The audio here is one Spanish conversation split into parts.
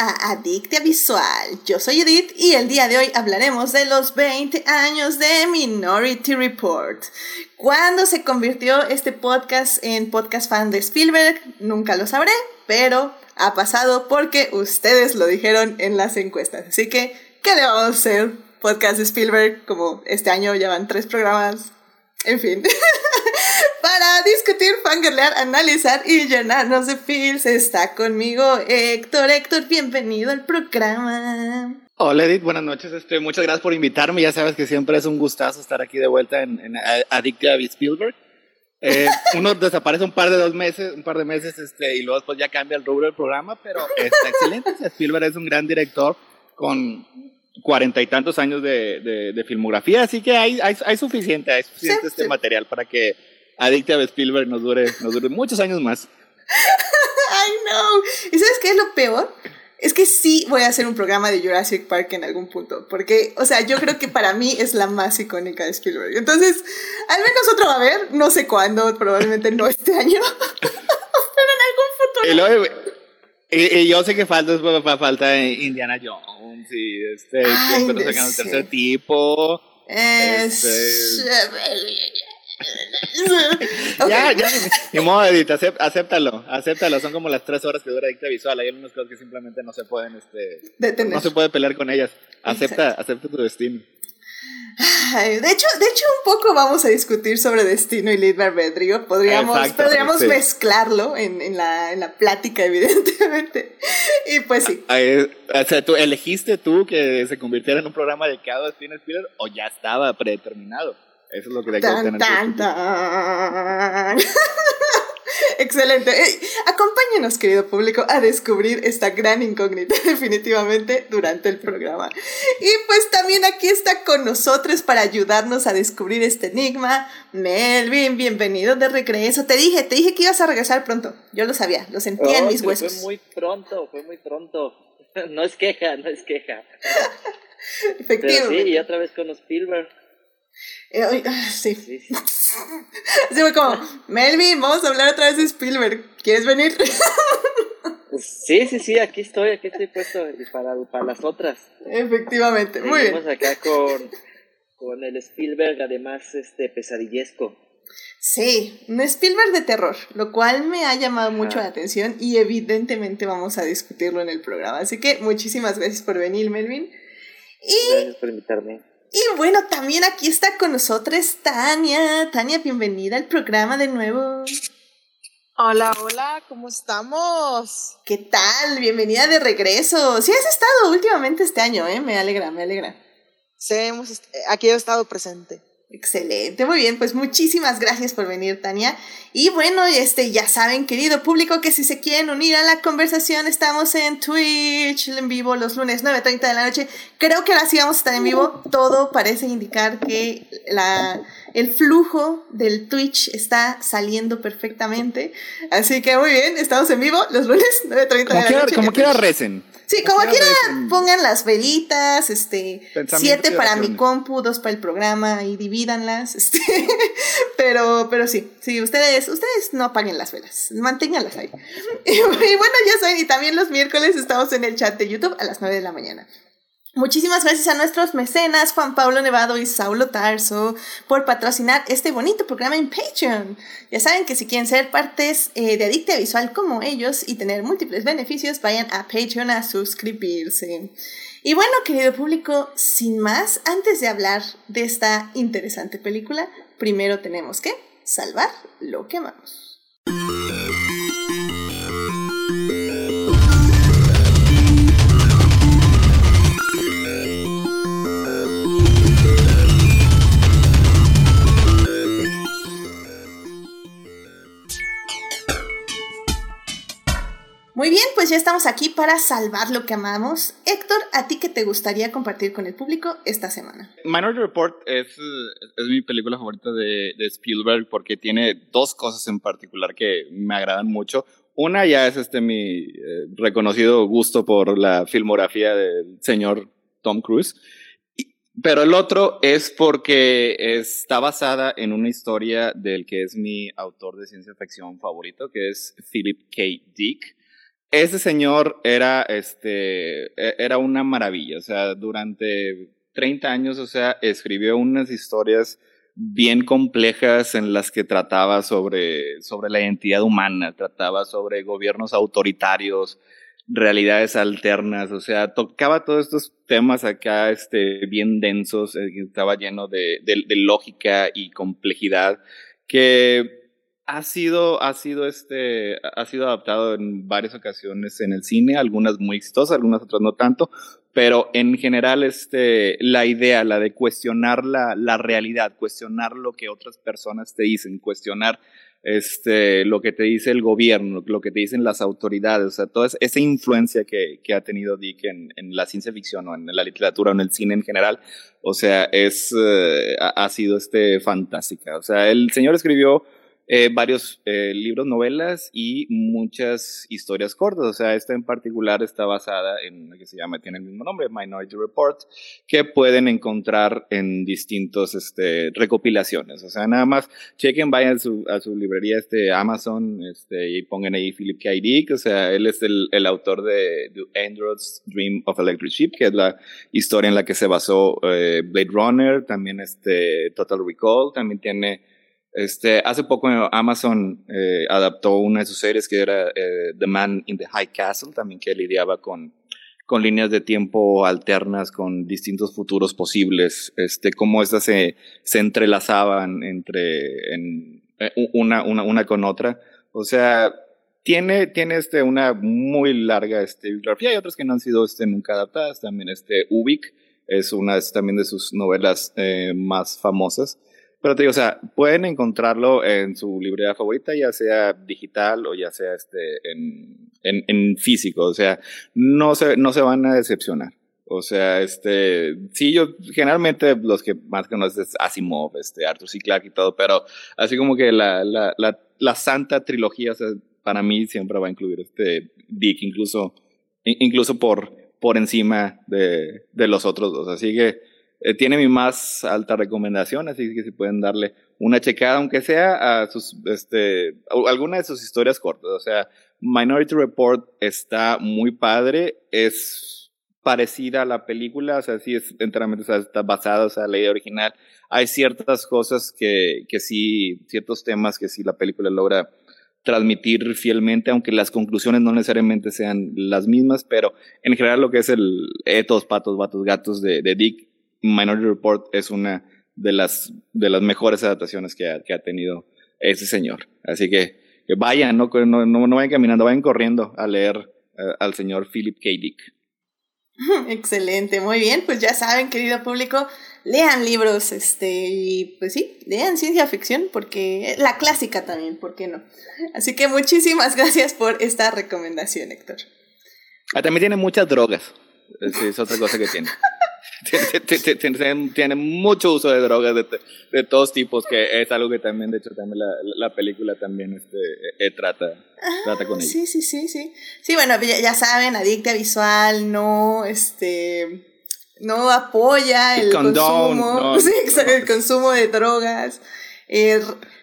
a Adictia Visual. Yo soy Edith y el día de hoy hablaremos de los 20 años de Minority Report. ¿Cuándo se convirtió este podcast en podcast fan de Spielberg? Nunca lo sabré, pero ha pasado porque ustedes lo dijeron en las encuestas. Así que, ¿qué le vamos a hacer? Podcast de Spielberg, como este año ya van tres programas. En fin. Para discutir, fangirlear, analizar y llenarnos de feels está conmigo Héctor. Héctor, bienvenido al programa. Hola Edith, buenas noches. Este, muchas gracias por invitarme. Ya sabes que siempre es un gustazo estar aquí de vuelta en, en Adictia Spielberg. Eh, uno desaparece un par de dos meses, un par de meses, este, y luego después ya cambia el rubro del programa, pero está excelente. Spielberg es un gran director con cuarenta y tantos años de, de, filmografía, así que hay, hay, hay suficiente, hay suficiente este material para que Adicta a Spielberg nos dure, nos dure muchos años más. Ay, no. ¿Y sabes qué es lo peor? Es que sí voy a hacer un programa de Jurassic Park en algún punto, porque, o sea, yo creo que para mí es la más icónica de Spielberg. Entonces, al menos otro va a haber, no sé cuándo, probablemente no este año, pero en algún futuro. Y, yo sé que falta, falta Indiana Jones y este, Ay, pero sacan el tercer tipo. Es... Este, ya, ya, ni modo, Edith, acéptalo, acéptalo. Son como las tres horas que dura Dicta Visual. Hay algunas cosas que simplemente no se pueden, este, no se puede pelear con ellas. Acepta, acepta tu destino. de hecho, de hecho, un poco vamos a discutir sobre destino y libre albedrío. Podríamos, podríamos mezclarlo en, en, la, en la plática, evidentemente. Y pues sí. o sea, ¿tú elegiste tú que se convirtiera en un programa dedicado a Steven Spielberg o ya estaba predeterminado? Eso es lo que le tan, tan, tan. Excelente. acompáñenos, querido público, a descubrir esta gran incógnita definitivamente durante el programa. Y pues también aquí está con nosotros para ayudarnos a descubrir este enigma. Melvin, bienvenido de regreso. Te dije, te dije que ibas a regresar pronto. Yo lo sabía, lo sentía en mis huesos. Fue muy pronto, fue muy pronto. No es queja, no es queja. Efectivamente. Pero sí, y otra vez con los Spielberg. Eh, ah, sí. Sí, fue como, Melvin, vamos a hablar otra vez de Spielberg. ¿Quieres venir? Sí, sí, sí, aquí estoy, aquí estoy puesto para, para las otras. Efectivamente, muy bien. Estamos acá con, con el Spielberg, además, este, pesadillesco. Sí, un Spielberg de terror, lo cual me ha llamado mucho la atención y evidentemente vamos a discutirlo en el programa. Así que muchísimas gracias por venir, Melvin. Y... Gracias por invitarme. Y bueno, también aquí está con nosotros Tania. Tania, bienvenida al programa de nuevo. Hola, hola, ¿cómo estamos? ¿Qué tal? Bienvenida de regreso. Sí has estado últimamente este año, ¿eh? Me alegra, me alegra. Sí, hemos aquí he estado presente. Excelente, muy bien, pues muchísimas gracias por venir, Tania. Y bueno, este, ya saben, querido público, que si se quieren unir a la conversación, estamos en Twitch en vivo los lunes 9.30 de la noche. Creo que ahora sí vamos a estar en vivo. Todo parece indicar que la, el flujo del Twitch está saliendo perfectamente. Así que muy bien, estamos en vivo los lunes 9.30 de la noche. Como quiera recen. Sí, como quiera pongan las velitas, este, siete para mi compu, dos para el programa y divídanlas, este, pero, pero sí, sí, ustedes, ustedes no apaguen las velas, manténganlas ahí. Y, bueno, ya saben, y también los miércoles estamos en el chat de YouTube a las 9 de la mañana. Muchísimas gracias a nuestros mecenas Juan Pablo Nevado y Saulo Tarso por patrocinar este bonito programa en Patreon. Ya saben que si quieren ser partes eh, de Adicta Visual como ellos y tener múltiples beneficios, vayan a Patreon a suscribirse. Y bueno, querido público, sin más, antes de hablar de esta interesante película, primero tenemos que salvar lo que amamos. Muy bien, pues ya estamos aquí para salvar lo que amamos. Héctor, ¿a ti qué te gustaría compartir con el público esta semana? Minority Report es, es mi película favorita de, de, Spielberg porque tiene dos cosas en particular que me agradan mucho. Una ya es este mi eh, reconocido gusto por la filmografía del señor Tom Cruise. Pero el otro es porque está basada en una historia del que es mi autor de ciencia ficción favorito, que es Philip K. Dick ese señor era, este, e, era una maravilla, o sea, durante 30 años, o sea, escribió unas historias bien complejas en las que trataba sobre, sobre la identidad humana, trataba sobre gobiernos autoritarios, realidades alternas, o sea, tocaba todos estos temas acá este, bien densos, eh, estaba lleno de, de, de, lógica y complejidad, que ha sido, ha sido, este, ha sido adaptado en varias ocasiones en el cine, algunas muy exitosas, algunas otras no tanto, pero en general este, la idea, la de cuestionar la, la realidad, cuestionar lo que otras personas te dicen, cuestionar este, lo que te dice el gobierno, lo que te dicen las autoridades, o sea, toda esa influencia que, que ha tenido Dick en, en, la ciencia ficción o en la literatura o en el cine en general, o sea, es, uh, ha sido este, fantástica. O sea, el señor escribió eh, varios eh, libros, novelas y muchas historias cortas. O sea, esta en particular está basada en lo que se llama, tiene el mismo nombre, Minority Report, que pueden encontrar en distintos este, recopilaciones. O sea, nada más chequen, vayan a su, a su librería este, Amazon este, y pongan ahí Philip K. Dick. O sea, él es el, el autor de, de, Android's Dream of Electric Sheep, que es la historia en la que se basó eh, Blade Runner, también este Total Recall, también tiene este, hace poco Amazon eh, adaptó una de sus series que era eh, The Man in the High Castle, también que lidiaba con, con líneas de tiempo alternas, con distintos futuros posibles, este, cómo estas se, se entrelazaban entre en, eh, una, una, una con otra. O sea, tiene, tiene este, una muy larga este, bibliografía y otras que no han sido este, nunca adaptadas. También este, Ubik es una también de sus novelas eh, más famosas. Pero te digo, o sea, pueden encontrarlo en su librería favorita, ya sea digital o ya sea este, en, en, en físico. O sea, no se, no se van a decepcionar. O sea, este, sí, yo generalmente los que más conozco es Asimov, este, Arthur C. Clarke y todo, pero así como que la, la, la, la santa trilogía, o sea, para mí siempre va a incluir este Dick, incluso, incluso por, por encima de, de los otros dos. Así que, eh, tiene mi más alta recomendación, así que si pueden darle una checada, aunque sea a sus, este, alguna de sus historias cortas. O sea, Minority Report está muy padre, es parecida a la película, o sea, sí es enteramente, o sea, está basada, o sea, la idea original. Hay ciertas cosas que, que sí, ciertos temas que sí la película logra transmitir fielmente, aunque las conclusiones no necesariamente sean las mismas, pero en general lo que es el etos, patos, vatos, gatos de, de Dick Minority Report es una de las, de las mejores adaptaciones que ha, que ha tenido ese señor. Así que, que vayan, no, no, no, vayan caminando, vayan corriendo a leer uh, al señor Philip K. Dick. Excelente, muy bien, pues ya saben, querido público, lean libros, este, y pues sí, lean ciencia ficción, porque la clásica también, ¿por qué no? Así que muchísimas gracias por esta recomendación, Héctor. Ah, también tiene muchas drogas, es, es otra cosa que tiene. tiene, tiene, mucho uso de drogas de, de, todos tipos, que es algo que también, de hecho, también la, la película también este, eh, trata, trata con Sí, sí, sí, sí. Sí, bueno, ya, ya, saben, adicta visual, no, este, no apoya el, consumo, sí, el consumo de drogas. Eh,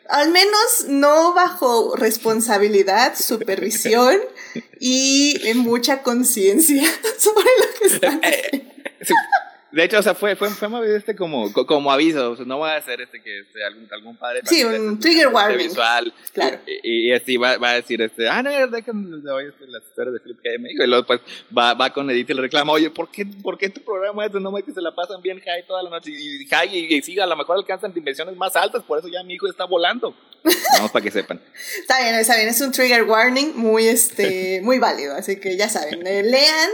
al menos no bajo responsabilidad, supervisión y mucha conciencia sobre lo que están eh. De hecho, o sea, fue, fue, fue más este como, como aviso. O sea, no voy a hacer este que este, algún, algún padre. Sí, un trigger warning. Visual. Claro. Y, y, así va, va, a decir, este, ah, no, déjenme de hoy este, las historias de Flip dijo. Y luego, pues, va, va con Edith y le reclama, oye, ¿por qué, ¿por qué tu programa es de no que se la pasan bien high toda la noche? Y, high y, y siga, a lo mejor alcanzan dimensiones más altas, por eso ya mi hijo está volando. Vamos para que sepan. está bien, está bien. Es un trigger warning muy, este, muy válido. Así que ya saben, eh, lean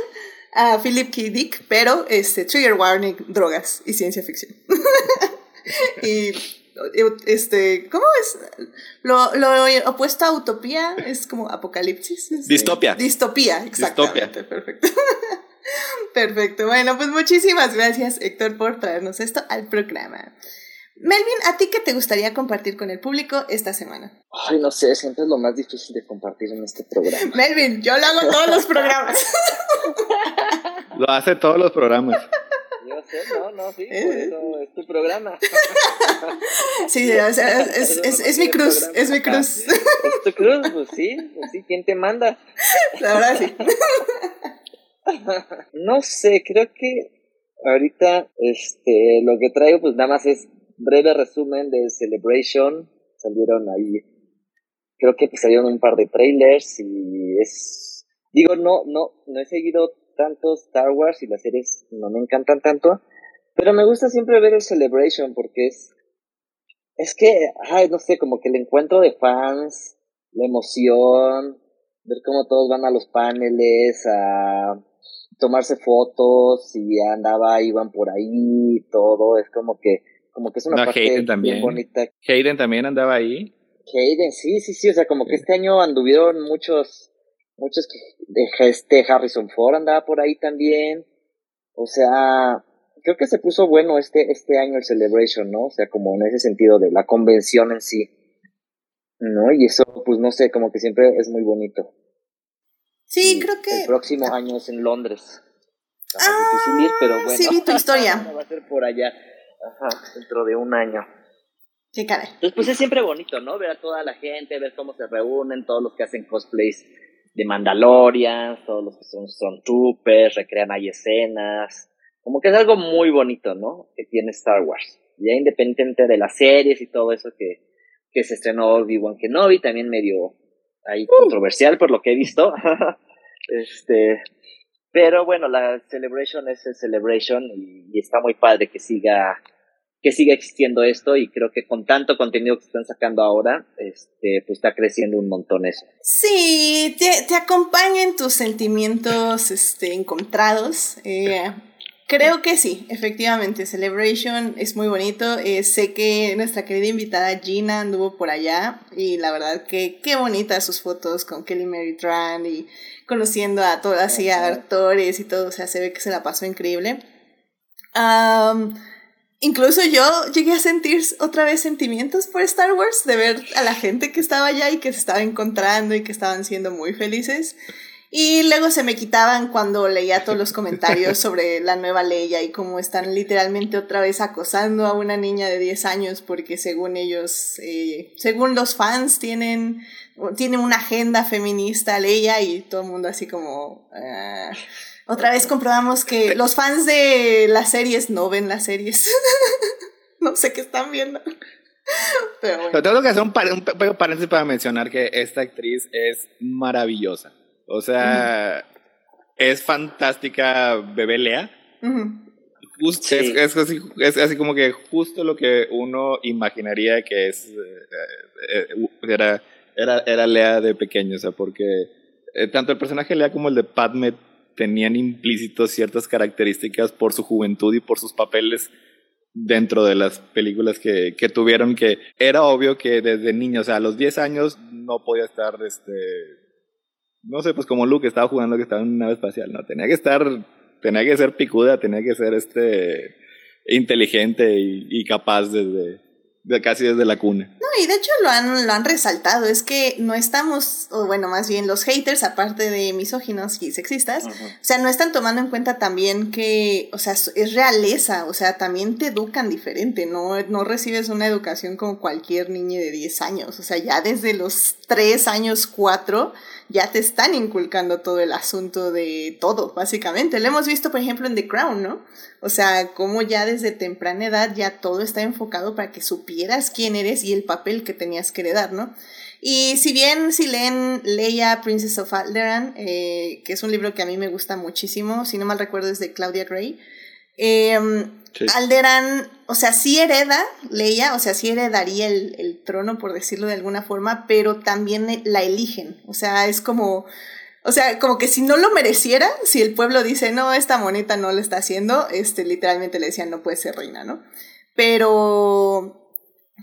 a Philip K. Dick, pero este, trigger warning, drogas y ciencia ficción. y este, ¿cómo es? Lo, lo, opuesto a utopía es como apocalipsis. Este, distopia. Distopía, exactamente. Perfecto. Perfecto. Bueno, pues muchísimas gracias, Héctor, por traernos esto al programa. Melvin, ¿a ti qué te gustaría compartir con el público esta semana? Ay, no sé, siempre es lo más difícil de compartir en este programa. Melvin, yo lo hago todos los programas. lo hace todos los programas. Yo hacer, no, no, sí, por eh. eso es tu programa. Sí, o sea, es, es, es, mi cruz, es mi cruz. Es tu cruz, pues sí, pues sí, ¿quién te manda? La verdad sí. No sé, creo que ahorita este lo que traigo pues nada más es breve resumen de Celebration. Salieron ahí, creo que pues, salieron un par de trailers y es, digo, no, no, no he seguido tanto Star Wars y las series no me encantan tanto, pero me gusta siempre ver el Celebration porque es, es que, ay, no sé, como que el encuentro de fans, la emoción, ver cómo todos van a los paneles, a tomarse fotos y andaba, iban por ahí, todo, es como que, como que es una parte también. bonita. Hayden también andaba ahí. Hayden, sí, sí, sí, o sea, como que este año anduvieron muchos muchos que de este Harrison Ford andaba por ahí también. O sea, creo que se puso bueno este, este año el Celebration, ¿no? O sea, como en ese sentido de la convención en sí. ¿No? Y eso, pues no sé, como que siempre es muy bonito. Sí, creo que. El próximo año es en Londres. Ah, difícil ir, pero bueno. Sí, vi tu historia. Va a ser por allá. Ajá, dentro de un año. Sí, caray. Entonces, pues es siempre bonito, ¿no? Ver a toda la gente, ver cómo se reúnen, todos los que hacen cosplays de Mandalorian, todos los que son, son troopers, recrean ahí escenas, como que es algo muy bonito, ¿no? Que tiene Star Wars. Ya independientemente de las series y todo eso que, que se estrenó Obi-Wan Kenobi, también medio ahí uh. controversial por lo que he visto. este, pero bueno, la Celebration es el Celebration y está muy padre que siga que siga existiendo esto y creo que con tanto contenido que están sacando ahora, este, pues está creciendo un montón eso. Sí, te, te acompañan tus sentimientos este, encontrados. Eh, creo que sí, efectivamente, Celebration es muy bonito. Eh, sé que nuestra querida invitada Gina anduvo por allá y la verdad que qué bonitas sus fotos con Kelly Mary Tran y conociendo a todas y a actores y todo, o sea, se ve que se la pasó increíble. Um, Incluso yo llegué a sentir otra vez sentimientos por Star Wars, de ver a la gente que estaba allá y que se estaba encontrando y que estaban siendo muy felices. Y luego se me quitaban cuando leía todos los comentarios sobre la nueva Leia y cómo están literalmente otra vez acosando a una niña de 10 años porque según ellos, eh, según los fans, tienen, tienen una agenda feminista Leia y todo el mundo así como... Ah, otra vez comprobamos que los fans de las series no ven las series. no sé qué están viendo. Pero bueno. tengo que hacer un, paréntesis para mencionar que esta actriz es maravillosa. O sea, es fantástica Bebé Lea. es, así, como que justo lo que uno imaginaría que es eh, eh, era, era, era Lea de pequeño, o sea, porque eh, tanto el personaje Lea como el de Padme tenían implícitos ciertas características por su juventud y por sus papeles dentro de las películas que, que tuvieron, que era obvio que desde niño, o sea, a los 10 años no podía estar, este, no sé, pues como Luke estaba jugando que estaba en una nave espacial, no, tenía que estar, tenía que ser picuda, tenía que ser, este, inteligente y, y capaz desde, de casi desde la cuna. No, y de hecho lo han, lo han resaltado, es que no estamos, o bueno, más bien los haters, aparte de misóginos y sexistas, o sea, no están tomando en cuenta también que, o sea, es realeza, o sea, también te educan diferente, no, no recibes una educación como cualquier niño de 10 años, o sea, ya desde los 3 años, 4, ya te están inculcando todo el asunto de todo, básicamente. Lo hemos visto, por ejemplo, en The Crown, ¿no? O sea, como ya desde temprana edad ya todo está enfocado para que supieras quién eres y el papel que tenías que heredar, ¿no? Y si bien si leen Leia, Princess of Alderaan, eh, que es un libro que a mí me gusta muchísimo, si no mal recuerdo es de Claudia Gray, eh, Alderan, o sea, sí hereda Leia, o sea, sí heredaría el, el, trono, por decirlo de alguna forma, pero también la eligen. O sea, es como, o sea, como que si no lo mereciera, si el pueblo dice, no, esta moneta no lo está haciendo, este, literalmente le decían, no puede ser reina, ¿no? Pero,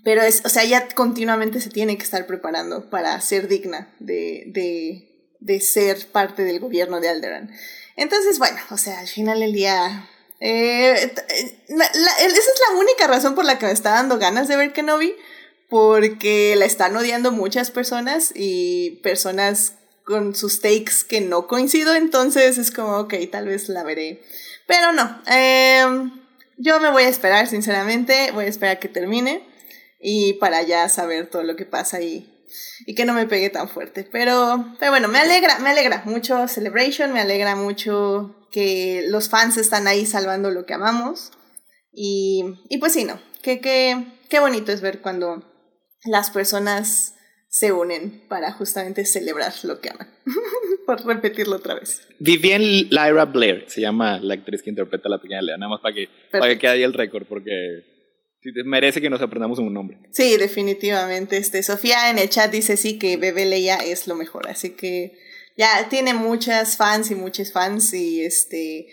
pero es, o sea, ella continuamente se tiene que estar preparando para ser digna de, de, de ser parte del gobierno de Alderan. Entonces, bueno, o sea, al final del día eh, eh esa es la única razón por la que me está dando ganas de ver Kenobi, porque la están odiando muchas personas y personas con sus takes que no coincido, entonces es como, ok, tal vez la veré. Pero no, eh, Yo me voy a esperar, sinceramente, voy a esperar que termine y para ya saber todo lo que pasa ahí y que no me pegue tan fuerte. Pero, pero bueno, me alegra, me alegra mucho Celebration, me alegra mucho que los fans están ahí salvando lo que amamos. Y, y pues sí, no, que, que, qué bonito es ver cuando las personas se unen para justamente celebrar lo que aman. Por repetirlo otra vez. Vivian Lyra Blair se llama la actriz que interpreta a la pequeña Lea, nada más para que, para que quede ahí el récord, porque merece que nos aprendamos un nombre. Sí, definitivamente. Este, Sofía en el chat dice sí que Bebe Leia es lo mejor, así que ya tiene muchas fans y muchos fans y este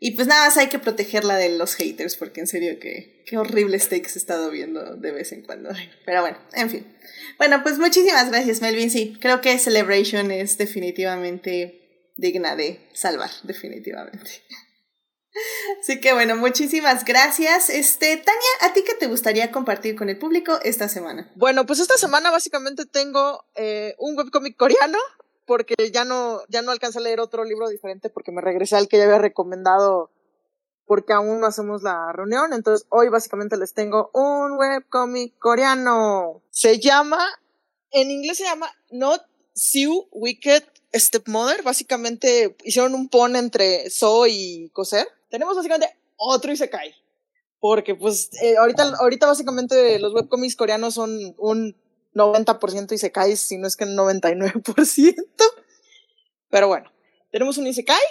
y pues nada más hay que protegerla de los haters porque en serio que qué horrible steaks he estado viendo de vez en cuando. Pero bueno, en fin. Bueno, pues muchísimas gracias Melvin. Sí, creo que Celebration es definitivamente digna de salvar, definitivamente. Así que bueno, muchísimas gracias. Este, Tania, ¿a ti qué te gustaría compartir con el público esta semana? Bueno, pues esta semana básicamente tengo eh, un webcomic coreano, porque ya no, ya no alcancé a leer otro libro diferente porque me regresé al que ya había recomendado porque aún no hacemos la reunión. Entonces hoy básicamente les tengo un webcomic coreano. Se llama, en inglés se llama Not Siu Wicked Stepmother. Básicamente hicieron un pon entre So y coser tenemos básicamente otro Isekai. Porque pues eh, ahorita, ahorita básicamente los webcomics coreanos son un 90% Isekai, si no es que un 99%. Pero bueno, tenemos un Isekai.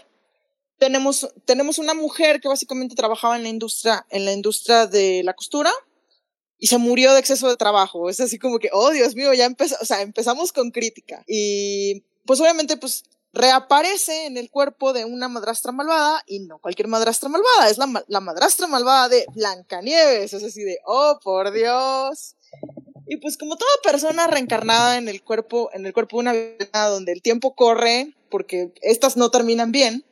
Tenemos, tenemos una mujer que básicamente trabajaba en la industria, en la industria de la costura y se murió de exceso de trabajo. Es así como que, oh Dios mío, ya empezó, o sea, empezamos con crítica. Y pues obviamente pues reaparece en el cuerpo de una madrastra malvada y no cualquier madrastra malvada, es la, la madrastra malvada de Blancanieves, es así de, oh, por Dios. Y pues como toda persona reencarnada en el cuerpo, en el cuerpo de una vida donde el tiempo corre, porque estas no terminan bien,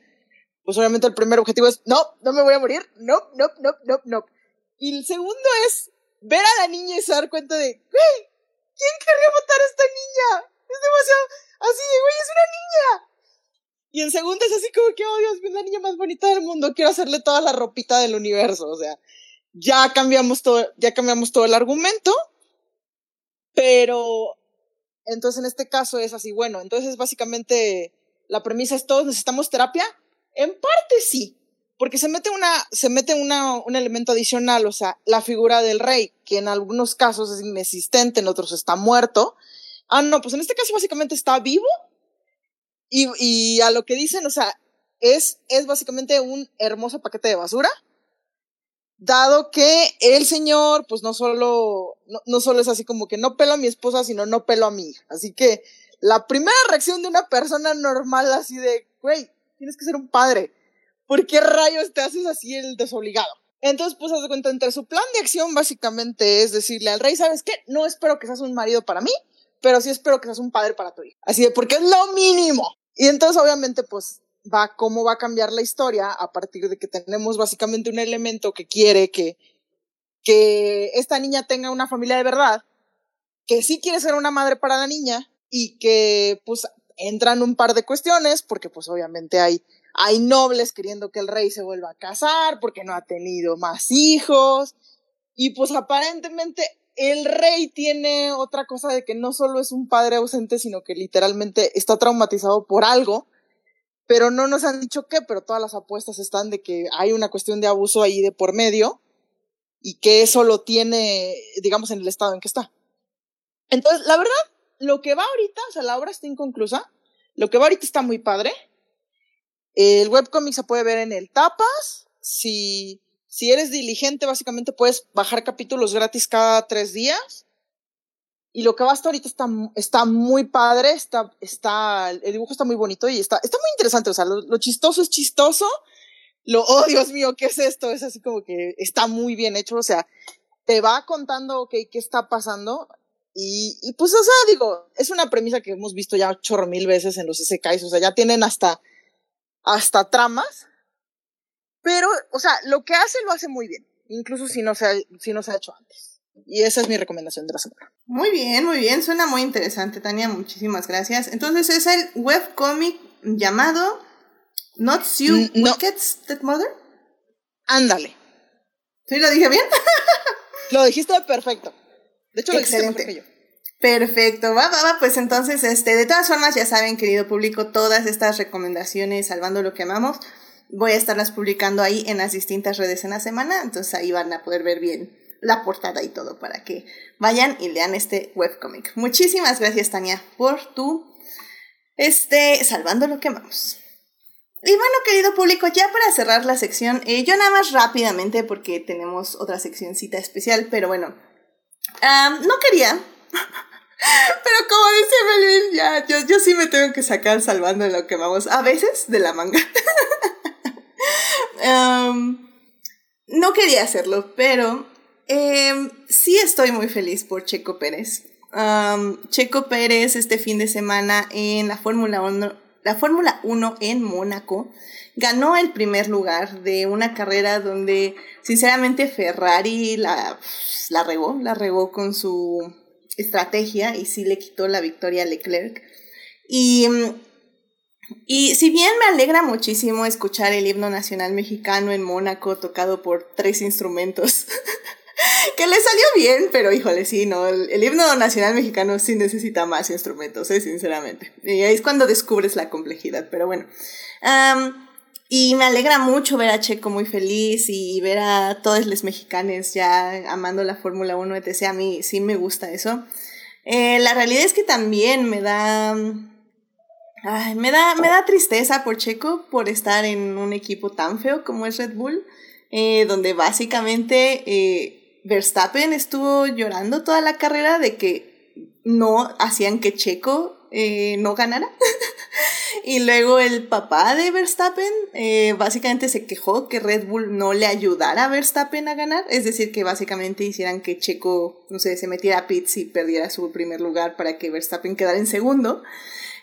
pues obviamente el primer objetivo es, no, no me voy a morir, no, no, no, no, no. Y el segundo es ver a la niña y se dar cuenta de, ¿quién querría matar a esta niña? Es demasiado, así de, güey, es una niña. Y en segundo es así como que, oh Dios, es la niña más bonita del mundo, quiero hacerle toda la ropita del universo. O sea, ya cambiamos todo, ya cambiamos todo el argumento. Pero, entonces en este caso es así, bueno, entonces básicamente la premisa es todos necesitamos terapia. En parte sí, porque se mete una, se mete una, un elemento adicional, o sea, la figura del rey, que en algunos casos es inexistente, en otros está muerto. Ah, no, pues en este caso básicamente está vivo, y, y a lo que dicen, o sea, es, es básicamente un hermoso paquete de basura, dado que el señor, pues no solo, no, solo es así como que no pelo a mi esposa, sino no pelo a mi hija. Así que la primera reacción de una persona normal así de, güey, tienes que ser un padre. ¿Por qué rayos te haces así el desobligado? Entonces, pues, haz de cuenta, entre su plan de acción básicamente es decirle al rey, ¿sabes qué? No espero que seas un marido para mí, pero sí espero que seas un padre para tu hijo. Así de, porque es lo mínimo. Y entonces, obviamente, pues va cómo va a cambiar la historia a partir de que tenemos básicamente un elemento que quiere que, que esta niña tenga una familia de verdad, que sí quiere ser una madre para la niña y que pues entran un par de cuestiones porque pues obviamente hay, hay nobles queriendo que el rey se vuelva a casar porque no ha tenido más hijos y pues aparentemente el rey tiene otra cosa de que no solo es un padre ausente, sino que literalmente está traumatizado por algo, pero no nos han dicho qué, pero todas las apuestas están de que hay una cuestión de abuso ahí de por medio y que eso lo tiene, digamos, en el estado en que está. Entonces, la verdad, lo que va ahorita, o sea, la obra está inconclusa, lo que va ahorita está muy padre. El webcomic se puede ver en el Tapas, si si eres diligente, básicamente puedes bajar capítulos gratis cada tres días. Y lo que va hasta ahorita está, está muy padre, está, está, el dibujo está muy bonito y está, está muy interesante. O sea, lo, chistoso es chistoso. Lo, oh Dios mío, ¿qué es esto? Es así como que está muy bien hecho. O sea, te va contando, ok, qué está pasando. Y, y pues, o sea, digo, es una premisa que hemos visto ya chorro mil veces en los SKs. O sea, ya tienen hasta, hasta tramas pero, o sea, lo que hace lo hace muy bien, incluso si no se si no se ha hecho antes. Y esa es mi recomendación de la semana. Muy bien, muy bien, suena muy interesante, Tania, muchísimas gracias. Entonces es el webcomic llamado Not You no. Wicked Stepmother. Ándale. ¿Sí lo dije bien? lo dijiste perfecto. De hecho, lo Excelente. dijiste Perfecto, va, va, va, pues entonces, este, de todas formas, ya saben, querido público, todas estas recomendaciones, salvando lo que amamos, voy a estarlas publicando ahí en las distintas redes en la semana, entonces ahí van a poder ver bien la portada y todo para que vayan y lean este webcomic. Muchísimas gracias, Tania, por tu, este, salvando lo que amamos. Y bueno, querido público, ya para cerrar la sección, eh, yo nada más rápidamente, porque tenemos otra seccioncita especial, pero bueno, no quería, pero como dice Melvin, ya, yo, yo sí me tengo que sacar salvando lo que vamos, a veces de la manga. no quería hacerlo, pero em, sí estoy muy feliz por Checo Pérez. Checo Pérez este fin de semana en la Fórmula 1 la Fórmula 1 en Mónaco, ganó el primer lugar de una carrera donde sinceramente Ferrari la, la regó, la regó con su estrategia y sí le quitó la victoria a Leclerc. Y, y si bien me alegra muchísimo escuchar el himno nacional mexicano en Mónaco tocado por tres instrumentos, que le salió bien, pero híjole, sí, no, el, himno nacional mexicano sí necesita más instrumentos, ¿eh? sinceramente. Y ahí es cuando descubres la complejidad, pero bueno. y me alegra mucho ver a Checo muy feliz y ver a todos los mexicanos ya amando la Fórmula 1, etc. A mí sí me gusta eso. Eh, la realidad es que también me da... me, da, me da tristeza por Checo por estar en un equipo tan feo como es Red Bull, eh, donde básicamente eh, Verstappen estuvo llorando toda la carrera de que no hacían que Checo eh, no ganara. y luego el papá de Verstappen eh, básicamente se quejó que Red Bull no le ayudara a Verstappen a ganar. Es decir, que básicamente hicieran que Checo, no sé, se metiera a pits y perdiera su primer lugar para que Verstappen quedara en segundo.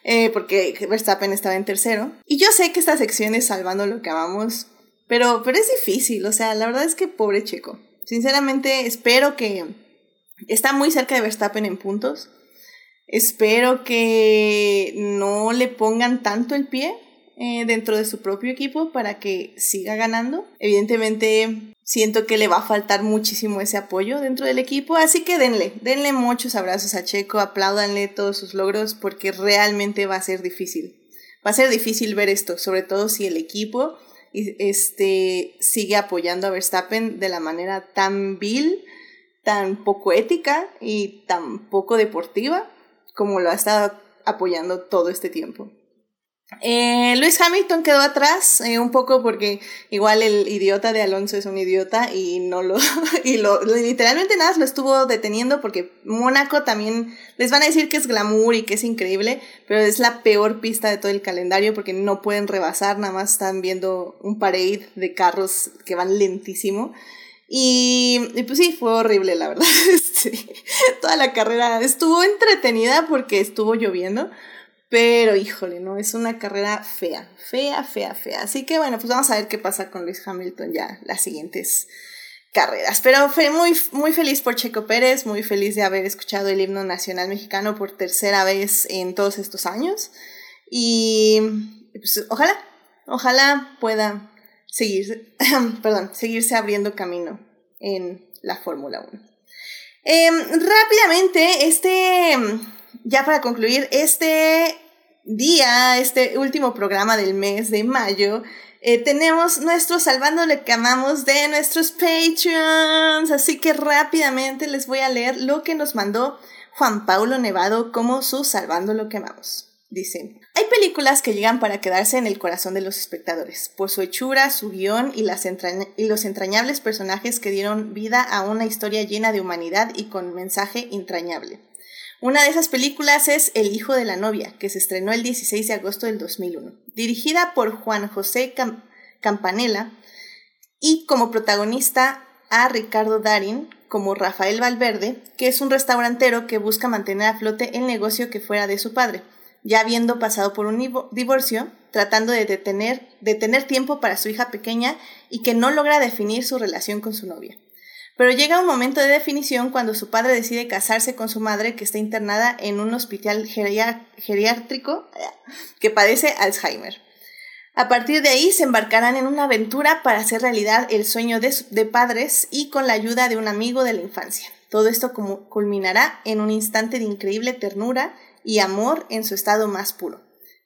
Eh, porque Verstappen estaba en tercero. Y yo sé que esta sección es salvando lo que amamos, pero, pero es difícil, o sea, la verdad es que pobre Checo. Sinceramente, espero que está muy cerca de Verstappen en puntos. Espero que no le pongan tanto el pie eh, dentro de su propio equipo para que siga ganando. Evidentemente, siento que le va a faltar muchísimo ese apoyo dentro del equipo, así que denle, denle muchos abrazos a Checo, apláudanle todos sus logros porque realmente va a ser difícil. Va a ser difícil ver esto, sobre todo si el equipo este, sigue apoyando a Verstappen de la manera tan vil, tan poco ética y tan poco deportiva como lo ha estado apoyando todo este tiempo. Eh, Luis Hamilton quedó atrás eh, un poco porque igual el idiota de Alonso es un idiota y no lo y lo literalmente nada lo estuvo deteniendo porque Mónaco también les van a decir que es glamour y que es increíble pero es la peor pista de todo el calendario porque no pueden rebasar nada más están viendo un parade de carros que van lentísimo. Y, y pues sí fue horrible la verdad toda la carrera estuvo entretenida porque estuvo lloviendo pero híjole, no, es una carrera fea, fea, fea, fea. Así que bueno, pues vamos a ver qué pasa con Luis Hamilton ya las siguientes carreras. Pero fue muy, muy feliz por Checo Pérez, muy feliz de haber escuchado el himno nacional mexicano por tercera vez en todos estos años. Y pues, ojalá, ojalá pueda seguir, perdón, seguirse abriendo camino en la Fórmula 1. Em, rápidamente, este, ya para concluir, este día, este último programa del mes de mayo, eh, tenemos nuestro Salvando lo que amamos de nuestros Patreons. Así que rápidamente les voy a leer lo que nos mandó Juan Paulo Nevado como su Salvando lo que amamos. Dice, hay películas que llegan para quedarse en el corazón de los espectadores, por su hechura, su guion y, las y los entrañables personajes que dieron vida a una historia llena de humanidad y con mensaje entrañable. Una de esas películas es El hijo de la novia, que se estrenó el 16 de agosto del 2001, dirigida por Juan José Campanella y como protagonista a Ricardo Darín como Rafael Valverde, que es un restaurantero que busca mantener a flote el negocio que fuera de su padre, ya habiendo pasado por un divorcio, tratando de, detener, de tener tiempo para su hija pequeña y que no logra definir su relación con su novia. Pero llega un momento de definición cuando su padre decide casarse con su madre que está internada en un hospital geriátrico que padece Alzheimer. A partir de ahí se embarcarán en una aventura para hacer realidad el sueño de, padres y con la ayuda de un amigo de la infancia. Todo esto culminará en un instante de increíble ternura y amor en su estado más puro,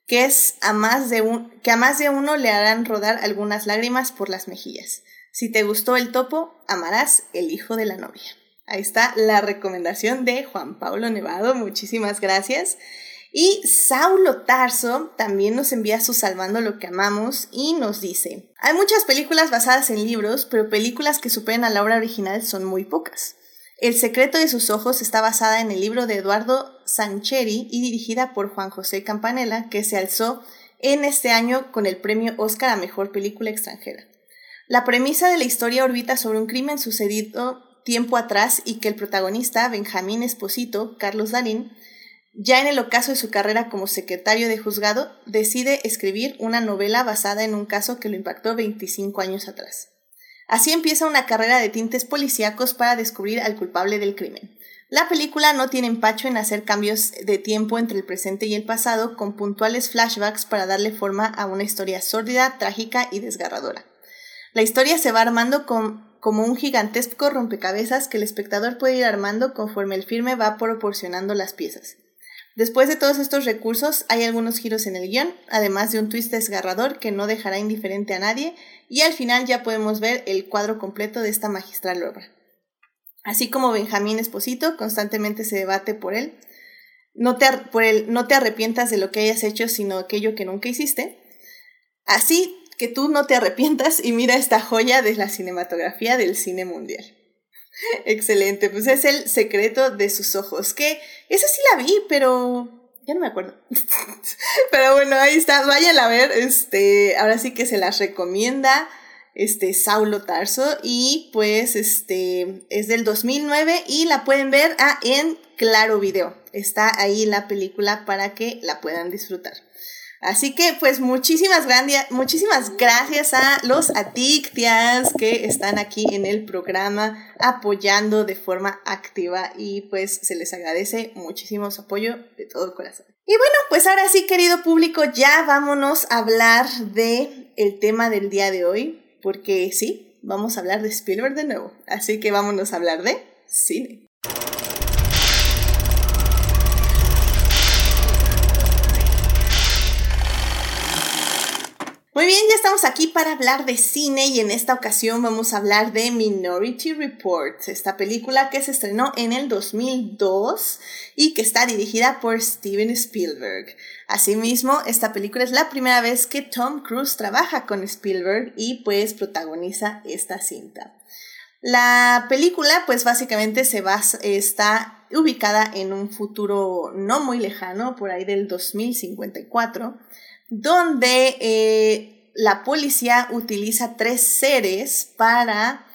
que a más de uno le harán rodar algunas lágrimas por las mejillas. Si te gustó el topo, amarás el hijo de la novia. Ahí está la recomendación de Juan Pablo Nevado. Muchísimas gracias. Y Saulo Tarso también nos envía su Salvando lo que amamos y nos dice, hay muchas películas basadas en libros, pero películas que superen a la obra original son muy pocas. El secreto de sus ojos está basada en el libro de Eduardo Sancheri y dirigida por Juan José Campanella, que se alzó en este año con el premio Oscar a Mejor Película Extranjera. La premisa de la historia orbita sobre un crimen sucedido tiempo atrás y que el protagonista, Benjamín Esposito, Carlos Darín, ya en el ocaso de su carrera como secretario de juzgado, decide escribir una novela basada en un caso que lo impactó 25 años atrás. Así empieza una carrera de tintes policíacos para descubrir al culpable del crimen. La película no tiene empacho en hacer cambios de tiempo entre el presente y el pasado, con puntuales flashbacks para darle forma a una historia sórdida, trágica y desgarradora. La historia se va armando como un gigantesco rompecabezas que el espectador puede ir armando conforme el filme va proporcionando las piezas. Después de todos estos recursos, hay algunos giros en el guion, además de un twist desgarrador que no dejará indiferente a nadie, y al final ya podemos ver el cuadro completo de esta magistral obra. Así como Benjamín Esposito constantemente se debate por él, no te, por él, no te arrepientas de lo que hayas hecho, sino aquello que nunca hiciste. Así que tú no te arrepientas y mira esta joya de la cinematografía del cine mundial. Excelente, pues es el secreto de sus ojos, que esa sí la vi, pero ya no me acuerdo. pero bueno, ahí está, vayan a ver, este, ahora sí que se las recomienda este Saulo Tarso y pues este es del 2009 y la pueden ver ah, en Claro Video. Está ahí la película para que la puedan disfrutar. Así que pues muchísimas, muchísimas gracias a los adictias que están aquí en el programa apoyando de forma activa y pues se les agradece muchísimo su apoyo de todo el corazón. Y bueno, pues ahora sí querido público, ya vámonos a hablar de el tema del día de hoy, porque sí, vamos a hablar de Spielberg de nuevo, así que vámonos a hablar de cine. Muy bien, ya estamos aquí para hablar de cine y en esta ocasión vamos a hablar de Minority Report, esta película que se estrenó en el 2002 y que está dirigida por Steven Spielberg. Asimismo, esta película es la primera vez que Tom Cruise trabaja con Spielberg y pues protagoniza esta cinta. La película pues básicamente se basa, está ubicada en un futuro no muy lejano, por ahí del 2054 donde eh, la policía utiliza tres seres para,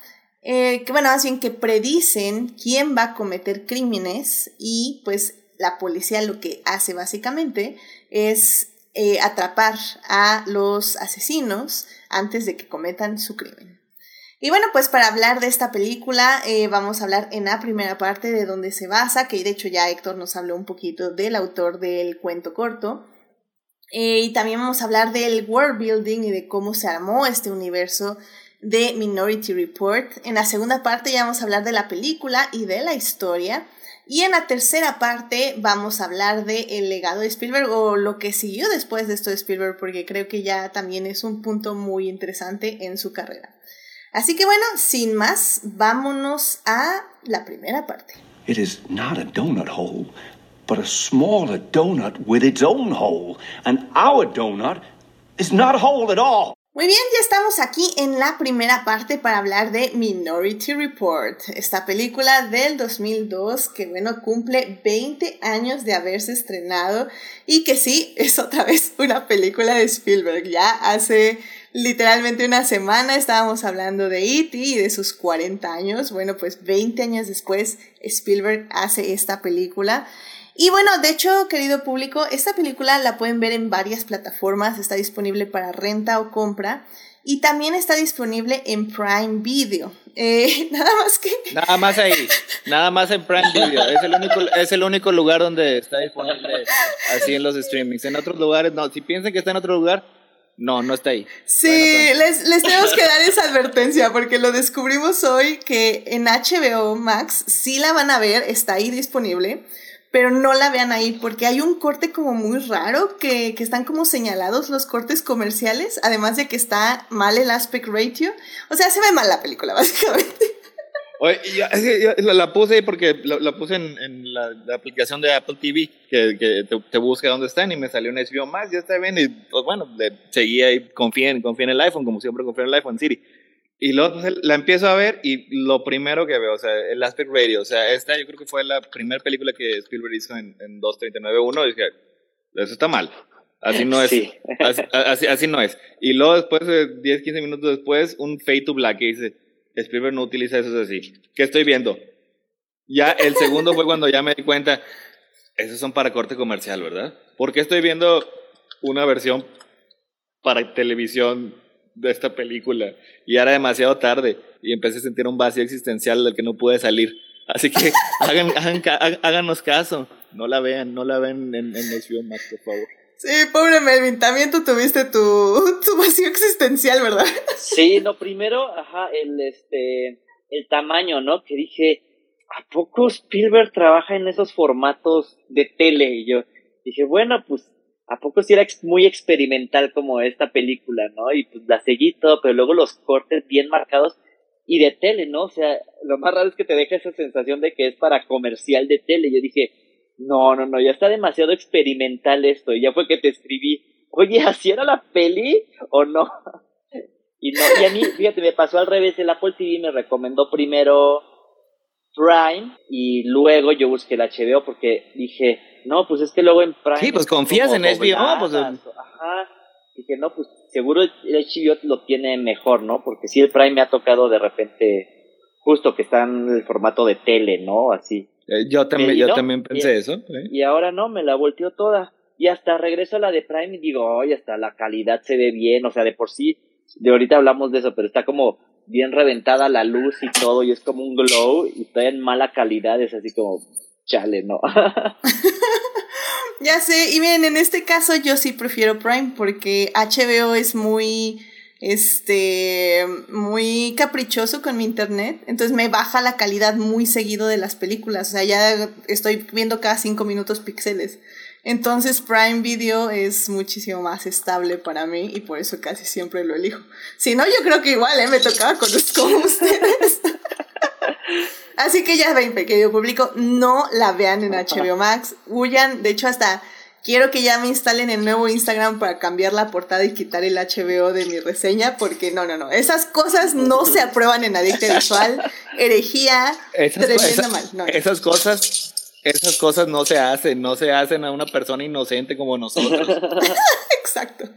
eh, que bueno, más bien que predicen quién va a cometer crímenes y pues la policía lo que hace básicamente es eh, atrapar a los asesinos antes de que cometan su crimen. Y bueno, pues para hablar de esta película vamos a hablar en la primera parte de donde se basa, que de hecho ya Héctor nos habló un poquito del autor del cuento corto. Eh, y también vamos a hablar del world building y de cómo se armó este universo de Minority Report. En la segunda parte ya vamos a hablar de la película y de la historia. Y en la tercera parte vamos a hablar del el legado de Spielberg o lo que siguió después de esto de Spielberg, porque creo que ya también es un punto muy interesante en su carrera. Así que bueno, sin más, vámonos a la primera parte. It is not a donut but a smaller donut with its own hole. And our donut is not a hole at all. Muy bien, ya estamos aquí en la primera parte para hablar de Minority Report, esta película del 2002 que bueno cumple 20 años de haberse estrenado y que sí es otra vez una película de Spielberg. Ya hace literalmente una semana estábamos hablando de E.T. y de sus 40 años. Bueno, pues 20 años después Spielberg hace esta película y bueno, de hecho, querido público, esta película la pueden ver en varias plataformas, está disponible para renta o compra y también está disponible en Prime Video. Eh, nada más que... Nada más ahí, nada más en Prime Video. Es el, único, es el único lugar donde está disponible así en los streamings. En otros lugares no. Si piensan que está en otro lugar, No, no está ahí. Sí, pues. les, les tenemos que dar esa advertencia porque lo descubrimos hoy que en HBO Max sí la van a ver, está ahí disponible, pero no la vean ahí porque hay un corte como muy raro que, que están como señalados los cortes comerciales, además de que está mal el aspect ratio. O sea, se ve mal la película, básicamente. Oye, yo, la, puse porque la, puse en, la, aplicación de Apple TV, que, que te, busca dónde están y me salió un HBO Max, ya está bien, y pues bueno, le seguí ahí, confía en, en el iPhone, como siempre confío en el iPhone, Siri. Y luego la empiezo a ver y lo primero que veo, o sea, el aspect radio, o sea, esta yo creo que fue la primera película que Spielberg hizo en, en 239.1, dije, eso está mal. Así no es. Así, así, no es. Y luego después, 10, 15 minutos después, un Fade to Black que dice, Spielberg no utiliza eso así. ¿Qué estoy viendo? Ya el segundo fue cuando ya me di cuenta, esos son para corte comercial, ¿verdad? Porque estoy viendo una versión para televisión de esta película y era demasiado tarde y empecé a sentir un vacío existencial del que no pude salir. Así que hagan, háganos caso, no la vean, no la ven en, en HBO Max, por favor. Sí, pobre Melvin, también tú tuviste tu, tu vacío existencial, ¿verdad? Sí, no, primero, ajá, el, este, el tamaño, ¿no? Que dije, ¿a poco Spielberg trabaja en esos formatos de tele? Y yo dije, bueno, pues, ¿a poco sí era muy experimental como esta película, ¿no? Y pues la seguí todo, pero luego los cortes bien marcados y de tele, ¿no? O sea, lo más raro es que te deja esa sensación de que es para comercial de tele. Yo dije, no, no, no, ya está demasiado experimental esto. Y ya fue que te escribí, oye, ¿así era la peli o no? Y, no, y a mí, fíjate, me pasó al revés. El Apple TV me recomendó primero Prime y luego yo busqué el HBO porque dije, no, pues es que luego en Prime. Sí, pues confías en HBO. Pues, Ajá. Dije, no, pues seguro el HBO lo tiene mejor, ¿no? Porque si el Prime me ha tocado de repente, justo que está en el formato de tele, ¿no? Así. Eh, yo también, yo también pensé eso. ¿eh? Y ahora no, me la volteó toda. Y hasta regreso a la de Prime y digo, oye, hasta la calidad se ve bien, o sea, de por sí, de ahorita hablamos de eso, pero está como bien reventada la luz y todo, y es como un glow, y está en mala calidad, es así como, chale, no. ya sé, y bien, en este caso yo sí prefiero Prime, porque HBO es muy este, muy caprichoso con mi internet, entonces me baja la calidad muy seguido de las películas, o sea, ya estoy viendo cada cinco minutos píxeles. Entonces Prime Video es muchísimo más estable para mí y por eso casi siempre lo elijo. Si no, yo creo que igual, ¿eh? Me tocaba con, con ustedes. Así que ya ven, pequeño público, no la vean en HBO Max. Huyan, de hecho, hasta Quiero que ya me instalen el nuevo Instagram para cambiar la portada y quitar el HBO de mi reseña, porque no, no, no. Esas cosas no se aprueban en Adicta Visual. Herejía, esas, mal. esas cosas, esas cosas no se hacen, no se hacen a una persona inocente como nosotros. Exacto.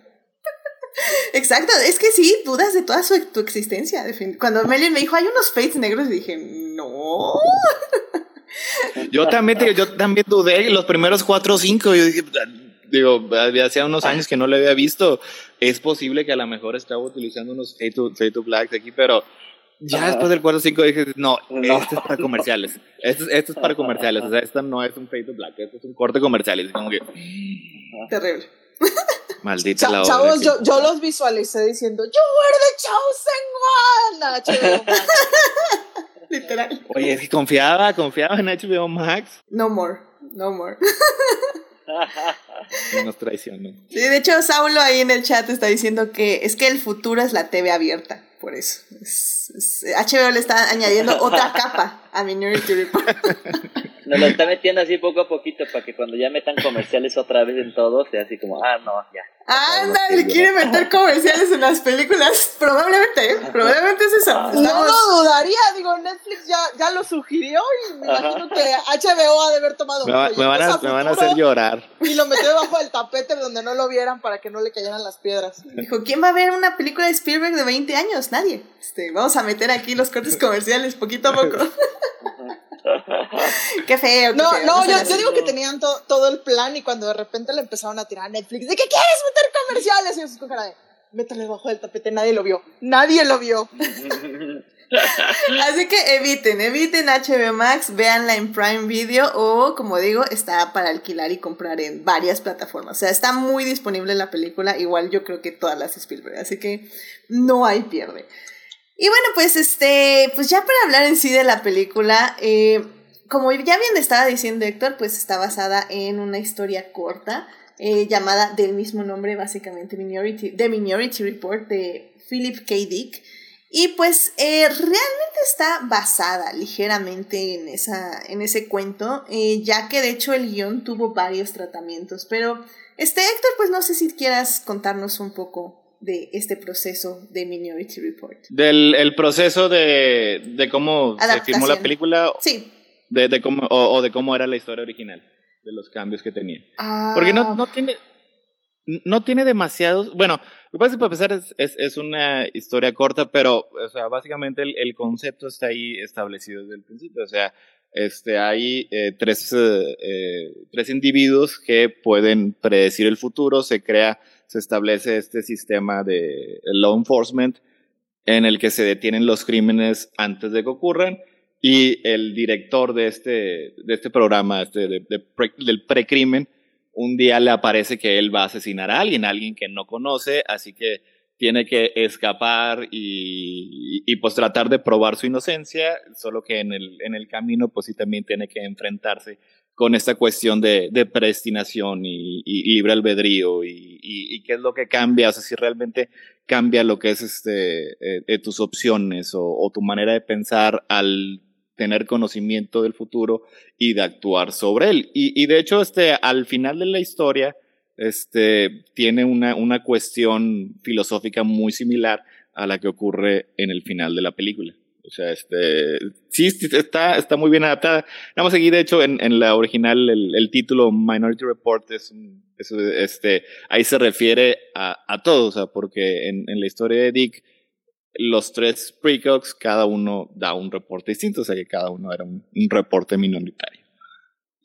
Exacto, es que sí, dudas de toda su, tu existencia. Cuando Melin me dijo, hay unos fates negros, dije, no. Yo también, yo también dudé los primeros cuatro o cinco. Yo dije, digo, hacía unos años que no lo había visto. Es posible que a lo mejor estaba utilizando unos Fade to, to Blacks aquí, pero ya después del cuatro o cinco dije, no, esto es para comerciales. Esto, esto, es para comerciales. O sea, esto no es un Fade to Black, esto es un corte comercial. Y como que. Terrible. Maldita la Chavos, yo, yo, los visualicé diciendo, You were the chosen one. Literal. Oye, es que confiaba, confiaba en HBO Max. No more, no more. Nos traicionó. Sí, de hecho, Saulo ahí en el chat está diciendo que es que el futuro es la TV abierta, por eso. HBO le está añadiendo otra capa a Minority Report. Nos lo está metiendo así poco a poquito para que cuando ya metan comerciales otra vez en todo, sea así como, ah, no, ya. Anda, le quiere meter comerciales en las películas. Probablemente, ¿eh? probablemente es eso. No lo dudaría, digo, Netflix ya, ya lo sugirió y me imagino que HBO ha de haber tomado. Me, me, van, a, me van a hacer llorar. Y lo metió debajo del tapete donde no lo vieran para que no le cayeran las piedras. Dijo, ¿quién va a ver una película de Spielberg de 20 años? Nadie. Este, vamos a meter aquí los cortes comerciales poquito a poco. qué feo. no, no, yo, digo que tenían todo el plan y cuando de repente le empezaron a tirar a Netflix, ¿de qué quieres meter comerciales? Y yo con cara de, métale bajo el tapete, nadie lo vio. Nadie lo vio. Así que eviten, eviten HBO Max, véanla en Prime Video o, como digo, está para alquilar y comprar en varias plataformas. O sea, está muy disponible la película, igual yo creo que todas las Spielberg, así que no hay pierde. Y bueno, pues este, pues ya para hablar en sí de la película, eh, como ya bien estaba diciendo Héctor, pues está basada en una historia corta eh, llamada del mismo nombre, básicamente Minority, The Minority Report de Philip K. Dick. Y pues eh, realmente está basada ligeramente en, esa, en ese cuento, ya que de hecho el guion tuvo varios tratamientos. Pero, este Héctor, pues no sé si quieras contarnos un poco de este proceso de Minority Report. Del el proceso de, de cómo se filmó la película. Sí. De, de cómo, o, de cómo era la historia original, de los cambios que tenía. Porque no, ah. no tiene no tiene demasiados. Bueno, lo que pasa es que para empezar es, es, es, una historia corta, pero, o sea, básicamente el, el, concepto está ahí establecido desde el principio. O sea, este, hay eh, tres, eh, eh, tres individuos que pueden predecir el futuro. Se crea, se establece este sistema de law enforcement en el que se detienen los crímenes antes de que ocurran. Y el director de este, de este programa, este, de del precrimen, un día le aparece que él va a asesinar a alguien, a alguien que no conoce, así que tiene que escapar y, y, pues tratar de probar su inocencia, solo que en el, en el camino pues sí también tiene que enfrentarse con esta cuestión de, de predestinación y, y, libre albedrío y, y, qué es lo que cambia, si realmente cambia lo que es este, eh, eh, tus opciones o, o tu manera de pensar al tener conocimiento del futuro y de actuar sobre él. Y, y de hecho, este, al final de la historia, este, tiene una, una cuestión filosófica muy similar a la que ocurre en el final de la película. O sea, este, sí, está, está muy bien adaptada. Vamos a seguir, de hecho, en, en la original, el, el, título Minority Report es, es, este, ahí se refiere a, a todo, o sea, porque en, en la historia de Dick, los tres precogs, cada uno da un reporte distinto, o sea que cada uno era un, reporte minoritario.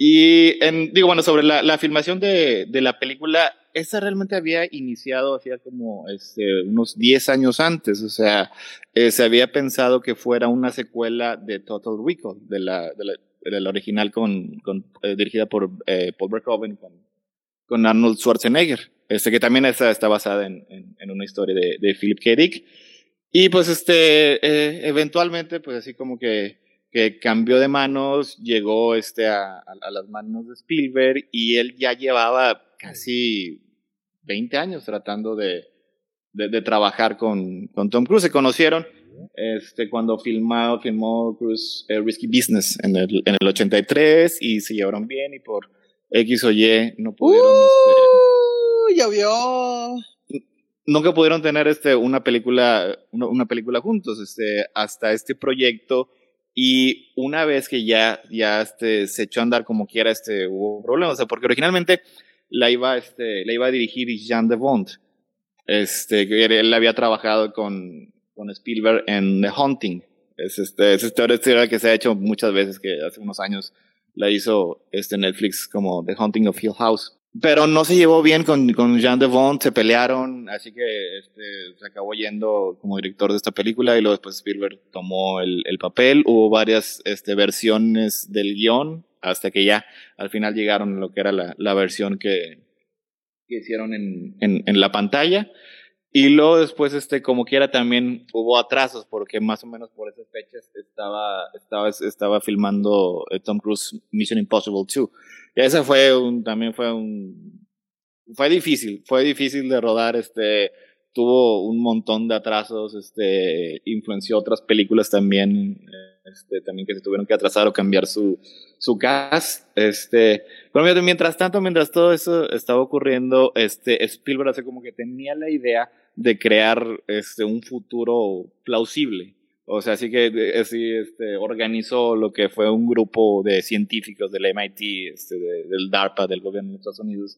Y en, digo, bueno, sobre la, la filmación de, de, la película, esa realmente había iniciado hacía como este, unos 10 años antes, o sea, eh, se había pensado que fuera una secuela de Total Recall, de la, de la, original con, con eh, dirigida por eh, Paul Verhoeven con, con Arnold Schwarzenegger, este, que también está, está basada en, en, en, una historia de, de Philip K. Dick. Y pues este, eh, eventualmente, pues así como que, que cambió de manos, llegó este a, a, las manos de Spielberg y él ya llevaba casi 20 años tratando de, de, de trabajar con, con, Tom Cruise. Se conocieron este, cuando filmado, filmó Cruise eh, Risky Business en el, en el 83 y se llevaron bien y por X o Y no pudieron... Uh, este, llovió nunca pudieron tener este, una, película, una, una, película juntos este, hasta este proyecto. Y una vez que ya, ya este, se echó a andar como quiera, este, hubo problemas. O sea, porque originalmente la iba, este, la iba a dirigir Jean de Bond. Este, él había trabajado con, con Spielberg en The Hunting. Es, este, es esta historia que se ha hecho muchas veces, que hace unos años la hizo este Netflix como The Hunting of Hill House. Pero no se llevó bien con, con Jean de Bond, se pelearon, así que este, se acabó yendo como director de esta película y luego después Spielberg tomó el, el papel. Hubo varias este, versiones del guion hasta que ya al final llegaron a lo que era la, la versión que, que hicieron en, en, en la pantalla. Y luego después, este, como quiera, también hubo atrasos, porque más o menos por esas fechas estaba, estaba, estaba filmando eh, Tom Cruise Mission Impossible 2. Y ese fue un, también fue un, fue difícil, fue difícil de rodar, este, tuvo un montón de atrasos, este, influenció otras películas también, este, también que se tuvieron que atrasar o cambiar su, su cast, este, pero mientras tanto, mientras todo eso estaba ocurriendo, este, Spielberg hace como que tenía la idea de crear este, un futuro plausible. O sea, así que así, este, organizó lo que fue un grupo de científicos del MIT, este, del DARPA, del gobierno de Estados Unidos,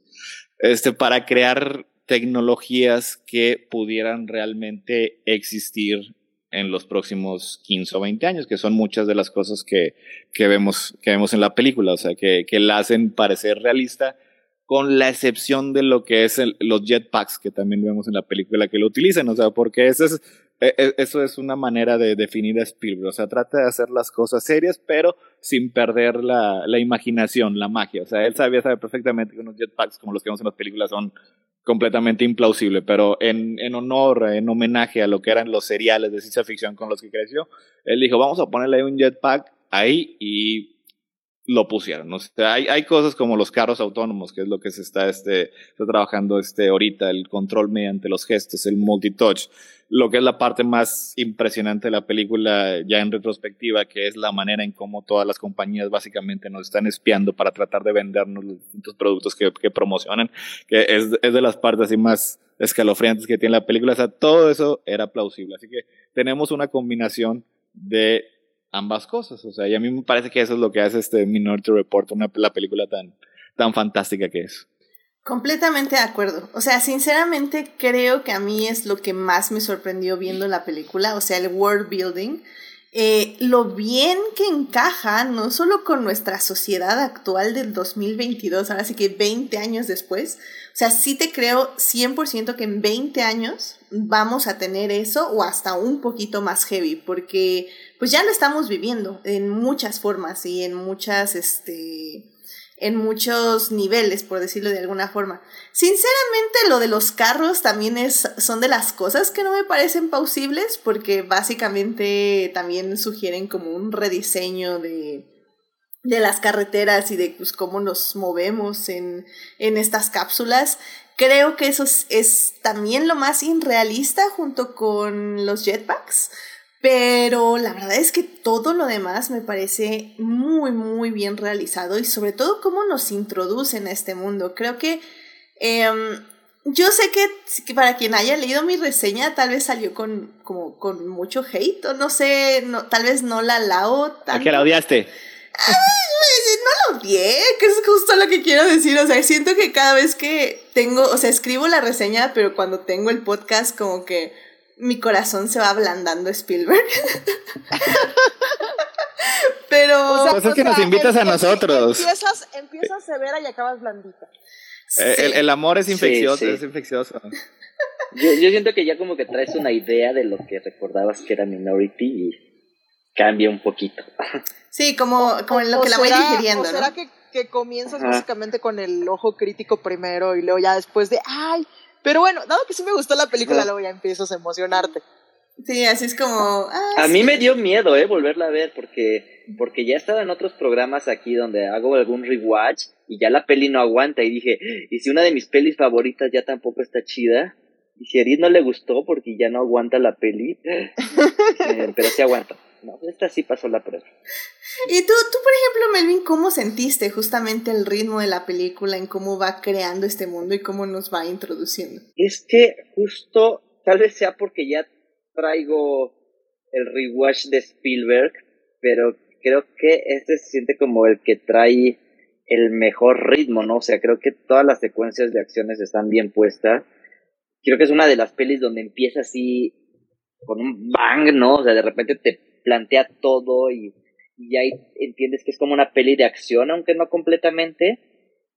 este, para crear tecnologías que pudieran realmente existir en los próximos 15 o 20 años, que son muchas de las cosas que, que, vemos, que vemos en la película, o sea, que, que la hacen parecer realista, con la excepción de lo que es el, los jetpacks que también vemos en la película que lo utilizan, o sea, porque ese es e, e, eso es una manera de definir a Spielberg. O sea, trata de hacer las cosas serias, pero sin perder la, la imaginación, la magia. O sea, él sabía, sabe perfectamente que unos jetpacks como los que vemos en las películas son completamente implausibles, pero en, en honor, en homenaje a lo que eran los seriales de ciencia ficción con los que creció, él dijo, vamos a ponerle un jetpack ahí y lo pusieron. O sea, hay, hay cosas como los carros autónomos, que es lo que se está, este, está trabajando este, ahorita, el control mediante los gestos, el multitouch, lo que es la parte más impresionante de la película ya en retrospectiva, que es la manera en cómo todas las compañías básicamente nos están espiando para tratar de vendernos los distintos productos que, que promocionan, que es, es de las partes así más escalofriantes que tiene la película. O sea, todo eso era plausible. Así que tenemos una combinación de ambas cosas. O sea, y a mí me parece que eso es lo que hace este Minority Report, una, la película tan, tan fantástica que es. Completamente de acuerdo. O sea, sinceramente creo que a mí es lo que más me sorprendió viendo la película, o sea, el world building. Eh, lo bien que encaja, no solo con nuestra sociedad actual del 2022, ahora sí que 20 años después, o sea, sí te creo 100% que en 20 años vamos a tener eso o hasta un poquito más heavy, porque pues ya lo estamos viviendo en muchas formas y en muchas, este, en muchos niveles, por decirlo de alguna forma. Sinceramente, lo de los carros también es, son de las cosas que no me parecen plausibles, porque básicamente también sugieren como un rediseño de, de las carreteras y de pues, cómo nos movemos en, en estas cápsulas. Creo que eso es, es también lo más irrealista junto con los jetpacks. Pero la verdad es que todo lo demás me parece muy, muy bien realizado y sobre todo cómo nos introducen a este mundo. Creo que em, yo sé que, para quien haya leído mi reseña tal vez salió con, como, con mucho hate o no sé, no, tal vez no la lao ¿A qué la odiaste? no lo odié, que es justo lo que quiero decir. O sea, siento que cada vez que tengo, o sea, escribo la reseña, pero cuando tengo el podcast como que mi corazón se va ablandando Spielberg. Pero. O sea, pues es que nos invitas a nosotros. Empiezas, empiezas severa y acabas blandita. Eh, el, amor es infeccioso, es infeccioso. Yo, yo, siento que ya como que traes una idea de lo que recordabas que era Minority y cambia un poquito. Sí, como, como lo que la voy digiriendo, ¿no? ¿Será que, que comienzas básicamente con el ojo crítico primero y luego ya después de, ay, pero bueno, dado que sí me gustó la película, luego ya empiezas a emocionarte. Sí, así es como... Ah, a mí me dio miedo, ¿eh? Volverla a ver, porque, porque ya estaba en otros programas aquí donde hago algún rewatch y ya la peli no aguanta. Y dije, ¿y si una de mis pelis favoritas ya tampoco está chida? Y si a Edith no le gustó porque ya no aguanta la peli, eh, pero sí aguanta. No, esta sí pasó la prueba. Y tú, tú, por ejemplo, Melvin, ¿cómo sentiste justamente el ritmo de la película, en cómo va creando este mundo y cómo nos va introduciendo? Es que justo, tal vez sea porque ya traigo el rewatch de Spielberg, pero creo que este se siente como el que trae el mejor ritmo, ¿no? O sea, creo que todas las secuencias de acciones están bien puestas. Creo que es una de las pelis donde empieza así con un bang, ¿no? O sea, de repente te plantea todo y, y ahí entiendes que es como una peli de acción, aunque no completamente.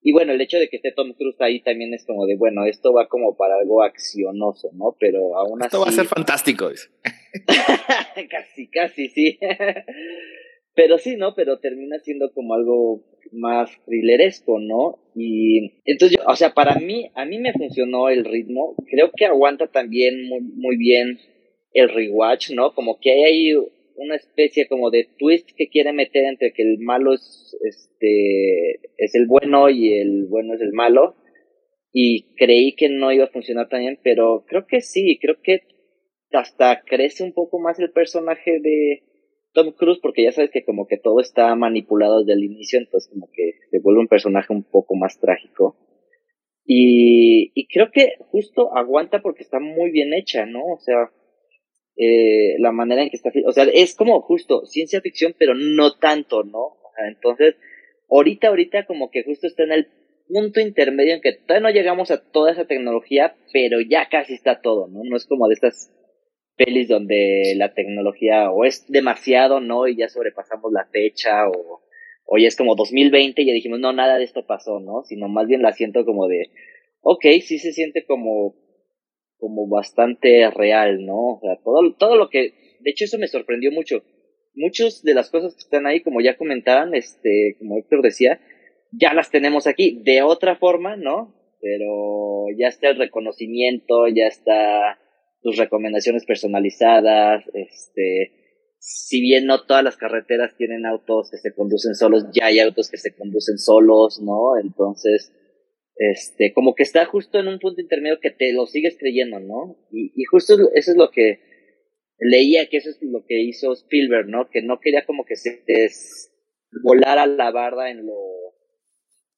Y bueno, el hecho de que esté Tom Cruise ahí también es como de, bueno, esto va como para algo accionoso, ¿no? Pero aún así... Esto va a ser fantástico. casi, casi, sí. pero sí, ¿no? Pero termina siendo como algo más thrilleresco, ¿no? Y entonces, o sea, para mí, a mí me funcionó el ritmo. Creo que aguanta también muy, muy bien el rewatch, ¿no? Como que hay ahí una especie como de twist que quiere meter entre que el malo es este es el bueno y el bueno es el malo. Y creí que no iba a funcionar tan bien pero creo que sí creo que hasta crece un poco más el personaje de Tom Cruise porque ya sabes que como que todo está manipulado desde el inicio entonces como que se vuelve un personaje un poco más trágico. Y, y creo que justo aguanta porque está muy bien hecha no o sea eh, la manera en que está, o sea, es como justo ciencia ficción, pero no tanto, ¿no? O sea, entonces, ahorita, ahorita como que justo está en el punto intermedio en que todavía no llegamos a toda esa tecnología, pero ya casi está todo, ¿no? No es como de estas pelis donde la tecnología o es demasiado, ¿no? Y ya sobrepasamos la fecha o, o ya es como 2020 y ya dijimos, no, nada de esto pasó, ¿no? Sino más bien la siento como de, ok, sí se siente como como bastante real, ¿no? O sea, todo, todo lo que, de hecho eso me sorprendió mucho. Muchas de las cosas que están ahí, como ya comentaban, este, como Héctor decía, ya las tenemos aquí de otra forma, ¿no? Pero ya está el reconocimiento, ya está tus recomendaciones personalizadas, este, si bien no todas las carreteras tienen autos que se conducen solos, ya hay autos que se conducen solos, ¿no? Entonces, este, como que está justo en un punto intermedio que te lo sigues creyendo, ¿no? Y, y justo eso es lo que leía que eso es lo que hizo Spielberg, ¿no? Que no quería como que se volara la barda en lo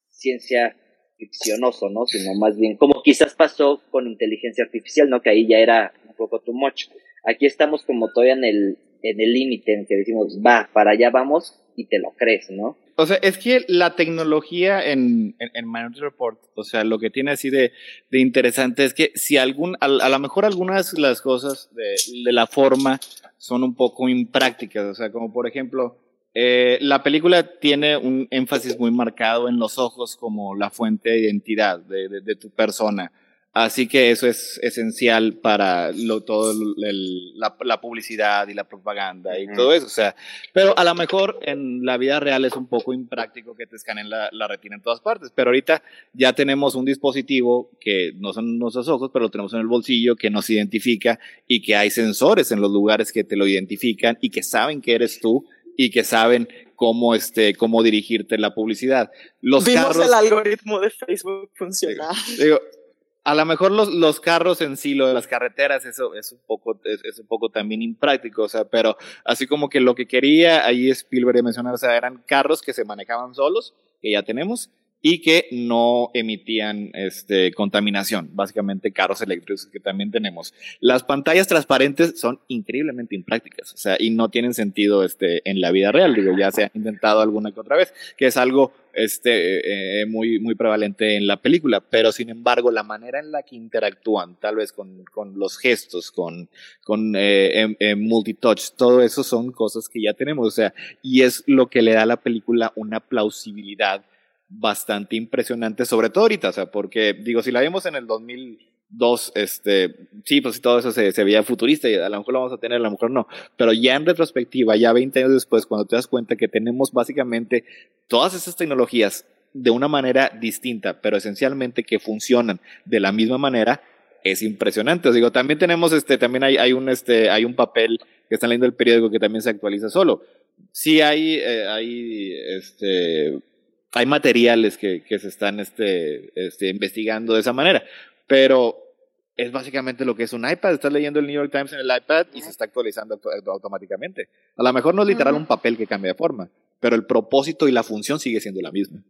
ciencia ficcionoso, ¿no? Sino más bien, como quizás pasó con inteligencia artificial, ¿no? Que ahí ya era un poco too much. Aquí estamos como todavía en el en el límite en que decimos, va, para allá vamos y te lo crees, ¿no? O sea, es que la tecnología en, en, Minority Report, o sea, lo que tiene así de, de interesante es que si algún, a, lo mejor algunas de las cosas de, de, la forma son un poco imprácticas, o sea, como por ejemplo, eh, la película tiene un énfasis muy marcado en los ojos como la fuente de identidad de, de, de tu persona. Así que eso es esencial para lo, todo la, publicidad y la propaganda y todo eso. O sea, pero a lo mejor en la vida real es un poco impráctico que te escaneen la, la, retina en todas partes. Pero ahorita ya tenemos un dispositivo que no son nuestros ojos, pero lo tenemos en el bolsillo, que nos identifica y que hay sensores en los lugares que te lo identifican y que saben que eres tú y que saben cómo este cómo dirigirte la publicidad. Los Vimos el algoritmo de Facebook funcionar. Digo, a lo mejor los, los carros en sí, lo de las carreteras, eso es un poco, es, un poco también impráctico, o sea, pero así como que lo que quería ahí Spielberg mencionar, o sea, eran carros que se manejaban solos, que ya tenemos, y que no emitían este, contaminación, básicamente carros eléctricos que también tenemos. Las pantallas transparentes son increíblemente imprácticas, o sea, y no tienen sentido este, en la vida real, digo, ya se ha intentado alguna que otra vez, que es algo este, eh, muy, muy prevalente en la película, pero sin embargo la manera en la que interactúan, tal vez con, con los gestos, con, con eh, em, em, multitouch, todo eso son cosas que ya tenemos, o sea, y es lo que le da a la película una plausibilidad bastante impresionante, sobre todo ahorita, o sea, porque digo, si la vimos en el 2002, este, sí, pues todo eso se, se veía futurista y a lo mejor lo vamos a tener, a lo mejor no, pero ya en retrospectiva, ya 20 años después, cuando te das cuenta que tenemos básicamente todas esas tecnologías de una manera distinta, pero esencialmente que funcionan de la misma manera, es impresionante. Os digo, también tenemos este, también hay, hay un este, hay un papel que están leyendo el periódico que también se actualiza solo. Sí hay, eh, hay este hay materiales que, que se están este, este, investigando de esa manera, pero es básicamente lo que es un iPad. Estás leyendo el New York Times en el iPad y se está actualizando automáticamente. A lo mejor no es literal un papel que cambia de forma, pero el propósito y la función sigue siendo la misma.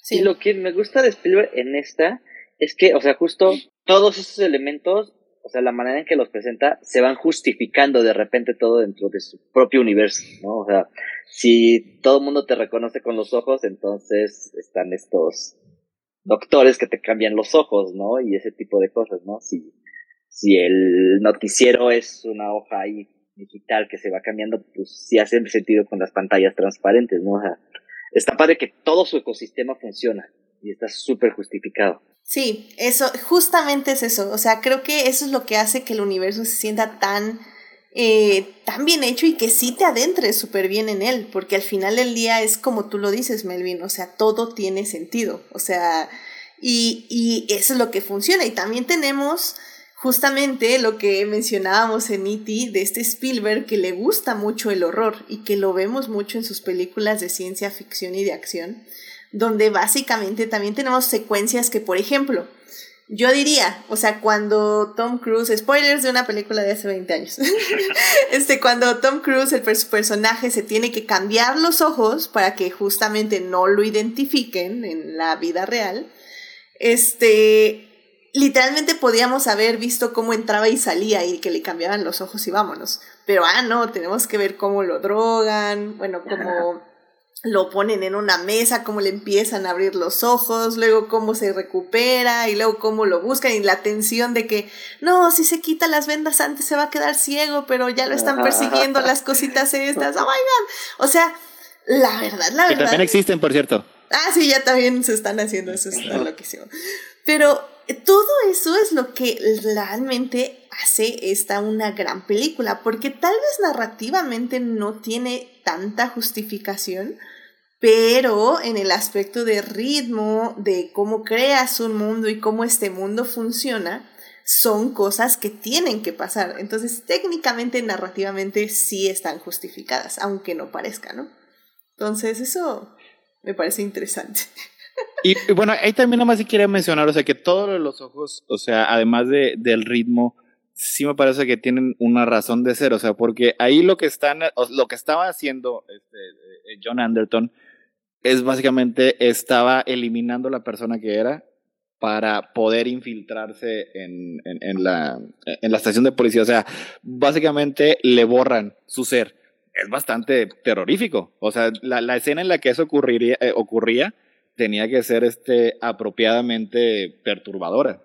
Sí, lo que me gusta de Spielberg en esta es que, o sea, justo todos esos elementos o sea, la manera en que los presenta, se van justificando de repente todo dentro de su propio universo, ¿no? O sea, si todo el mundo te reconoce con los ojos, entonces están estos doctores que te cambian los ojos, ¿no? Y ese tipo de cosas, ¿no? Si, si el noticiero es una hoja ahí digital que se va cambiando, pues sí hace sentido con las pantallas transparentes, ¿no? O sea, está padre que todo su ecosistema funciona y está súper justificado. Sí, eso, justamente es eso. O sea, creo que eso es lo que hace que el universo se sienta tan, eh, tan bien hecho y que sí te adentres súper bien en él, porque al final del día es como tú lo dices, Melvin, o sea, todo tiene sentido. O sea, y, y eso es lo que funciona. Y también tenemos justamente lo que mencionábamos en E.T. de este Spielberg que le gusta mucho el horror y que lo vemos mucho en sus películas de ciencia ficción y de acción donde básicamente también tenemos secuencias que, por ejemplo, yo diría, o sea, cuando Tom Cruise, spoilers de una película de hace 20 años, este, cuando Tom Cruise, el personaje, se tiene que cambiar los ojos para que justamente no lo identifiquen en la vida real, este, literalmente podíamos haber visto cómo entraba y salía y que le cambiaban los ojos y vámonos. Pero, ah, no, tenemos que ver cómo lo drogan, bueno, cómo lo ponen en una mesa, cómo le empiezan a abrir los ojos, luego cómo se recupera y luego cómo lo buscan y la tensión de que no, si se quita las vendas antes se va a quedar ciego, pero ya lo están persiguiendo las cositas estas. Oh my god. O sea, la verdad, la verdad. Que también existen, por cierto. Ah, sí, ya también se están haciendo, eso es loquísimo. Pero todo eso es lo que realmente hace esta una gran película, porque tal vez narrativamente no tiene tanta justificación, pero en el aspecto de ritmo, de cómo creas un mundo y cómo este mundo funciona, son cosas que tienen que pasar. Entonces, técnicamente, narrativamente, sí están justificadas, aunque no parezca, ¿no? Entonces, eso me parece interesante. Y, bueno, ahí también nomás sí quería mencionar, o sea, que todos los ojos, o sea, además de, del ritmo, sí me parece que tienen una razón de ser, o sea, porque ahí lo que están, lo que estaba haciendo este, eh, John Anderton es básicamente estaba eliminando la persona que era para poder infiltrarse en, en, la, en la estación de policía. O sea, básicamente le borran su ser. Es bastante terrorífico. O sea, la, la escena en la que eso ocurriría, eh, ocurría tenía que ser este, apropiadamente perturbadora.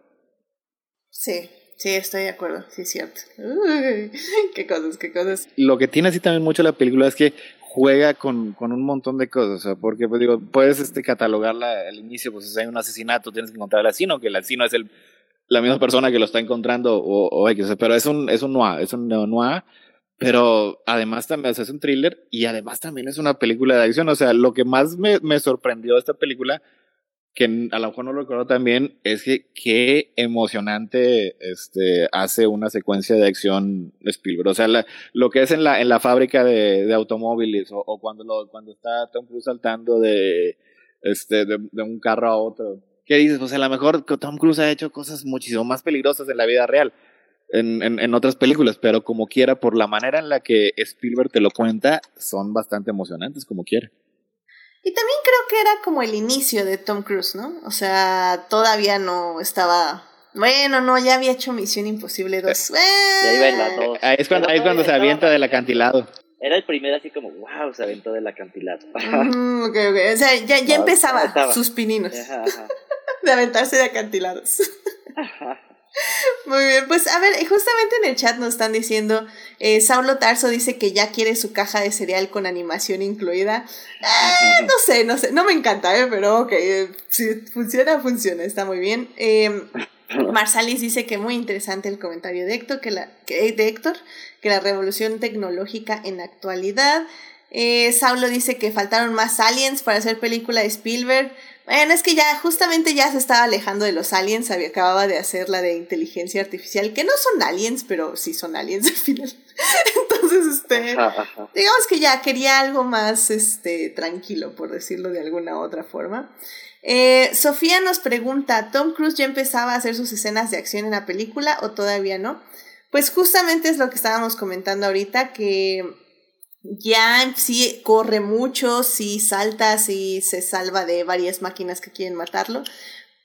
Sí, sí, estoy de acuerdo, sí es cierto. qué cosas, qué cosas. Lo que tiene así también mucho la película es que juega con, con un montón de cosas, o sea, porque pues, digo, puedes este, catalogarla al inicio, pues si hay un asesinato, tienes que encontrar al asesino, que el asesino es el, la misma persona que lo está encontrando, o, o X, pero es un, es un noir, es un noir, pero además también es un thriller y además también es una película de acción, o sea, lo que más me, me sorprendió de esta película que a lo mejor no lo recuerdo también, es que qué emocionante este, hace una secuencia de acción Spielberg. O sea, lo que es en la, en la fábrica de, automóviles o, cuando, lo, cuando está Tom Cruise saltando de, este, de, de, un carro a otro. ¿Qué dices? Pues a lo mejor Tom Cruise ha hecho cosas muchísimo más peligrosas en la vida real. En, en, en otras películas, pero como quiera, por la manera en la que Spielberg te lo cuenta, son bastante emocionantes, como quiera. Y también creo que era como el inicio de Tom Cruise, ¿no? O sea, todavía no estaba. Bueno, no, ya había hecho Misión Imposible 2. Ya iba en la 2. Ahí es cuando, ahí es cuando se avienta del acantilado. Era el primer así como, wow, se aventó del acantilado. Mm, ok, ok. O sea, ya, ya empezaba sus pininos. de aventarse de acantilados. Muy bien, pues a ver, justamente en el chat nos están diciendo, eh, Saulo Tarso dice que ya quiere su caja de cereal con animación incluida. Eh, no sé, no sé, no me encanta, eh, pero ok, eh, si funciona, funciona, está muy bien. Em, Marsalis dice que muy interesante el comentario de Héctor, que la, que, de Héctor, que la revolución tecnológica en la actualidad. Saulo dice que faltaron más aliens para hacer película de Spielberg. Bueno, es que ya justamente ya se estaba alejando de los aliens, había, acababa de hacer la de inteligencia artificial, que no son aliens, pero sí son aliens al final. Entonces, este, digamos que ya quería algo más, este, tranquilo, por decirlo de alguna otra forma. Eh, Sofía nos pregunta, ¿Tom Cruise ya empezaba a hacer sus escenas de acción en la película o todavía no? Pues justamente es lo que estábamos comentando ahorita, que ya sí corre mucho, sí salta, sí se salva de varias máquinas que quieren matarlo.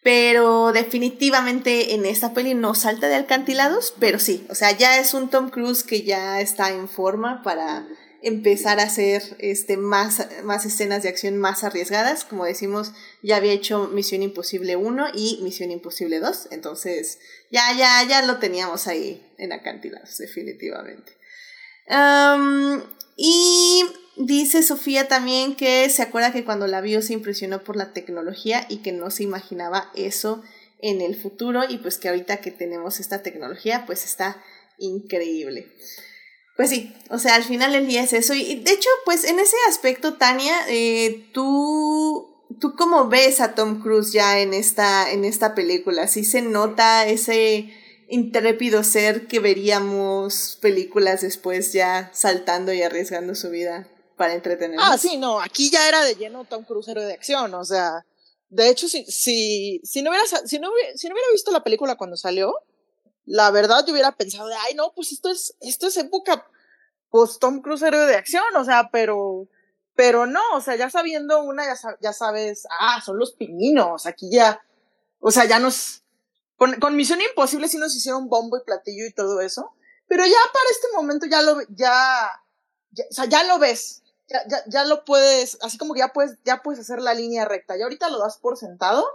Pero definitivamente en esta peli no salta de alcantilados, pero sí, o sea, ya es un Tom Cruise que ya está en forma para empezar a hacer este, más, más escenas de acción más arriesgadas. Como decimos, ya había hecho Misión Imposible 1 y Misión Imposible 2, entonces ya, ya, ya lo teníamos ahí en acantilados, definitivamente. Y dice Sofía también que se acuerda que cuando la vio se impresionó por la tecnología y que no se imaginaba eso en el futuro y pues que ahorita que tenemos esta tecnología pues está increíble. Pues sí, o sea, al final el día es eso. Y de hecho, pues en ese aspecto, Tania, eh, tú, tú cómo ves a Tom Cruise ya en esta, en esta película, ¿sí se nota ese intrépido ser que veríamos películas después ya saltando y arriesgando su vida para entretenernos. Ah, sí, no, aquí ya era de lleno Tom Cruise de acción, o sea, de hecho, si, si, si, no, hubiera, si, no, hubiera visto la película cuando salió, la verdad yo hubiera pensado de, ay, no, pues esto es, esto es época pues Tom Cruise héroe de acción, o sea, pero, pero no, o sea, ya sabiendo una, ya, ya sabes, ah, son los pininos, aquí ya, o sea, ya nos, con, Misión Imposible sí nos hicieron bombo y platillo y todo eso, pero ya para este momento ya lo, ya, o sea, ya lo ves, ya, ya, ya, lo puedes, así como que ya puedes, ya puedes hacer la línea recta, y ahorita lo das por sentado,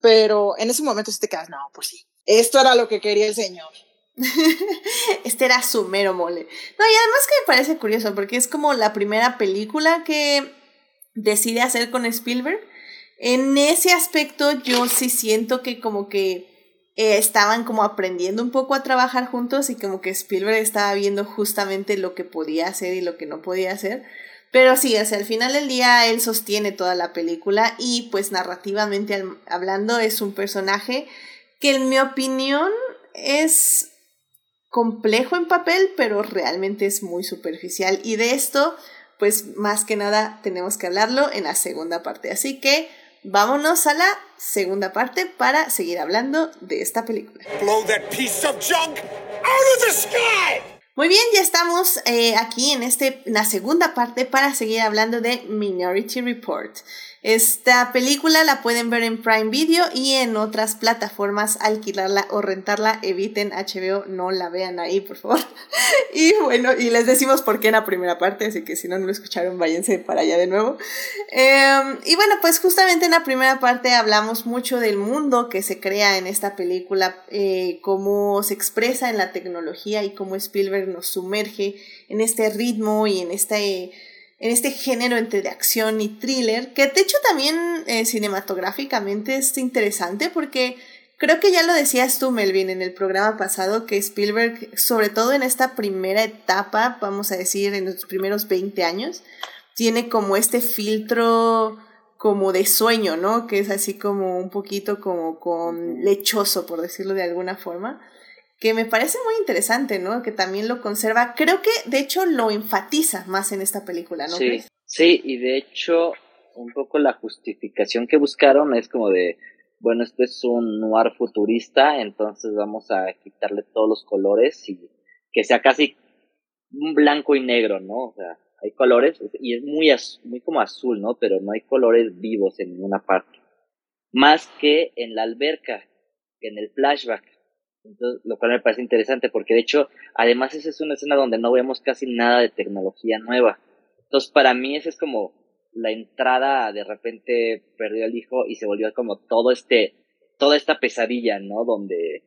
pero en ese momento sí te quedas, no, pues sí, esto era lo que quería el señor. este era su mero mole. No, y además que me parece curioso, porque es como la primera película que decide hacer con Spielberg. En ese aspecto yo sí siento que como que eh, estaban como aprendiendo un poco a trabajar juntos y como que Spielberg estaba viendo justamente lo que podía hacer y lo que no podía hacer. Pero sí, al final del día él sostiene toda la película y pues narrativamente hablando es un personaje que en mi opinión es complejo en papel, pero realmente es muy superficial. Y de esto, pues más que nada tenemos que hablarlo en la segunda parte. Así que vámonos a la segunda parte para seguir hablando de esta película. Muy bien, ya estamos eh, aquí en, este, en la segunda parte para seguir hablando de Minority Report. Esta película la pueden ver en Prime Video y en otras plataformas, alquilarla o rentarla. Eviten HBO, no la vean ahí, por favor. y bueno, y les decimos por qué en la primera parte, así que si no, no lo escucharon, váyanse para allá de nuevo. Em, y bueno, pues justamente en la primera parte hablamos mucho del mundo que se crea en esta película, eh, cómo se expresa en la tecnología y cómo Spielberg nos sumerge en este ritmo y en este en este género entre de acción y thriller, que de hecho también eh, cinematográficamente es interesante porque creo que ya lo decías tú, Melvin, en el programa pasado, que Spielberg, sobre todo en esta primera etapa, vamos a decir, en los primeros 20 años, tiene como este filtro como de sueño, ¿no? Que es así como un poquito como con lechoso, por decirlo de alguna forma que me parece muy interesante, ¿no? Que también lo conserva. Creo que de hecho lo enfatiza más en esta película, ¿no? Sí, sí, y de hecho un poco la justificación que buscaron es como de, bueno, este es un noir futurista, entonces vamos a quitarle todos los colores y que sea casi un blanco y negro, ¿no? O sea, hay colores y es muy, muy como azul, ¿no? Pero no hay colores vivos en ninguna parte. Más que en la alberca, en el flashback entonces, lo cual me parece interesante porque de hecho, además esa es una escena donde no vemos casi nada de tecnología nueva. Entonces, para mí esa es como la entrada, de repente perdió al hijo y se volvió como todo este, toda esta pesadilla, ¿no? Donde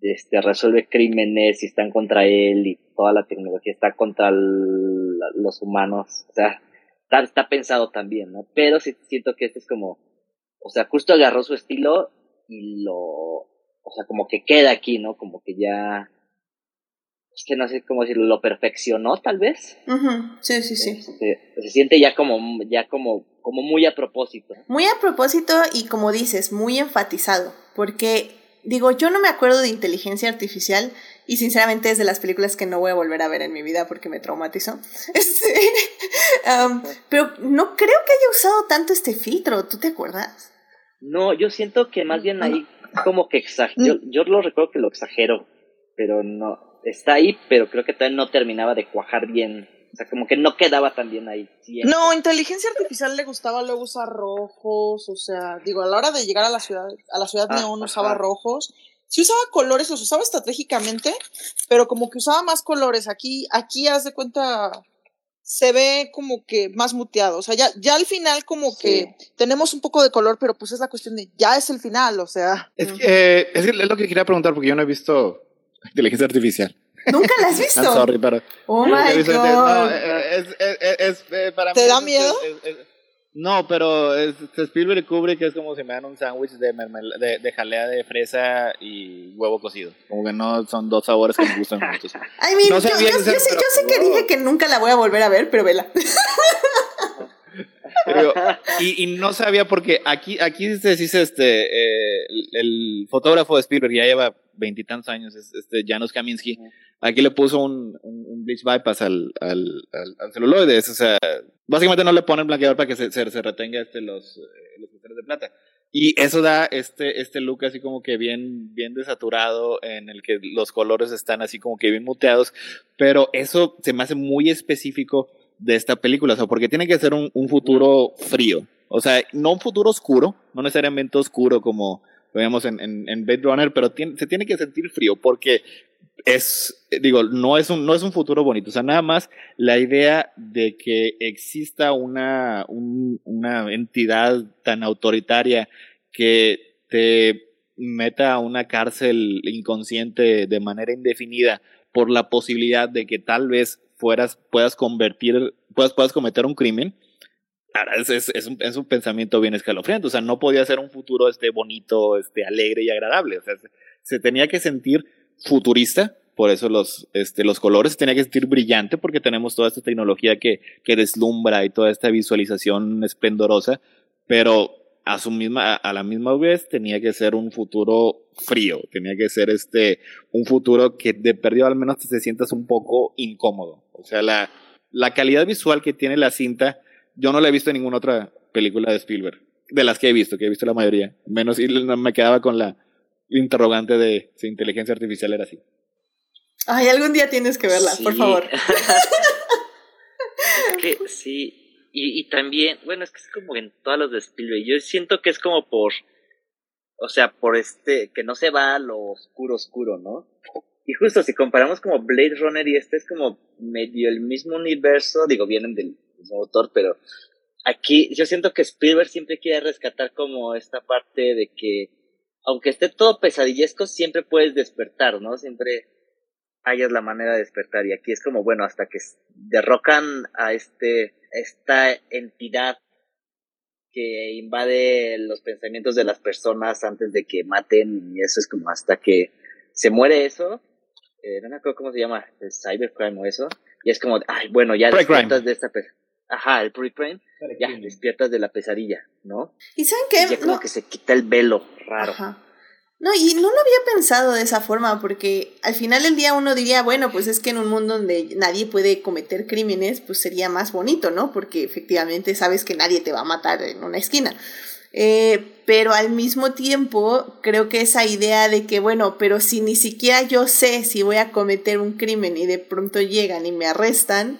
este, resuelve crímenes y están contra él y toda la tecnología está contra los humanos. O sea, está, está, pensado también, ¿no? Pero sí siento que este es como, o sea, justo agarró su estilo y lo, o sea, como que queda aquí, ¿no? Como que ya, es que no sé cómo decirlo, lo perfeccionó tal vez. Sí, sí, sí. Este, se siente ya como, ya como, como muy a propósito. Muy a propósito y como dices, muy enfatizado, porque digo, yo no me acuerdo de inteligencia artificial y sinceramente es de las películas que no voy a volver a ver en mi vida porque me traumatizó. Este, pero no creo que haya usado tanto este filtro, ¿tú te acuerdas? No, yo siento que más bien ahí como que exagero. Mm. Yo, lo recuerdo que lo exagero, pero no. Está ahí, pero creo que todavía no terminaba de cuajar bien. O sea, como que no quedaba tan bien ahí. No, inteligencia artificial le gustaba luego usar rojos, o sea, digo, a la hora de llegar a la ciudad, a la ciudad ah, neón usaba rojos. Sí usaba colores, los usaba estratégicamente, pero como que usaba más colores. Aquí, aquí haz de cuenta, se ve como que más muteado. O sea, ya, ya al final como que tenemos un poco de color, pero pues es la cuestión de ya es el final, o sea. Es, que, es, lo que quería preguntar porque yo no he visto inteligencia artificial. ¿Nunca la has visto? I'm sorry, pero... Oh my God. ¿Te da miedo? No, pero es, Spielberg y Kubrick es como si me dan un sándwich de, de, de, jalea de fresa y huevo cocido. Como que no son dos sabores que me gustan mucho. Ay, mira, yo, yo, sé, que dije que nunca la voy a volver a ver, pero vela. y, y, no sabía porque aquí, aquí se dice este, eh, el, fotógrafo de Spielberg ya lleva veintitantos años, este Janusz Kaminski, aquí le puso un, un, bleach bypass al, al, al, celuloide, o sea, básicamente no le ponen blanqueador para que se, se, retenga este, los, eh, los cristales de plata. Y eso da este, este look así como que bien, bien desaturado, en el que los colores están así como que bien muteados, pero eso se me hace muy específico de esta película, o sea, porque tiene que ser un, un futuro frío, o sea, no un futuro oscuro, no necesariamente oscuro como lo vemos en, en, en Blade pero se tiene que sentir frío porque es, digo, no es, un, no es un futuro bonito. O sea, nada más la idea de que exista una, un, una entidad tan autoritaria que te meta a una cárcel inconsciente de manera indefinida por la posibilidad de que tal vez fueras, puedas convertir, puedas, puedas cometer un crimen, Ahora, es, es, es, un, es, un, pensamiento bien escalofriante, o sea, no podía ser un futuro este bonito, este alegre y agradable, o sea, se, tenía que sentir futurista, por eso los, este, los colores se tenía que sentir brillante porque tenemos toda esta tecnología que, que deslumbra y toda esta visualización esplendorosa, pero a su misma, a la misma vez tenía que ser un futuro frío, tenía que ser este, un futuro que de perdido al menos te sientas un poco incómodo. O sea, la, la calidad visual que tiene la cinta, yo no la he visto en ninguna otra película de Spielberg, de las que he visto, que he visto la mayoría, menos y me quedaba con la interrogante de si inteligencia artificial era así. Ay, algún día tienes que verla, por favor. que, sí, y, y también, bueno, es que es como en todas los de Spielberg. Yo siento que es como por, o sea, por este, que no se va a lo oscuro, oscuro, ¿no? Y justo si comparamos como Blade Runner y este es como medio el mismo universo, digo, vienen del mismo autor, pero aquí yo siento que Spielberg siempre quiere rescatar como esta parte de que, aunque esté todo pesadillesco, siempre puedes despertar, ¿no? Siempre hayas la manera de despertar. Y aquí es como, bueno, hasta que derrocan a este esta entidad que invade los pensamientos de las personas antes de que maten y eso es como hasta que se muere eso, eh, no me acuerdo cómo se llama, el cybercrime o eso, y es como, ay, bueno, ya de esta Ajá, el pre-crime, ya despiertas de la pesadilla, ¿no? ¿Y saben qué? ya como que se quita el velo raro. Ajá. No, y no lo había pensado de esa forma, porque al final del día uno diría, bueno, pues es que en un mundo donde nadie puede cometer crímenes, pues sería más bonito, ¿no? Porque efectivamente sabes que nadie te va a matar en una esquina. Eh, pero al mismo tiempo, creo que esa idea de que, bueno, pero si ni siquiera yo sé si voy a cometer un crimen y de pronto llegan y me arrestan,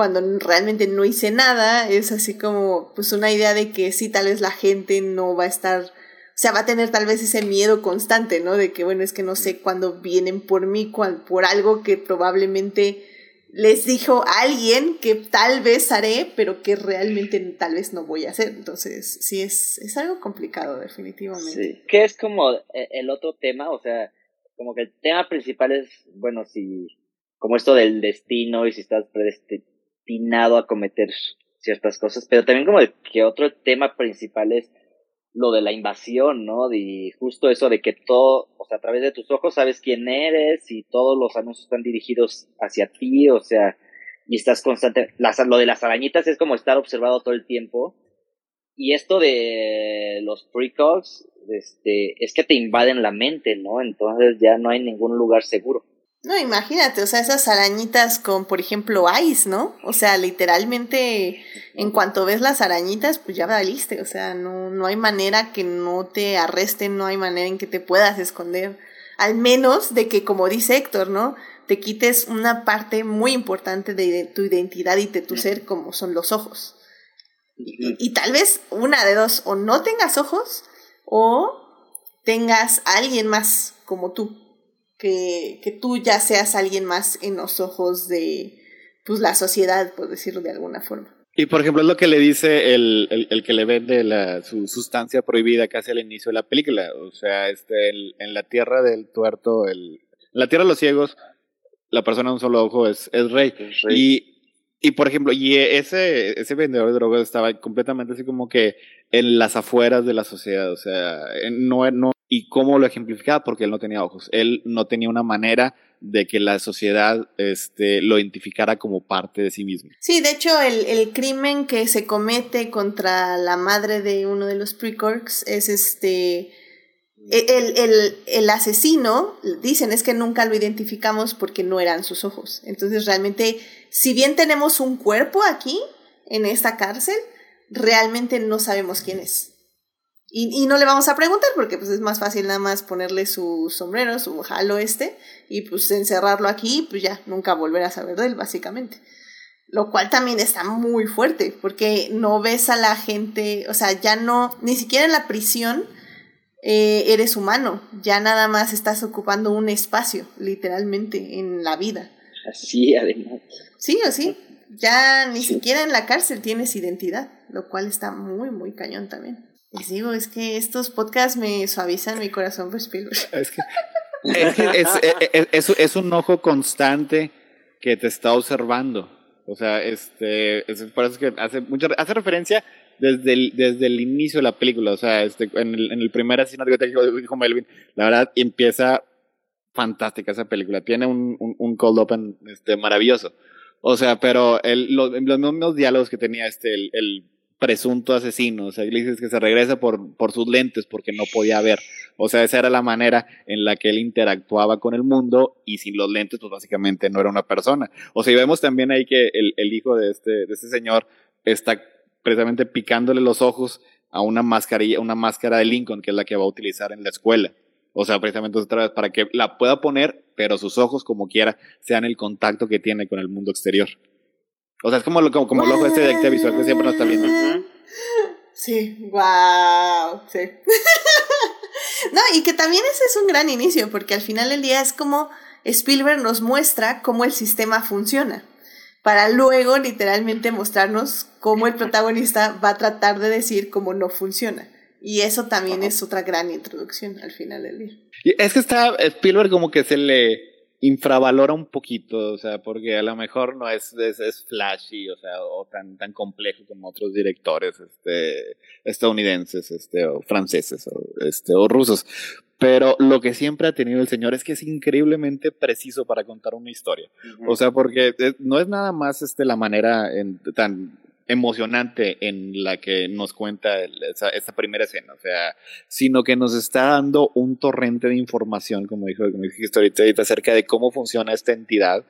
cuando realmente no hice nada, es así como, pues una idea de que sí, tal vez la gente no va a estar o sea, va a tener tal vez ese miedo constante, ¿no? De que, bueno, es que no sé cuándo vienen por mí, por algo que probablemente les dijo alguien que tal vez haré, pero que realmente tal vez no voy a hacer. Entonces, sí, es, es algo complicado, definitivamente. Sí, que es como e, el otro tema, o sea, como que el tema principal es, bueno, si, como esto del destino y si estás predestinado a cometer ciertas cosas, pero también como que otro tema principal es lo de la invasión, ¿no? De justo eso de que todo, o sea, a través de tus ojos sabes quién eres y todos los anuncios están dirigidos hacia ti, o sea, y estás constante. lo de las arañitas es como estar observado todo el tiempo. Y esto de los precogs, este, es que te invaden la mente, ¿no? Entonces ya no hay ningún lugar seguro. No, imagínate, o sea, esas arañitas con, por ejemplo, ice, ¿no? O sea, literalmente, en cuanto ves las arañitas, pues ya valiste, o sea, no, no hay manera que no te arresten, no hay manera en que te puedas esconder, al menos de que, como dice Héctor, ¿no? Te quites una parte muy importante de tu identidad y de tu ser, como son los ojos. Y, y tal vez una de dos, o no tengas ojos, o tengas a alguien más como tú que, que tú ya seas alguien más en los ojos de pues, la sociedad, por decirlo de alguna forma. Y por ejemplo es lo que le dice el, el, el que le vende la, su sustancia prohibida casi al inicio de la película. O sea, este, el, en la tierra del tuerto, el, en la tierra de los ciegos, la persona de un solo ojo es, es rey. Y, y por ejemplo, y ese, ese vendedor de drogas estaba completamente así como que en las afueras de la sociedad. O sea, no, no, ¿Y cómo lo ejemplificaba? Porque él no tenía ojos. Él no tenía una manera de que la sociedad este, lo identificara como parte de sí mismo. Sí, de hecho, el, el crimen que se comete contra la madre de uno de los precorks es este. El, el, el, asesino, dicen, es que nunca lo identificamos porque no eran sus ojos. Entonces, realmente, si bien tenemos un cuerpo aquí, en esta cárcel, realmente no sabemos quién es. Y, y, no le vamos a preguntar porque pues es más fácil nada más ponerle su sombrero, su jalo este, y pues encerrarlo aquí, pues ya nunca volver a saber de él, básicamente. Lo cual también está muy fuerte, porque no ves a la gente, o sea, ya no, ni siquiera en la prisión eh, eres humano, ya nada más estás ocupando un espacio, literalmente, en la vida. Así, además. Sí, o sí, ya ni siquiera en la cárcel tienes identidad, lo cual está muy, muy cañón también. Les digo, es que estos podcasts me suavizan mi corazón por Spielberg. Es que es, es, es, un ojo constante que te está observando. O sea, este, es por eso que hace, mucha, hace referencia desde el, desde el inicio de la película. O sea, este, en, el, en el primer asesinato que dijo Melvin, la verdad empieza fantástica esa película. Tiene un, un, cold open este, maravilloso. O sea, pero el, los, los mismos diálogos que tenía este, el presunto asesino. O sea, le dices que se regresa por, por sus lentes porque no podía ver. O sea, esa era la manera en la que él interactuaba con el mundo y sin los lentes, pues básicamente no era una persona. O sea, y vemos también ahí que el, el hijo de este, de este señor está precisamente picándole los ojos a una mascarilla, una máscara de Lincoln, que es la que va a utilizar en la escuela. O sea, precisamente otra vez para que la pueda poner, pero sus ojos, como quiera, sean el contacto que tiene con el mundo exterior. O sea, es como, como, como el ojo este de visual que siempre nos está viendo. Sí, wow, sí. no, y que también ese es un gran inicio, porque al final del día es como Spielberg nos muestra cómo el sistema funciona, para luego literalmente mostrarnos cómo el protagonista va a tratar de decir cómo no funciona. Y eso también es otra gran introducción al final del día. Y es que está Spielberg como que se le infravalora un poquito, o sea, porque a lo mejor no es, es, flashy, o sea, o tan, tan complejo como otros directores este, estadounidenses, este, o franceses, o, este, o rusos. Pero lo que siempre ha tenido el señor es que es increíblemente preciso para contar una historia. O sea, porque eh, no es nada más este, la manera en, tan emocionante en la que nos cuenta esa, primera escena, o sea, sino que nos está dando un torrente de información, como dijo, como ahorita, acerca de cómo funciona esta entidad,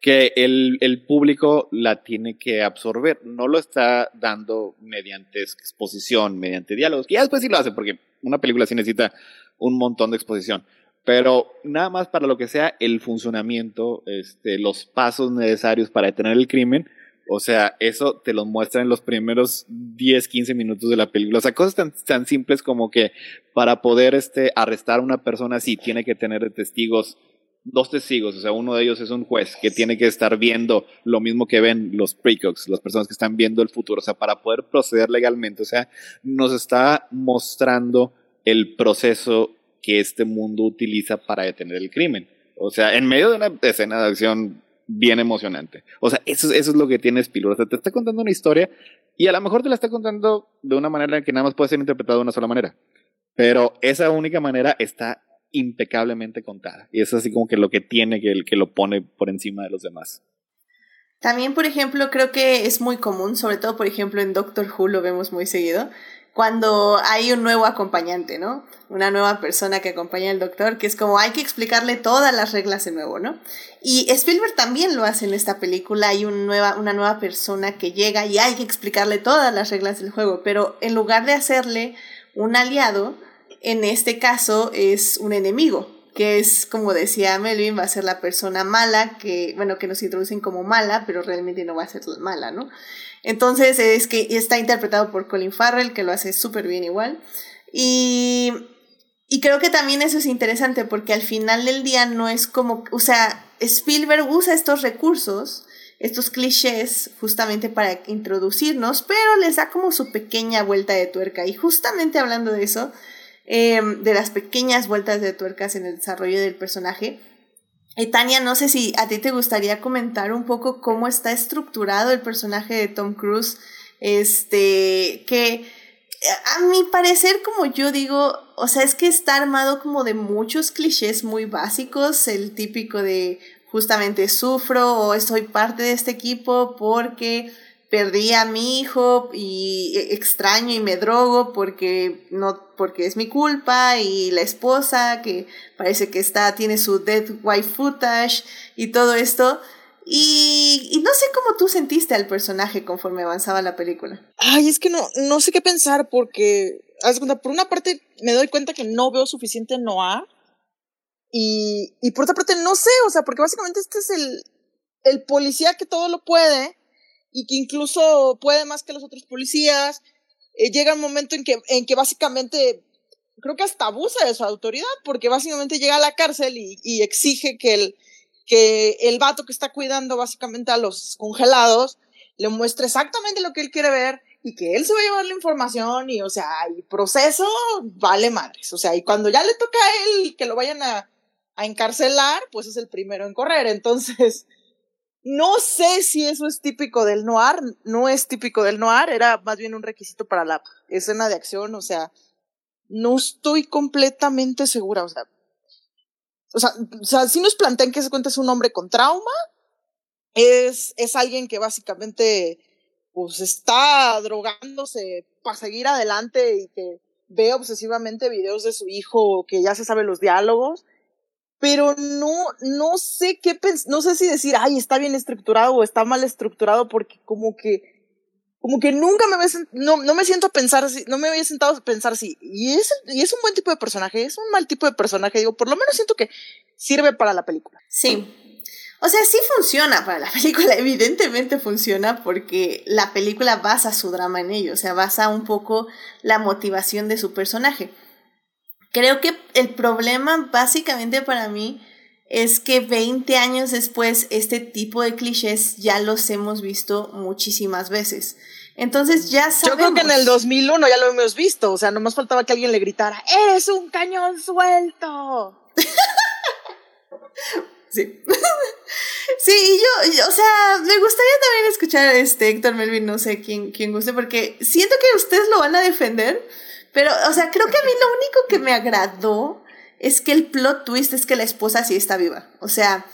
que el, el, público la tiene que absorber, no lo está dando mediante exposición, mediante diálogos, que ya después sí lo hace, porque una película sí necesita un montón de exposición, pero nada más para lo que sea el funcionamiento, este, los pasos necesarios para detener el crimen, o sea, eso te lo muestra en los primeros 10, 15 minutos de la película. O sea, cosas tan, tan simples como que para poder este, arrestar a una persona así tiene que tener testigos, dos testigos. O sea, uno de ellos es un juez que tiene que estar viendo lo mismo que ven los precogs, las personas que están viendo el futuro. O sea, para poder proceder legalmente. O sea, nos está mostrando el proceso que este mundo utiliza para detener el crimen. O sea, en medio de una escena de acción bien emocionante. O sea, eso, eso es lo que tiene Spielberg. O sea, te está contando una historia y a lo mejor te la está contando de una manera que nada más puede ser interpretada de una sola manera. Pero esa única manera está impecablemente contada. Y es así como que lo que tiene que, que lo pone por encima de los demás. También, por ejemplo, creo que es muy común, sobre todo, por ejemplo, en Doctor Who lo vemos muy seguido, cuando hay un nuevo acompañante, ¿no? Una nueva persona que acompaña al doctor, que es como hay que explicarle todas las reglas de nuevo, ¿no? Y Spielberg también lo hace en esta película, hay un nueva, una nueva persona que llega y hay que explicarle todas las reglas del juego, pero en lugar de hacerle un aliado, en este caso es un enemigo, que es, como decía Melvin, va a ser la persona mala, que, bueno, que nos introducen como mala, pero realmente no va a ser mala, ¿no? Entonces es que está interpretado por Colin Farrell, que lo hace súper bien igual. Y, y creo que también eso es interesante porque al final del día no es como, o sea, Spielberg usa estos recursos, estos clichés justamente para introducirnos, pero les da como su pequeña vuelta de tuerca. Y justamente hablando de eso, em, de las pequeñas vueltas de tuercas en el desarrollo del personaje, Tania, no sé si a ti te gustaría comentar un poco cómo está estructurado el personaje de Tom Cruise, este, que a mi parecer, como yo digo, o sea, es que está armado como de muchos clichés muy básicos, el típico de justamente sufro o soy parte de este equipo porque perdí a mi hijo y extraño y me drogo porque no porque es mi culpa y la esposa que parece que está tiene su dead wife footage y todo esto y, y, no sé cómo tú sentiste al personaje conforme avanzaba la película. Ay, es que no, no sé qué pensar porque, por una parte me doy cuenta que no veo suficiente Noah y, y por otra parte no sé, o sea, porque básicamente este es el, el policía que todo lo puede y que incluso puede más que los otros policías. Eh, llega un momento en que, en que básicamente creo que hasta abusa de su autoridad, porque básicamente llega a la cárcel y, y exige que el, que el vato que está cuidando básicamente a los congelados le muestre exactamente lo que él quiere ver y que él se va a llevar la información y, o sea, el proceso vale madres. O sea, y cuando ya le toca a él que lo vayan a, a encarcelar, pues es el primero en correr. Entonces, No sé si eso es típico del noir, no es típico del noir, era más bien un requisito para la escena de acción, o sea, no estoy completamente segura, o sea, o sea, si nos plantean que se cuenta es un hombre con trauma, es, es alguien que básicamente pues está drogándose para seguir adelante y que ve obsesivamente videos de su hijo que ya se sabe los diálogos pero no, no sé qué no sé si decir, ay, está bien estructurado o está mal estructurado, porque como que, como que nunca me no, no me siento a pensar, no me había sentado a pensar si, y es, y es un buen tipo de personaje, es un mal tipo de personaje, digo, por lo menos siento que sirve para la película. Sí. O sea, sí funciona para la película, evidentemente funciona porque la película basa su drama en ello, o sea, basa un poco la motivación de su personaje. Creo que el problema básicamente para mí es que 20 años después este tipo de clichés ya los hemos visto muchísimas veces. Entonces ya sabemos. Yo creo que en el 2001 ya lo hemos visto, o sea, nomás faltaba que alguien le gritara, ¡Eres un cañón suelto! sí. sí, yo, o sea, me gustaría también escuchar este Héctor Melvin, no sé quién, quién guste, porque siento que ustedes lo van a defender, pero, o sea, creo que a mí lo único que me agradó es que el plot twist es que la esposa sí está viva. O sea,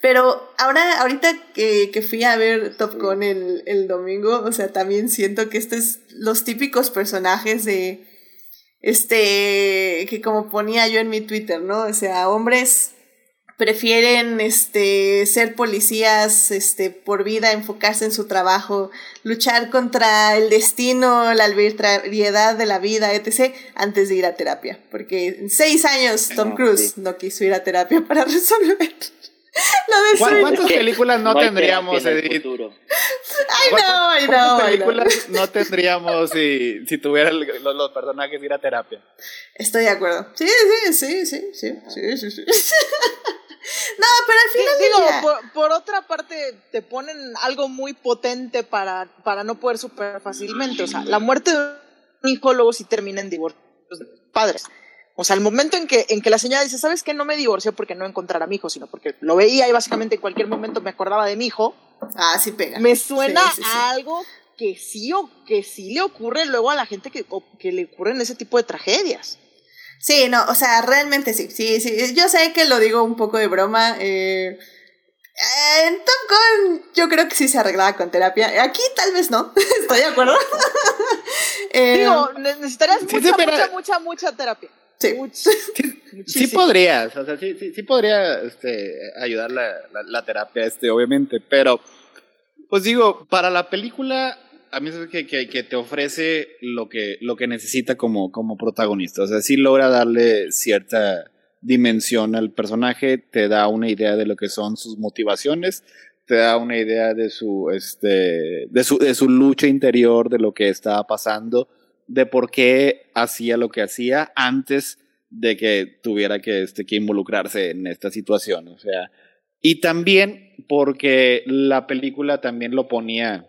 pero ahora, ahorita que, que fui a ver Top Gun el, el, domingo, o sea, también siento que estos es los típicos personajes de, este, que como ponía yo en mi Twitter, ¿no? O sea, hombres prefieren este, ser policías este, por vida, enfocarse en su trabajo, luchar contra el destino, la arbitrariedad de la vida, etc., antes de ir a terapia. Porque en seis años Tom Cruise no quiso ir a terapia para resolver. ¿Cuántas películas no tendríamos, Edith? Ay, no, ay, no. ¿Cuántas películas no tendríamos si, si tuvieran los, los, personajes ir a terapia? Estoy de acuerdo. Sí, sí, sí, sí, sí, sí, sí. sí. No, pero al final digo, por, otra parte, te ponen algo muy potente para, para no poder superar fácilmente. O sea, la muerte de un hijo luego sí termina en divorcio padres. O sea, el momento en que, en que la señora dice, ¿sabes qué? No me divorció porque no encontrara a mi hijo, sino porque lo veía y básicamente en cualquier momento me acordaba de mi hijo. Ah, sí pega. Me suena a algo que sí, o, que sí le ocurre luego a la gente que, que le ocurren ese tipo de tragedias. Sí, no, o sea, realmente sí, sí, sí. Yo sé que lo digo un poco de broma. Eh, en Top Gun yo creo que sí se arreglaba con terapia. Aquí tal vez no, estoy de acuerdo. eh, Digo, necesitarías mucha, mucha, mucha, mucha terapia. Sí. sí, podrías, o sea, sí, sí, sí podría este, ayudar la, la, la terapia, este, obviamente, pero, pues digo, para la película a mí es que, que, te ofrece lo que, lo que necesita como, como protagonista. O sea, sí logra darle cierta dimensión al personaje, te da una idea de lo que son sus motivaciones, te da una idea de su, este, de su, de su lucha interior, de lo que estaba pasando, de por qué hacía lo que hacía antes de que tuviera que, este, que involucrarse en esta situación. O sea, y también porque la película también lo ponía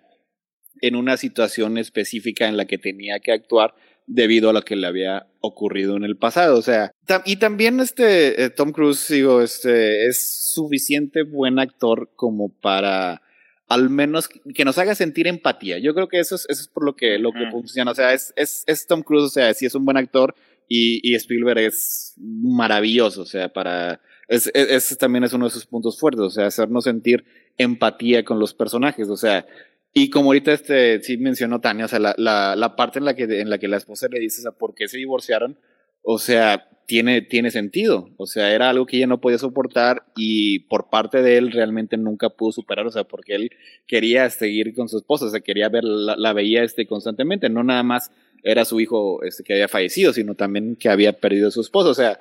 en una situación específica en la que tenía que actuar debido a lo que le había ocurrido en el pasado. O sea, y también este eh, Tom Cruise, digo, este es suficiente buen actor como para al menos que nos haga sentir empatía. Yo creo que eso es, eso es por lo que, lo que funciona. O sea, es, es, es Tom Cruise, o sea, sí es un buen actor y, y Spielberg es maravilloso, o sea, para... Ese es, también es uno de sus puntos fuertes, o sea, hacernos sentir empatía con los personajes, o sea, y como ahorita este, sí mencionó Tania, o sea, la, la, la parte en la, que, en la que la esposa le dice, o sea, ¿por qué se divorciaron? O sea, tiene, tiene sentido. O sea, era algo que ella no podía soportar y por parte de él realmente nunca pudo superar, o sea, porque él quería seguir con su esposa, o sea, quería ver, la, veía este, constantemente, no nada más era su hijo este, que había fallecido, sino también que había perdido a su esposo. O sea,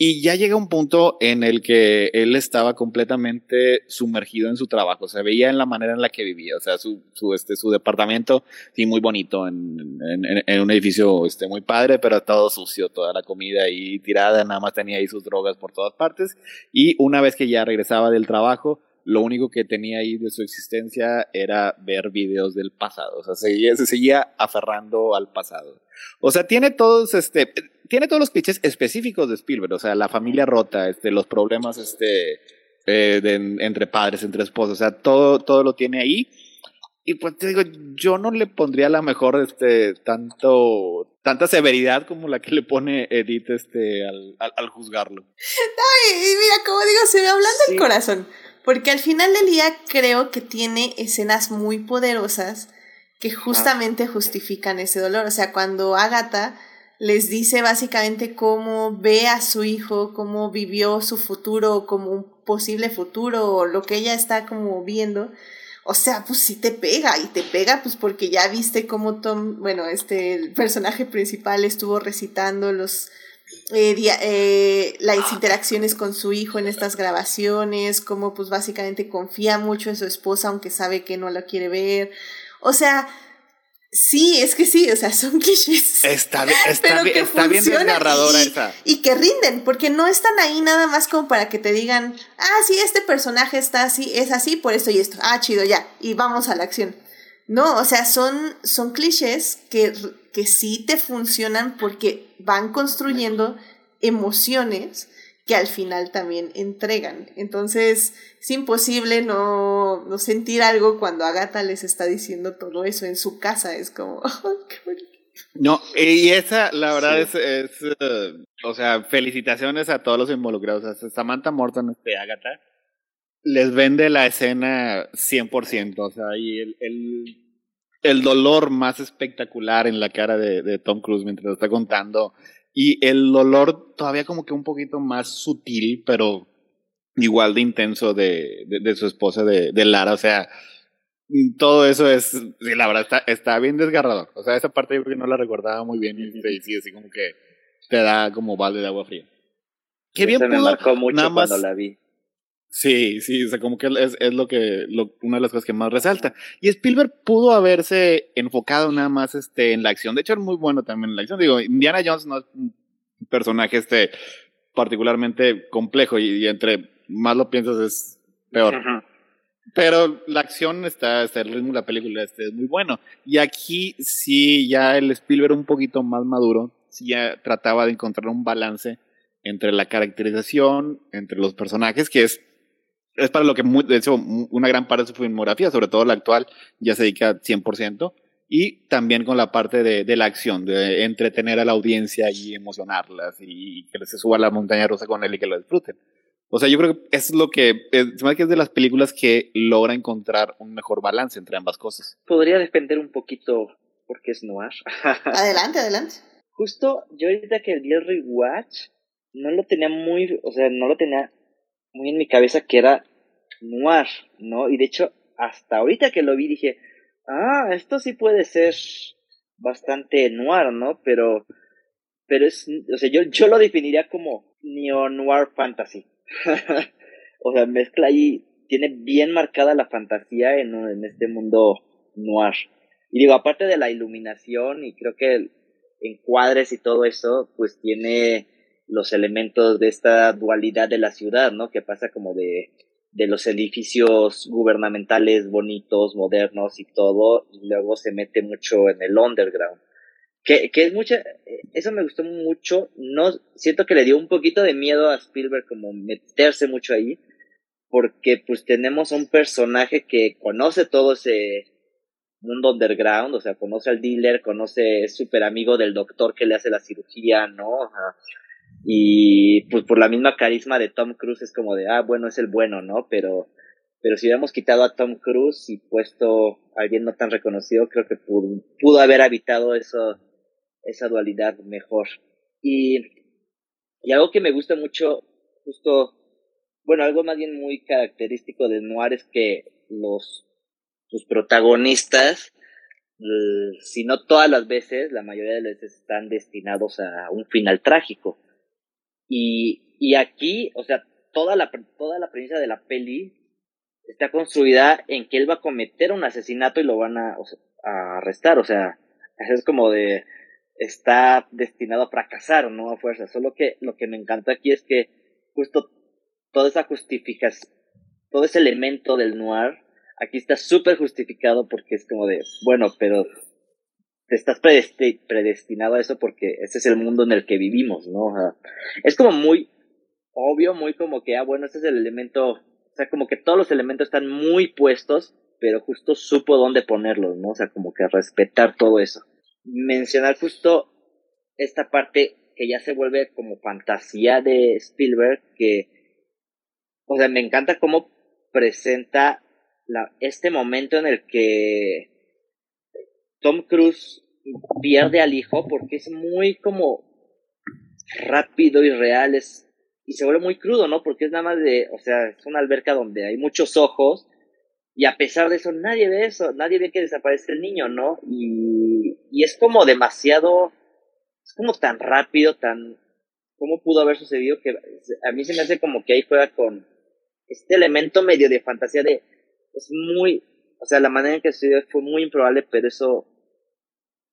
y ya llega un punto en el que él estaba completamente sumergido en su trabajo, o sea, veía en la manera en la que vivía, o sea, su, su, este, su departamento, sí, muy bonito, en, en, en, un edificio este, muy padre, pero todo sucio, toda la comida ahí tirada, nada más tenía ahí sus drogas por todas partes, y una vez que ya regresaba del trabajo, lo único que tenía ahí de su existencia era ver videos del pasado, o sea, seguía, se seguía aferrando al pasado. O sea, tiene todos, este, tiene todos los clichés específicos de Spielberg, o sea, la familia rota, este, los problemas, este, eh, entre padres, entre esposos, o sea, todo, todo lo tiene ahí. Y pues te digo, yo no le pondría a la mejor este, tanto, tanta severidad como la que le pone Edith este, al, al, juzgarlo. Ay, mira, como digo, se me hablando el corazón. Porque al final del día creo que tiene escenas muy poderosas que justamente justifican ese dolor. O sea, cuando Agatha les dice básicamente cómo ve a su hijo, cómo vivió su futuro como un posible futuro o lo que ella está como viendo. O sea, pues sí te pega y te pega pues porque ya viste cómo Tom, bueno, este el personaje principal estuvo recitando los eh, eh, las interacciones con su hijo en estas grabaciones, cómo pues básicamente confía mucho en su esposa aunque sabe que no la quiere ver. O sea, Sí, es que sí, o sea, son clichés. Está, está, está bien desgarradora esa. Y que rinden, porque no están ahí nada más como para que te digan, ah, sí, este personaje está así, es así, por esto y esto. Ah, chido, ya, y vamos a la acción. No, o sea, son, son clichés que, que sí te funcionan porque van construyendo emociones que al final también entregan. Entonces, es imposible no, no sentir algo cuando Agatha les está diciendo todo eso en su casa. Es como, qué bonito. No, y esa, la verdad, es, es eh, o sea, felicitaciones a todos los involucrados. O Samantha Morton, este Agatha, les vende la escena 100%. O sea, y el, el, el dolor más espectacular en la cara de, de Tom Cruise mientras lo está contando y el dolor todavía como que un poquito más sutil, pero igual de intenso de, de, su esposa, de, de, Lara. O sea, todo eso es, sí, la verdad, está, está bien desgarrador. O sea, esa parte yo creo que no la recordaba muy bien y sí, así como que te da como balde de agua fría. Qué bien pudo, me marcó mucho nada más, cuando la vi. Sí, sí, o sea, como que es, es lo que, lo, una de las cosas que más resalta. Y Spielberg pudo haberse enfocado nada más este, en la acción. De hecho, es muy bueno también en la acción. Digo, Indiana Jones no es un personaje este, particularmente complejo y, entre más lo piensas es peor. Pero la acción está, está, el ritmo de la película este, es muy bueno. Y aquí sí, ya el Spielberg un poquito más maduro, sí ya trataba de encontrar un balance entre la caracterización, entre los personajes, que es es para lo que, de hecho, una gran parte de su filmografía, sobre todo la actual, ya se dedica 100%, y también con la parte de, de la acción, de entretener a la audiencia y emocionarlas, y que se suba a la montaña rusa con él y que lo disfruten. O sea, yo creo que es lo que, se me que es de las películas que logra encontrar un mejor balance entre ambas cosas. Podría depender un poquito porque es noir. adelante, adelante. Justo, yo ahorita que el el Watch no lo tenía muy, o sea, no lo tenía muy en mi cabeza que era noir, ¿no? Y de hecho, hasta ahorita que lo vi dije, ah, esto sí puede ser bastante noir, ¿no? Pero, pero es, o sea, yo, yo lo definiría como neo-noir fantasy. o sea, mezcla ahí, tiene bien marcada la fantasía en, en este mundo noir. Y digo, aparte de la iluminación y creo que encuadres y todo eso, pues tiene los elementos de esta dualidad de la ciudad, ¿no? Que pasa como de, de los edificios gubernamentales bonitos, modernos y todo, y luego se mete mucho en el underground. Que, que es mucha, eso me gustó mucho, no, siento que le dio un poquito de miedo a Spielberg como meterse mucho ahí, porque pues tenemos un personaje que conoce todo ese mundo underground, o sea, conoce al dealer, conoce, es súper amigo del doctor que le hace la cirugía, ¿no? Y pues por la misma carisma de Tom Cruise es como de, ah, bueno, es el bueno, ¿no? Pero, pero si hubiéramos quitado a Tom Cruise y puesto a alguien no tan reconocido, creo que pudo, haber habitado eso, esa dualidad mejor. Y, y algo que me gusta mucho, justo, bueno, algo más bien muy característico de Noir es que los, sus protagonistas, si no todas las veces, la mayoría de las veces están destinados a un final trágico. Y, y aquí, o sea, toda la, toda la premisa de la peli está construida en que él va a cometer un asesinato y lo van a, a arrestar, o sea, es como de, está destinado a fracasar, no a fuerza. Solo que lo que me encantó aquí es que justo toda esa justificación, todo ese elemento del noir, aquí está súper justificado porque es como de, bueno, pero te estás predestinado a eso porque ese es el mundo en el que vivimos, ¿no? es como muy obvio, muy como que, ah, bueno, este es el elemento sea, como que todos los elementos están muy puestos, pero justo supo dónde ponerlos, ¿no? O sea, como que respetar todo eso. Mencionar justo esta parte que ya se vuelve como fantasía de Spielberg, que, o sea, me encanta cómo presenta este momento en el que Tom Cruise pierde al hijo porque es muy como rápido y real, es, y se vuelve muy crudo, ¿no? Porque es nada más de, o sea, es una alberca donde hay muchos ojos, y a pesar de eso, nadie ve eso, nadie ve que desaparece el niño, ¿no? Y, y es como demasiado, es como tan rápido, tan, ¿cómo pudo haber sucedido? Que a mí se me hace como que ahí juega con este elemento medio de fantasía de, es muy, o sea, la manera en que sucedió fue muy improbable, pero eso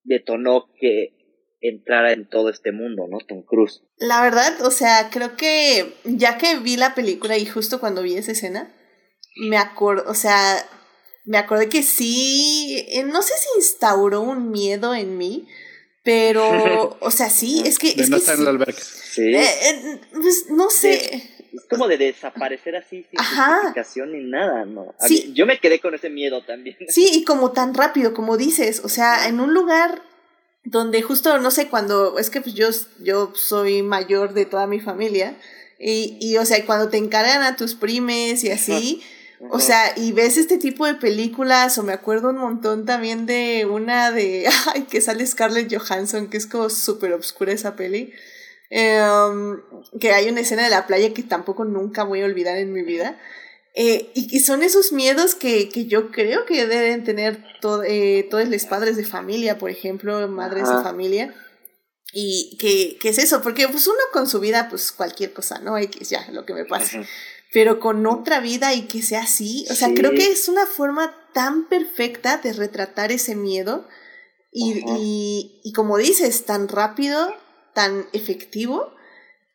detonó que entrara en todo este mundo, ¿no? Tom Cruise. La verdad, o sea, creo que ya que vi la película y justo cuando vi esa escena, me acuerdo, o sea, me acordé que sí, eh, no sé si instauró un miedo en mí, pero, o sea, sí, es que... es no que estar en la alberca. Sí. Eh, eh, pues, no sé. Es como de desaparecer así sin Ajá. justificación ni nada, ¿no? A Sí. mí- yo me quedé con ese miedo también. Sí, y como tan rápido, como dices, o sea, en un lugar donde justo, no sé, cuando, es que pues yo, yo soy mayor de toda mi familia, y, y o sea, cuando te encargan a tus primes y así, o sea, y ves este tipo de películas, o me acuerdo un montón también de una de, ay, que sale Scarlett Johansson, que es como súper obscura esa peli, em, que hay una escena de la playa que tampoco nunca voy a olvidar en mi vida. Eh, y, y son esos miedos que, que yo creo que deben tener to- eh, todos los padres de familia, por ejemplo, madres Ajá. de familia. Y que, que es eso, porque pues uno con su vida, pues cualquier cosa, ¿no? X, ya, lo que me pase. Ujú. Pero con otra vida y que sea así, o sea, Sí. creo que es una forma tan perfecta de retratar ese miedo y, Ajá. y, y como dices, tan rápido, tan efectivo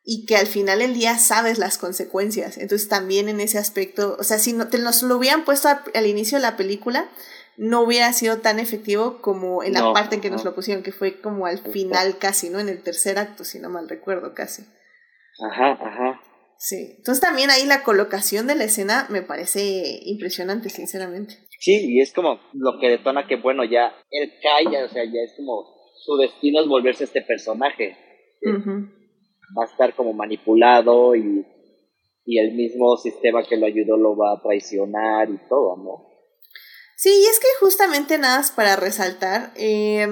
y que al final del día sabes las consecuencias. Entonces también en ese aspecto, o sea, si no, te nos lo hubieran puesto a- al inicio de la película, no hubiera sido tan efectivo como en la No, parte en que nos no. lo pusieron, que fue como al final casi, ¿no? En el tercer acto, si no mal recuerdo, casi. Ajá, ajá. Sí. Entonces también ahí la colocación de la escena me parece impresionante, sinceramente. Sí, y es como lo que detona que, bueno, ya él cae, o sea, ya es como su destino es volverse este personaje. Va a estar como manipulado y, y el mismo sistema que lo ayudó lo va a traicionar y todo, ¿no? Sí, y es que justamente nada más para resaltar, eh,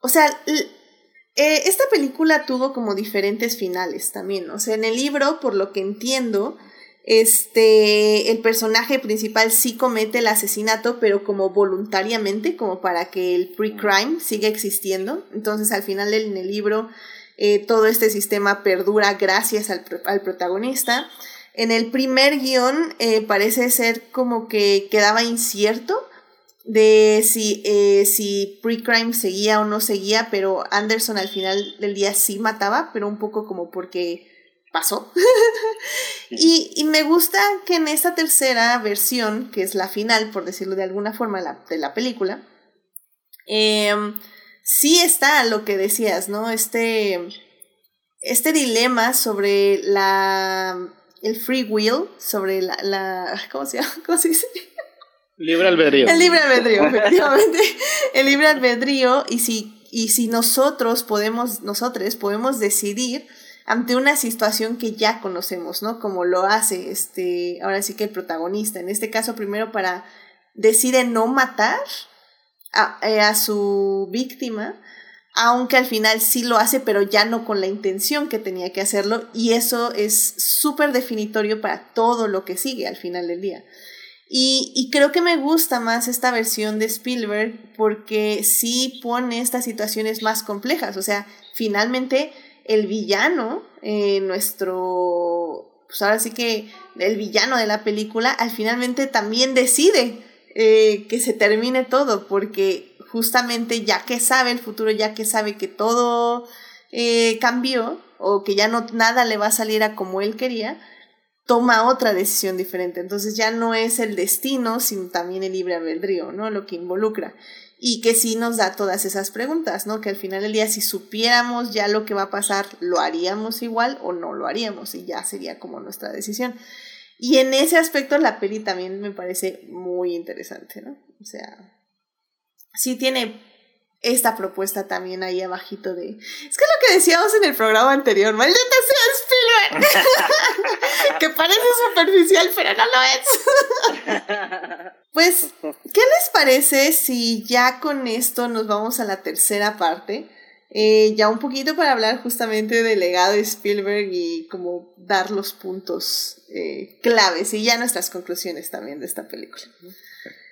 o sea, eh, esta película tuvo como diferentes finales también, o sea, en el libro, por lo que entiendo, este, el personaje principal sí comete el asesinato, pero como voluntariamente, como para que el pre-crime siga existiendo. Entonces, al final en el libro, eh, todo este sistema perdura gracias al, pro- al protagonista. En el primer guion eh, parece ser como que quedaba incierto de si, eh, si pre-crime seguía o no seguía, pero Anderson al final del día sí mataba, pero un poco como porque pasó. y, me gusta que en esta tercera versión, que es la final, por decirlo de alguna forma, de la película, em, sí está lo que decías, ¿no? Este, este dilema sobre la el free will, sobre la, la ¿cómo se llama? ¿Cómo se dice? Libre albedrío. El libre albedrío, efectivamente. El libre albedrío y si, y si nosotros podemos, nosotros podemos decidir ante una situación que ya conocemos, ¿no? Como lo hace este, ahora sí que el protagonista. En este caso, primero para decide no matar a, eh, a su víctima, aunque al final sí lo hace, pero ya no con la intención que tenía que hacerlo, y eso es súper definitorio para todo lo que sigue al final del día. Y, y, creo que me gusta más esta versión de Spielberg porque sí pone estas situaciones más complejas. O sea, finalmente el villano, eh, nuestro, pues ahora sí que el villano de la película, al finalmente también decide eh, que se termine todo porque justamente ya que sabe el futuro, ya que sabe que todo eh, cambió o que ya no nada le va a salir a como él quería, toma otra decisión diferente. Entonces ya no es el destino, sino también el libre albedrío, ¿no? Lo que involucra. Y que sí nos da todas esas preguntas, ¿no? Que al final del día, si supiéramos ya lo que va a pasar, ¿lo haríamos igual o no lo haríamos? Y ya sería como nuestra decisión. Y en ese aspecto la peli también me parece muy interesante, ¿no? O sea, sí tiene esta propuesta también ahí abajito de... Es que lo que decíamos en el programa anterior, maldita sea Spielberg, que parece superficial, pero no lo es. pues, ¿qué les parece si ya con esto nos vamos a la tercera parte? Eh, ya un poquito para hablar justamente del legado de Spielberg y como dar los puntos eh, claves y ya nuestras conclusiones también de esta película.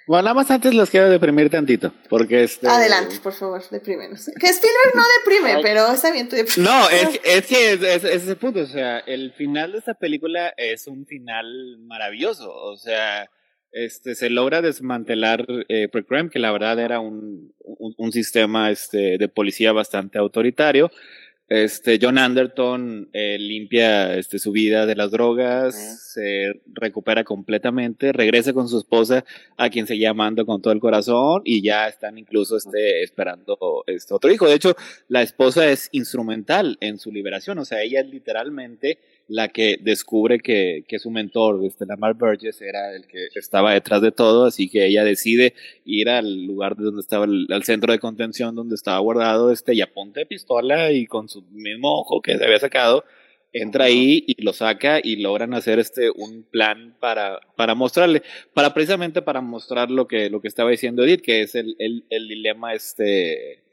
Bueno, nada más antes los quiero deprimir tantito, porque este... Adelante, por favor, deprímenos. Que Spielberg no deprime, pero está bien, tú deprimes. No, es, es que es, es, ese punto, o sea, el final de esta película es un final maravilloso, o sea, este, se logra desmantelar eh, Precrime, que la verdad era un, un, un, sistema este, de policía bastante autoritario, este, John Anderton eh, limpia este, su vida de las drogas, se recupera completamente, regresa con su esposa, a quien seguía amando con todo el corazón, y ya están incluso este, esperando este otro hijo. De hecho, la esposa es instrumental en su liberación, o sea, ella literalmente la que descubre que, que su mentor, este, Lamar Burgess, era el que estaba detrás de todo, así que ella decide ir al lugar de donde estaba el al centro de contención donde estaba guardado este y apunta pistola y con su mismo ojo que se había sacado entra ahí y lo saca y logran hacer este un plan para, para mostrarle, para precisamente para mostrar lo que, lo que estaba diciendo Edith, que es el, el, el dilema este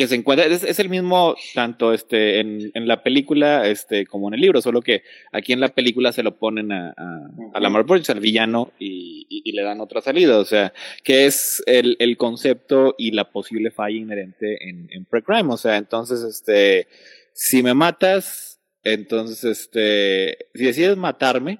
que se encuentra, es, es, el mismo tanto este, en, en, la película este, como en el libro, solo que aquí en la película se lo ponen a, a, a Lamar Burgess, al villano, y, y, y, le dan otra salida, o sea, que es el, el concepto y la posible falla inherente en, en pre-crime, o sea, entonces, este, si me matas, entonces, este, si decides matarme,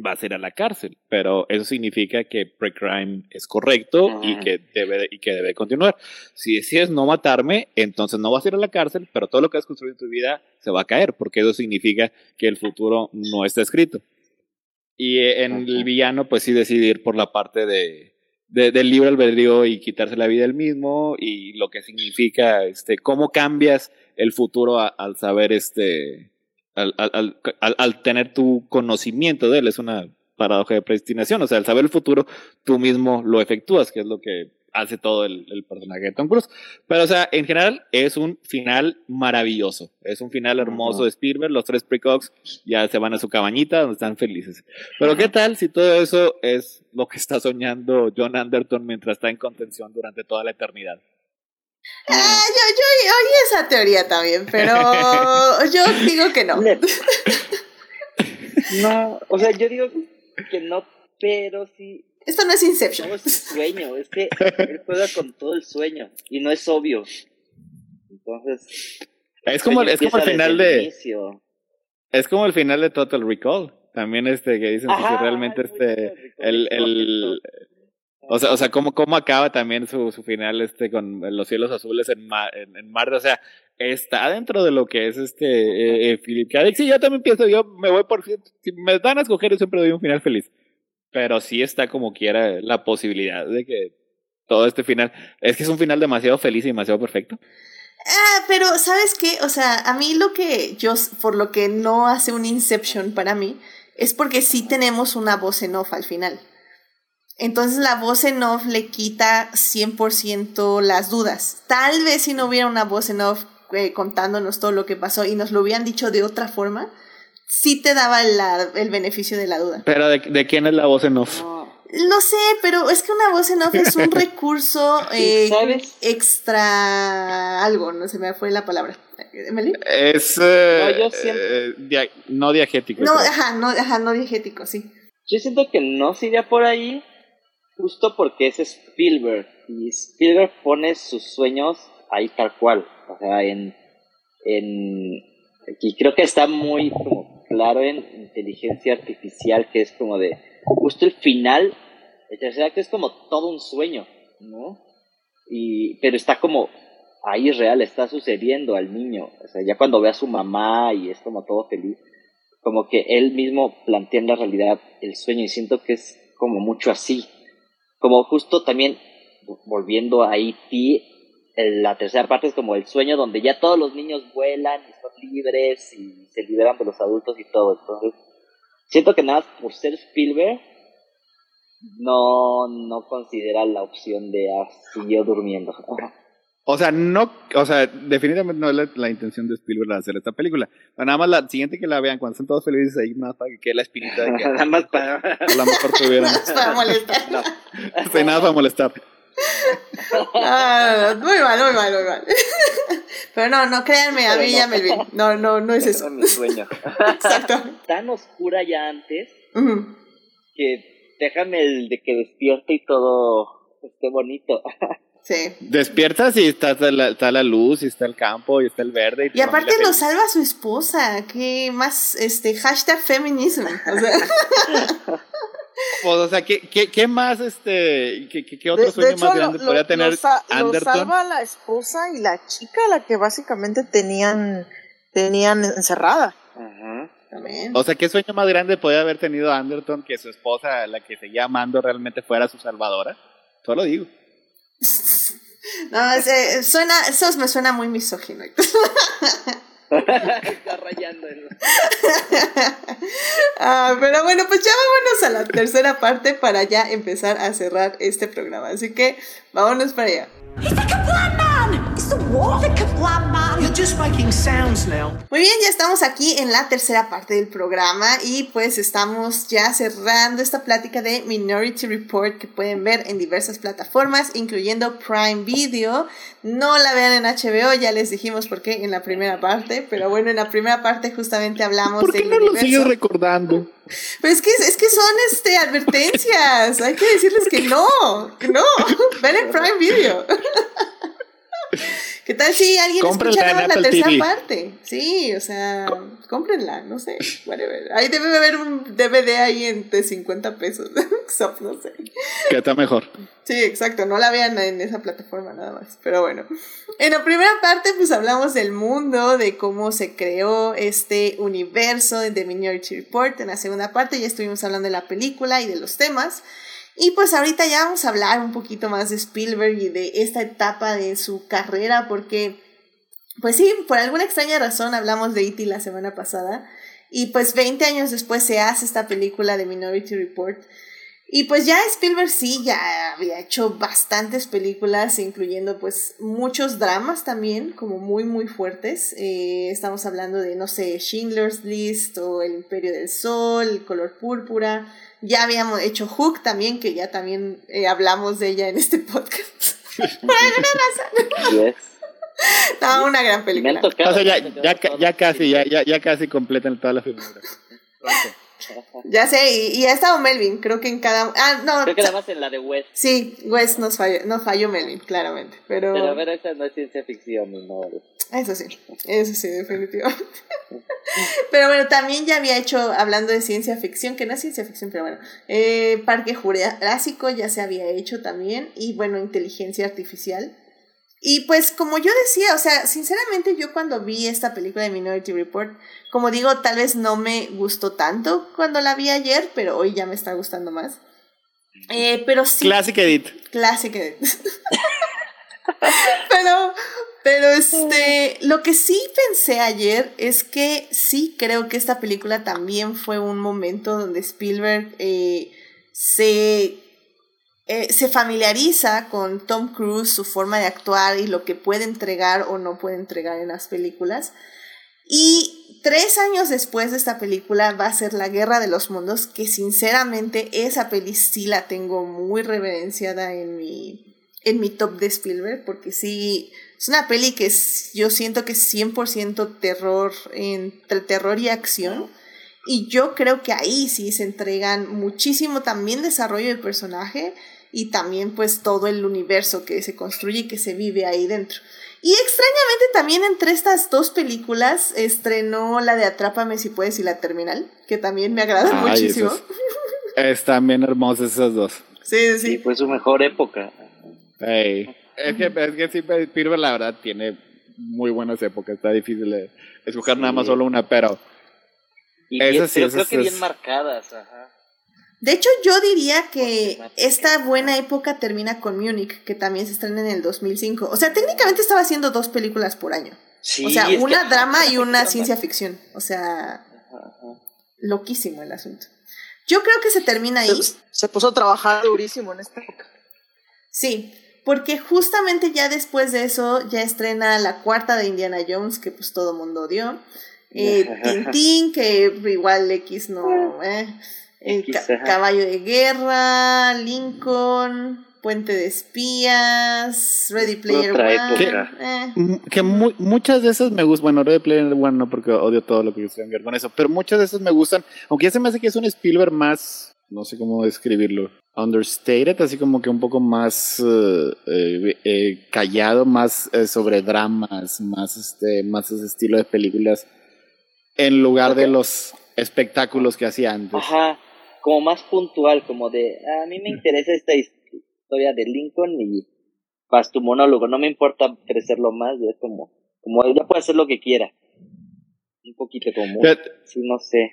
vas a ir a la cárcel, pero eso significa que pre-crime es correcto -huh. y que debe y que debe continuar. Si decides no matarme, entonces no vas a ir a la cárcel, pero todo lo que has construido en tu vida se va a caer, porque eso significa que el futuro no está escrito. Y en uh -huh. el villano, pues sí decide ir por la parte de, de, del libre albedrío y quitarse la vida él mismo y lo que significa, este, cómo cambias el futuro a, al saber, este, al, al, al, al, tener tu conocimiento de él, es una paradoja de predestinación, o sea, al saber el futuro, tú mismo lo efectúas, que es lo que hace todo el, el, personaje de Tom Cruise. Pero, o sea, en general es un final maravilloso, es un final hermoso uh -huh. de Spielberg, los tres precogs ya se van a su cabañita donde están felices. Pero, ¿qué tal si todo eso es lo que está soñando John Anderton mientras está en contención durante toda la eternidad? Ah, yo, yo oí esa teoría también, pero yo digo que no. No, o sea, yo digo que no, pero sí. Esto no es Inception. No es un sueño, es que él juega con todo el sueño y no es obvio. Entonces. Es como, es como el final de. Inicio. Es como el final de Total Recall. También este que dicen Ajá, si realmente este. El, el, o sea, o sea cómo, cómo acaba también su, su final este con los cielos azules en, mar, en, en Marte. O sea, está dentro de lo que es este eh, eh, Philip K. Dick. Sí, yo también pienso, yo me voy por... Si me dan a escoger, yo siempre doy un final feliz. Pero sí está como quiera la posibilidad de que todo este final... Es que es un final demasiado feliz y demasiado perfecto. Ah, pero ¿sabes qué? O sea, a mí lo que yo, por lo que no hace un Inception para mí, es porque sí tenemos una voz en off al final. Entonces la voz en off le quita 100% las dudas. Tal vez si no hubiera una voz en off eh, contándonos todo lo que pasó y nos lo hubieran dicho de otra forma, sí te daba la, el beneficio de la duda. Pero ¿de, ¿de, quién es la voz en off? No. Lo sé, pero es que una voz en off es un recurso eh, extra algo, no se me fue la palabra. ¿Emily? Es eh, no, eh, dia no diagético. No, ajá, no, ajá, no diagético, sí. Yo siento que no se iría por ahí, justo porque es Spielberg y Spielberg pone sus sueños ahí tal cual, o sea, en, en y creo que está muy como claro en inteligencia artificial que es como de justo el final, el tercer acto es como todo un sueño, ¿no? Y pero está como ahí real, está sucediendo al niño, o sea, ya cuando ve a su mamá y es como todo feliz, como que él mismo plantea en la realidad el sueño y siento que es como mucho así, como justo también volviendo a E.T., la tercera parte es como el sueño donde ya todos los niños vuelan y son libres y se liberan de los adultos y todo. Entonces, siento que nada por ser Spielberg no, no considera la opción de ah, siguió durmiendo. O sea, no, o sea, definitivamente no es la, intención de Spielberg hacer esta película. nada más la siguiente que la vean, cuando estén todos felices ahí, nada para que quede la espinita de que nada más para, a lo mejor tuvieran. para molestar. No. Sí, nada para molestar. Ah, muy mal, muy mal, muy mal. Pero no, no, créanme, a mí ya me vi. No, no, no es eso. Es mi sueño. Exacto. Tan oscura ya antes que déjame el de que despierte y todo esté bonito. Sí. Despiertas y está la, está la luz, y está el campo, y está el verde. Y, aparte lo salva su esposa, que más, este, hashtag feminismo. O sea. Pues, o sea, ¿qué, qué, qué más, este, qué, qué otro sueño más grande podría tener Anderton? salva la esposa y la chica, la que básicamente tenían, tenían encerrada. Ajá. También. O sea, ¿qué sueño más grande podría haber tenido Anderton que su esposa, la que seguía amando, realmente fuera su salvadora? Solo digo. No, eh, suena, eso me suena muy misógino. Está rayando. ah, pero bueno, pues ya vámonos a la tercera parte para ya empezar a cerrar este programa. Así que vámonos para allá. Muy bien, ya estamos aquí en la tercera parte del programa y pues estamos ya cerrando esta plática de Minority Report que pueden ver en diversas plataformas, incluyendo Prime Video. No la vean en HBO, ya les dijimos por qué en la primera parte, pero bueno, en la primera parte justamente hablamos ¿Por qué no lo sigues recordando? Pero es que, es que son este, advertencias, hay que decirles que no, que no, ven en Prime Video. ¿Qué tal si alguien escucha la tercera parte? Sí, o sea, cómprenla, no sé, whatever. Ahí debe haber un DVD ahí en de 50 pesos, no sé. Que está mejor. Sí, exacto, no la vean en esa plataforma nada más, pero bueno. En la primera parte pues hablamos del mundo, de cómo se creó este universo de The Minority Report. En la segunda parte ya estuvimos hablando de la película y de los temas. Y pues ahorita ya vamos a hablar un poquito más de Spielberg y de esta etapa de su carrera, porque, pues sí, por alguna extraña razón hablamos de E.T. la semana pasada, y pues 20 años después se hace esta película de Minority Report. Y pues ya Spielberg sí, ya había hecho bastantes películas, incluyendo pues muchos dramas también, como muy muy fuertes. Eh, estamos hablando de, no sé, Schindler's List o El Imperio del Sol, El Color Púrpura, ya habíamos hecho Hook también, que ya también eh, hablamos de ella en este podcast. Por alguna razón. No, una gran película. ya, ya, ya, casi, ya, ya, ya casi completan toda la figura. Ya sé, y, ha estado Melvin, creo que en cada... Ah, no. Creo que nada más en la de West. Sí, West nos falló, nos falló Melvin, claramente, pero... Pero a ver, esa no es ciencia ficción, no. Eso sí, eso sí, definitivamente. pero bueno, también ya había hecho, hablando de ciencia ficción, que no es ciencia ficción, pero bueno, eh, Parque Jurásico ya se había hecho también, y bueno, inteligencia artificial. Y pues como yo decía, o sea, sinceramente yo cuando vi esta película de Minority Report, como digo, tal vez no me gustó tanto cuando la vi ayer, pero hoy ya me está gustando más. Eh, pero sí. Classic Edit. Classic Edit. pero, pero este, lo que sí pensé ayer es que sí creo que esta película también fue un momento donde Spielberg eh, se, eh, se familiariza con Tom Cruise, su forma de actuar y lo que puede entregar o no puede entregar en las películas. Y tres años después de esta película va a ser La Guerra de los Mundos, que sinceramente esa peli sí la tengo muy reverenciada en mi, en mi top de Spielberg, porque sí es una peli que yo siento que es 100% terror, entre terror y acción. Y yo creo que ahí sí se entregan muchísimo también desarrollo de personaje y también pues todo el universo que se construye y que se vive ahí dentro. Y extrañamente también entre estas dos películas estrenó la de Atrápame si puedes y la Terminal, que también me agrada muchísimo. están bien hermosas esas dos. Sí, sí. Sí, fue su mejor época. Hey. Es que, es que sí, Spielberg la verdad tiene muy buenas épocas, está difícil de escoger nada más solo una, pero... Y esas sí, creo que bien marcadas, ajá. De hecho, yo diría que esta buena época termina con Munich, que también se estrena en el 2005. O sea, técnicamente estaba haciendo dos películas por año. Sí, o sea, una drama y una ciencia ficción. O sea, loquísimo el asunto. Yo creo que se termina ahí. Se, puso a trabajar durísimo en esta época. Sí, porque justamente ya después de eso ya estrena la cuarta de Indiana Jones, que pues todo mundo odió. Eh, Tintín, que igual X no... Eh, el Caballo de Guerra, Lincoln, Puente de Espías, Ready Player One. Eh. Que, muchas de esas me gustan. Bueno, Ready Player One no, porque odio todo lo que que ver con eso. Pero muchas de esas me gustan. Aunque ya se me hace que es un Spielberg más. No sé cómo describirlo. Understated, así como que un poco más eh, eh, callado, más sobre dramas, más este, más ese estilo de películas. En lugar de los espectáculos que hacía antes. Ajá como más puntual, como de, a mí me interesa esta historia de Lincoln y vas tu monólogo, no me importa crecerlo más, ya es como, como ella puede hacer lo que quiera. Un poquito como, sí, no sé,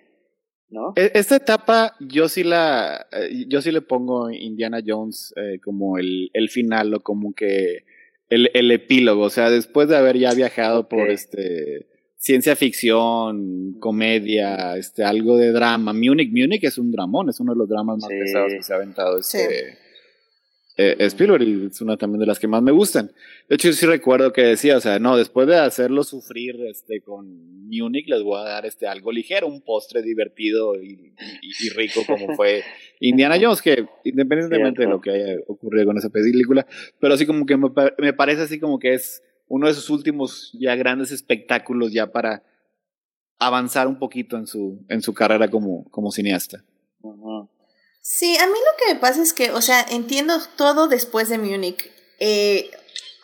¿no? E, esta etapa yo sí la, eh, yo sí le pongo Indiana Jones eh, como el, el final o como que el, el epílogo, o sea, después de haber ya viajado por este ciencia ficción, comedia, este, algo de drama. Munich, Munich es un dramón, es uno de los dramas más pesados que se ha aventado este eh, Spielberg y es una también de las que más me gustan. De hecho, yo sí recuerdo que decía, o sea, no, después de hacerlo sufrir este, con Munich, les voy a dar este, algo ligero, un postre divertido y, rico como fue Indiana Jones, que independientemente de lo que haya ocurrido con esa película, pero así como que me, me parece así como que es uno de sus últimos ya grandes espectáculos ya para avanzar un poquito en su, en su carrera como, como cineasta. Sí, a mí lo que me pasa es que, o sea, entiendo todo después de Múnich. Eh,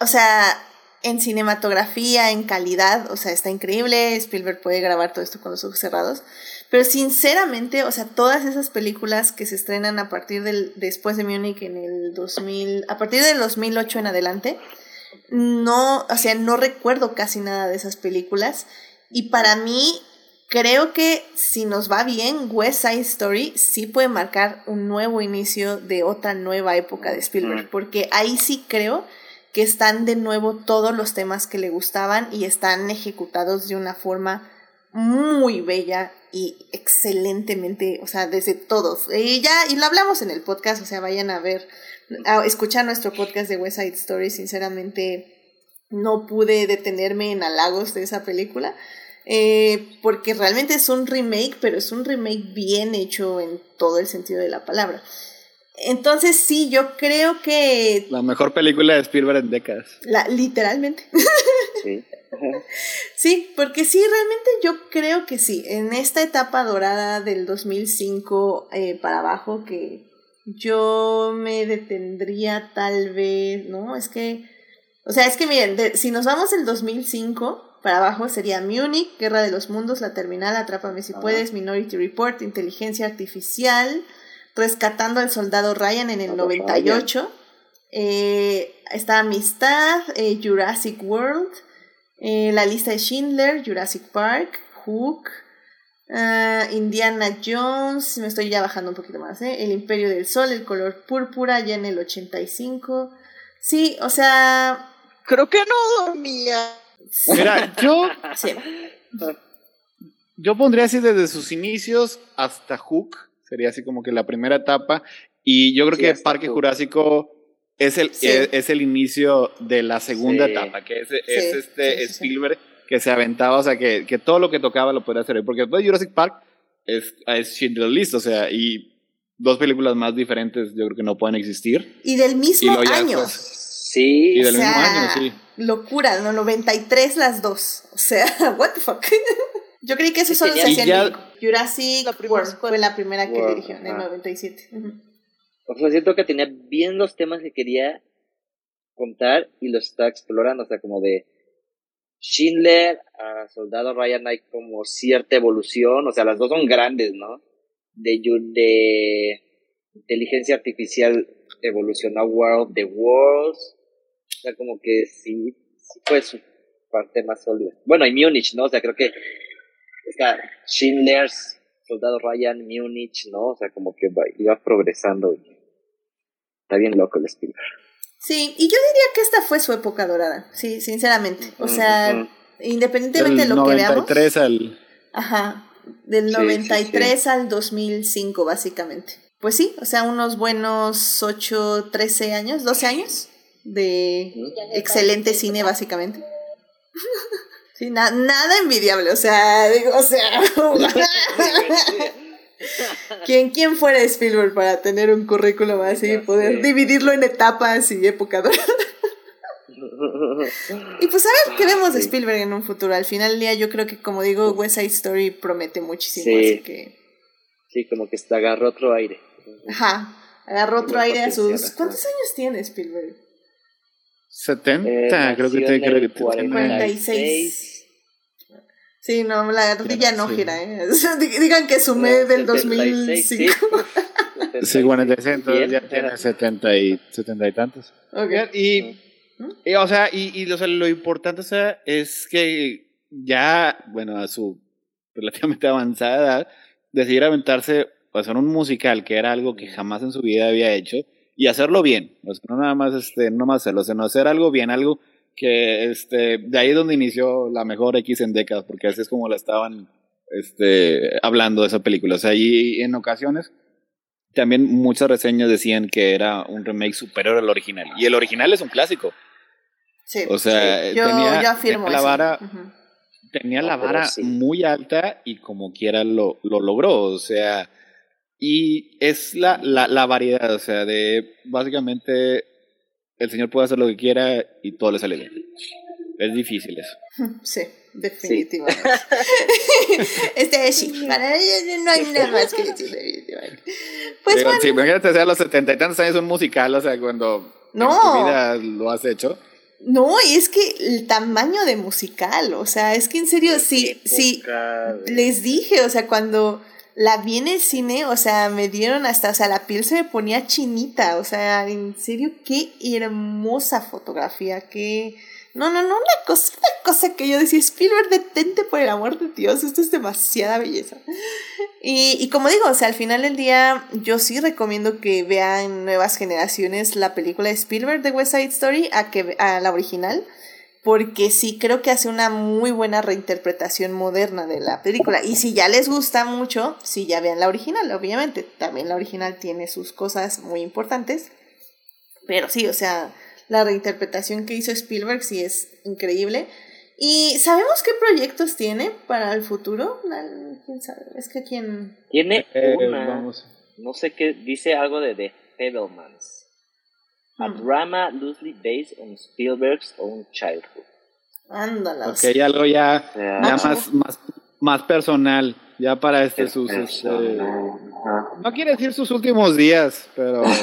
o sea, en cinematografía, en calidad, o sea, está increíble. Spielberg puede grabar todo esto con los ojos cerrados. Pero sinceramente, o sea, todas esas películas que se estrenan a partir del, después de Múnich en el 2000, a partir del 2008 en adelante, no, o sea, no recuerdo casi nada de esas películas. Y para mí, creo que si nos va bien, West Side Story sí puede marcar un nuevo inicio de otra nueva época de Spielberg, porque ahí sí creo que están de nuevo todos los temas que le gustaban y están ejecutados de una forma muy bella y excelentemente, o sea, desde todos. Y ya, y lo hablamos en el podcast, o sea, vayan a ver a escuchar nuestro podcast de West Side Story, sinceramente no pude detenerme en halagos de esa película. Eh, porque realmente es un remake, pero es un remake bien hecho en todo el sentido de la palabra. Entonces sí, yo creo que... La mejor película de Spielberg en décadas. La, literalmente. Sí. sí, porque sí, realmente yo creo que sí. En esta etapa dorada del 2005 eh, para abajo, que yo me detendría tal vez, ¿no? Es que, o sea, es que miren, si nos vamos del 2005 para abajo sería Munich, Guerra de los Mundos, La Terminal, Atrápame si puedes, Minority Report, Inteligencia Artificial, Rescatando al Soldado Ryan en el 98, eh, está Amistad, eh, Jurassic World, eh, La Lista de Schindler, Jurassic Park, Hook, Indiana Jones, me estoy ya bajando un poquito más, ¿eh? El Imperio del Sol, el color púrpura, ya en el 85. Sí, o sea... Creo que no dormía. Mira, yo... Yo pondría así desde sus inicios hasta Hook, sería así como que la primera etapa. Y yo creo que Parque Jurásico es el, es, el inicio de la segunda etapa, que es, es este Spielberg que se aventaba, o sea, que, que todo lo que tocaba lo podía hacer. Porque después de Jurassic Park es, es Schindler's List, o sea, y dos películas más diferentes yo creo que no pueden existir. Y del mismo año. Sí. Y del mismo año, sí. Locura, ¿no? 93 las dos. O sea, what the fuck. Yo creí que eso solo se hacía en Jurassic World fue la primera que dirigió en el 97. O sea, siento que tenía bien los temas que quería contar y los está explorando, o sea, como de Schindler a Soldado Ryan hay como cierta evolución, o sea, las dos son grandes, ¿no? De, de inteligencia artificial evolucionó World the Worlds, o sea, como que sí, sí fue su parte más sólida. Bueno, y Múnich, ¿no? O sea, creo que está Schindler's, Soldado Ryan, Múnich, ¿no? O sea, como que iba progresando. Está bien loco el espíritu. Sí, y yo diría que esta fue su época dorada, sí, sinceramente. O sea, independientemente de lo que veamos. al... Ajá. Del 93 al 2005, básicamente. Pues sí, o sea, unos buenos 8, 13 años, 12 años de excelente cine, básicamente. Sí, nada envidiable, o sea, digo, o sea. ¿Quién, ¿Quién fuera Spielberg para tener un currículum así y poder dividirlo en etapas y época y pues a ver qué vemos de Spielberg en un futuro. Al final del día yo creo que como digo, West Side Story promete muchísimo, así que... Sí, como que agarró otro aire. Ajá, agarró otro aire a sus... ¿Cuántos años tiene Spielberg? 70, eh, creo que tiene que 46. Sí, no, la ardilla no gira, ¿eh? Digan que sumé del 2005. Sí, 46, entonces ya tiene 70 y, 70 y tantos. Y, y, o sea, y, y o sea, lo importante o sea, es que ya, bueno, a su relativamente avanzada edad, decidir aventarse o hacer un musical, que era algo que jamás en su vida había hecho, y hacerlo bien. O sea, no nada más, este, no más hacerlo, sino hacer algo bien, algo que este, de ahí es donde inició la mejor X en décadas, porque así es como la estaban este, hablando de esa película. O sea, y en ocasiones también muchas reseñas decían que era un remake superior al original. Y el original es un clásico. Sí, o sea, yo, tenía, afirmo la vara, tenía la vara muy alta y como quiera lo, lo logró. O sea, y es la, la, la variedad, o sea, de básicamente el Señor puede hacer lo que quiera y todo le sale bien. Es difícil eso. Sí, definitivamente. este es sí, para no hay nada más que decir definitivamente. Pues Digo, bueno. Sí, imagínate sea los setenta y tantos años un musical, o sea, cuando no. en tu vida lo has hecho. No, y es que el tamaño de musical, o sea, es que en serio, sí, sí, les dije, o sea, cuando la vi en el cine, o sea, me dieron hasta, o sea, la piel se me ponía chinita, o sea, en serio, qué hermosa fotografía, qué... No, no, no, una cosa, una cosa que yo decía, Spielberg, detente por el amor de Dios, esto es demasiada belleza. Y, y como digo, o sea, al final del día, yo sí recomiendo que vean nuevas generaciones la película de Spielberg de West Side Story a, que, a la original porque sí creo que hace una muy buena reinterpretación moderna de la película. Y si ya les gusta mucho, sí ya vean la original, obviamente. También la original tiene sus cosas muy importantes. Pero sí, o sea, la reinterpretación que hizo Spielberg sí es increíble. ¿Y sabemos qué proyectos tiene para el futuro? ¿Quién sabe? Es que quién... Tiene eh, una... No sé qué, dice algo de The Fablemans. A drama loosely based on Spielberg's own childhood. Ándala. Ok, algo ya, ya más, más, más personal, ya para este sus... Este, no quiere decir sus últimos días, pero...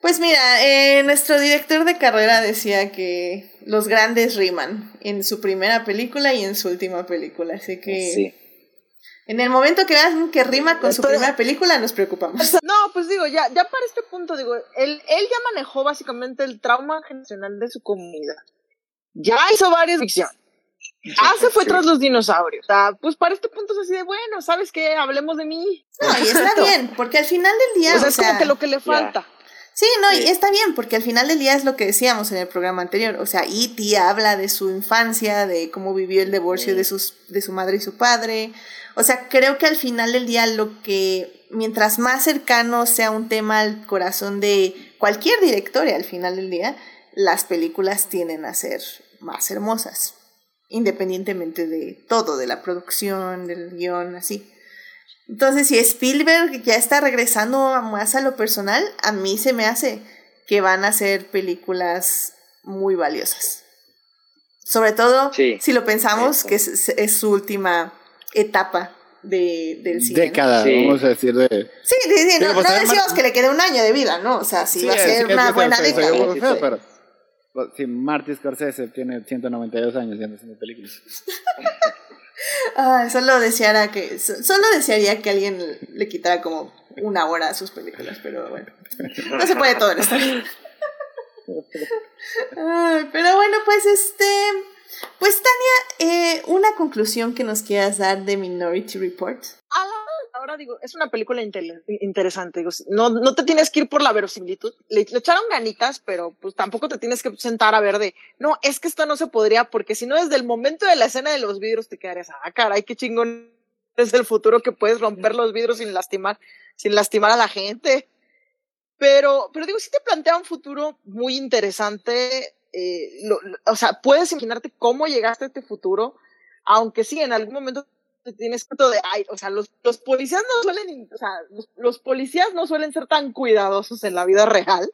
Pues mira, eh, nuestro director de carrera decía que los grandes riman en su primera película y en su última película, así que... Sí. En el momento que vean que rima con su primera película, nos preocupamos. No, pues digo, ya, ya para este punto, digo, él, él ya manejó básicamente el trauma generacional de su comunidad. Ya hizo varias ficciones. Ah, se fue tras los dinosaurios. O sea, pues para este punto es así de bueno, ¿sabes qué? Hablemos de mí. No, y está bien, porque al final del día. O sea, es como que lo que le falta. Sí, no, y está bien, porque al final del día es lo que decíamos en el programa anterior. O sea, E.T. habla de su infancia, de cómo vivió el divorcio de, sus, de su madre y su padre. O sea, creo que al final del día lo que, mientras más cercano sea un tema al corazón de cualquier director, al final del día, las películas tienden a ser más hermosas, independientemente de todo, de la producción, del guion, así. Entonces, si Spielberg ya está regresando más a lo personal, a mí se me hace que van a ser películas muy valiosas. Sobre todo si lo pensamos que es, su última etapa de, del cine. Década, vamos a decir de... Sí, sí, no, pues, decimos que le quede un año de vida, ¿no? O sea, sí, va a ser una buena década. pero, si Marty Scorsese tiene 192 años y anda haciendo películas. Ah, solo deseara que solo desearía que alguien le quitara como una hora a sus películas, pero bueno, no se puede todo en esta vida. pero bueno, pues este, pues Tania, eh, una conclusión que nos quieras dar de Minority Report. Ah, ahora digo, es una película interesante. Digo, no, no te tienes que ir por la verosimilitud. Le, echaron ganitas, pero pues tampoco te tienes que sentar a ver de, no, es que esto no se podría, porque si no, desde el momento de la escena de los vidrios te quedarías, ah, caray, qué chingón es el futuro que puedes romper los vidrios sin lastimar, sin lastimar a la gente. Pero, pero digo, sí te plantea un futuro muy interesante. Eh, o sea, puedes imaginarte cómo llegaste a este futuro, aunque sí, en algún momento tienes cuento de, ay, o sea, los, los policías no suelen, los, policías no suelen ser tan cuidadosos en la vida real.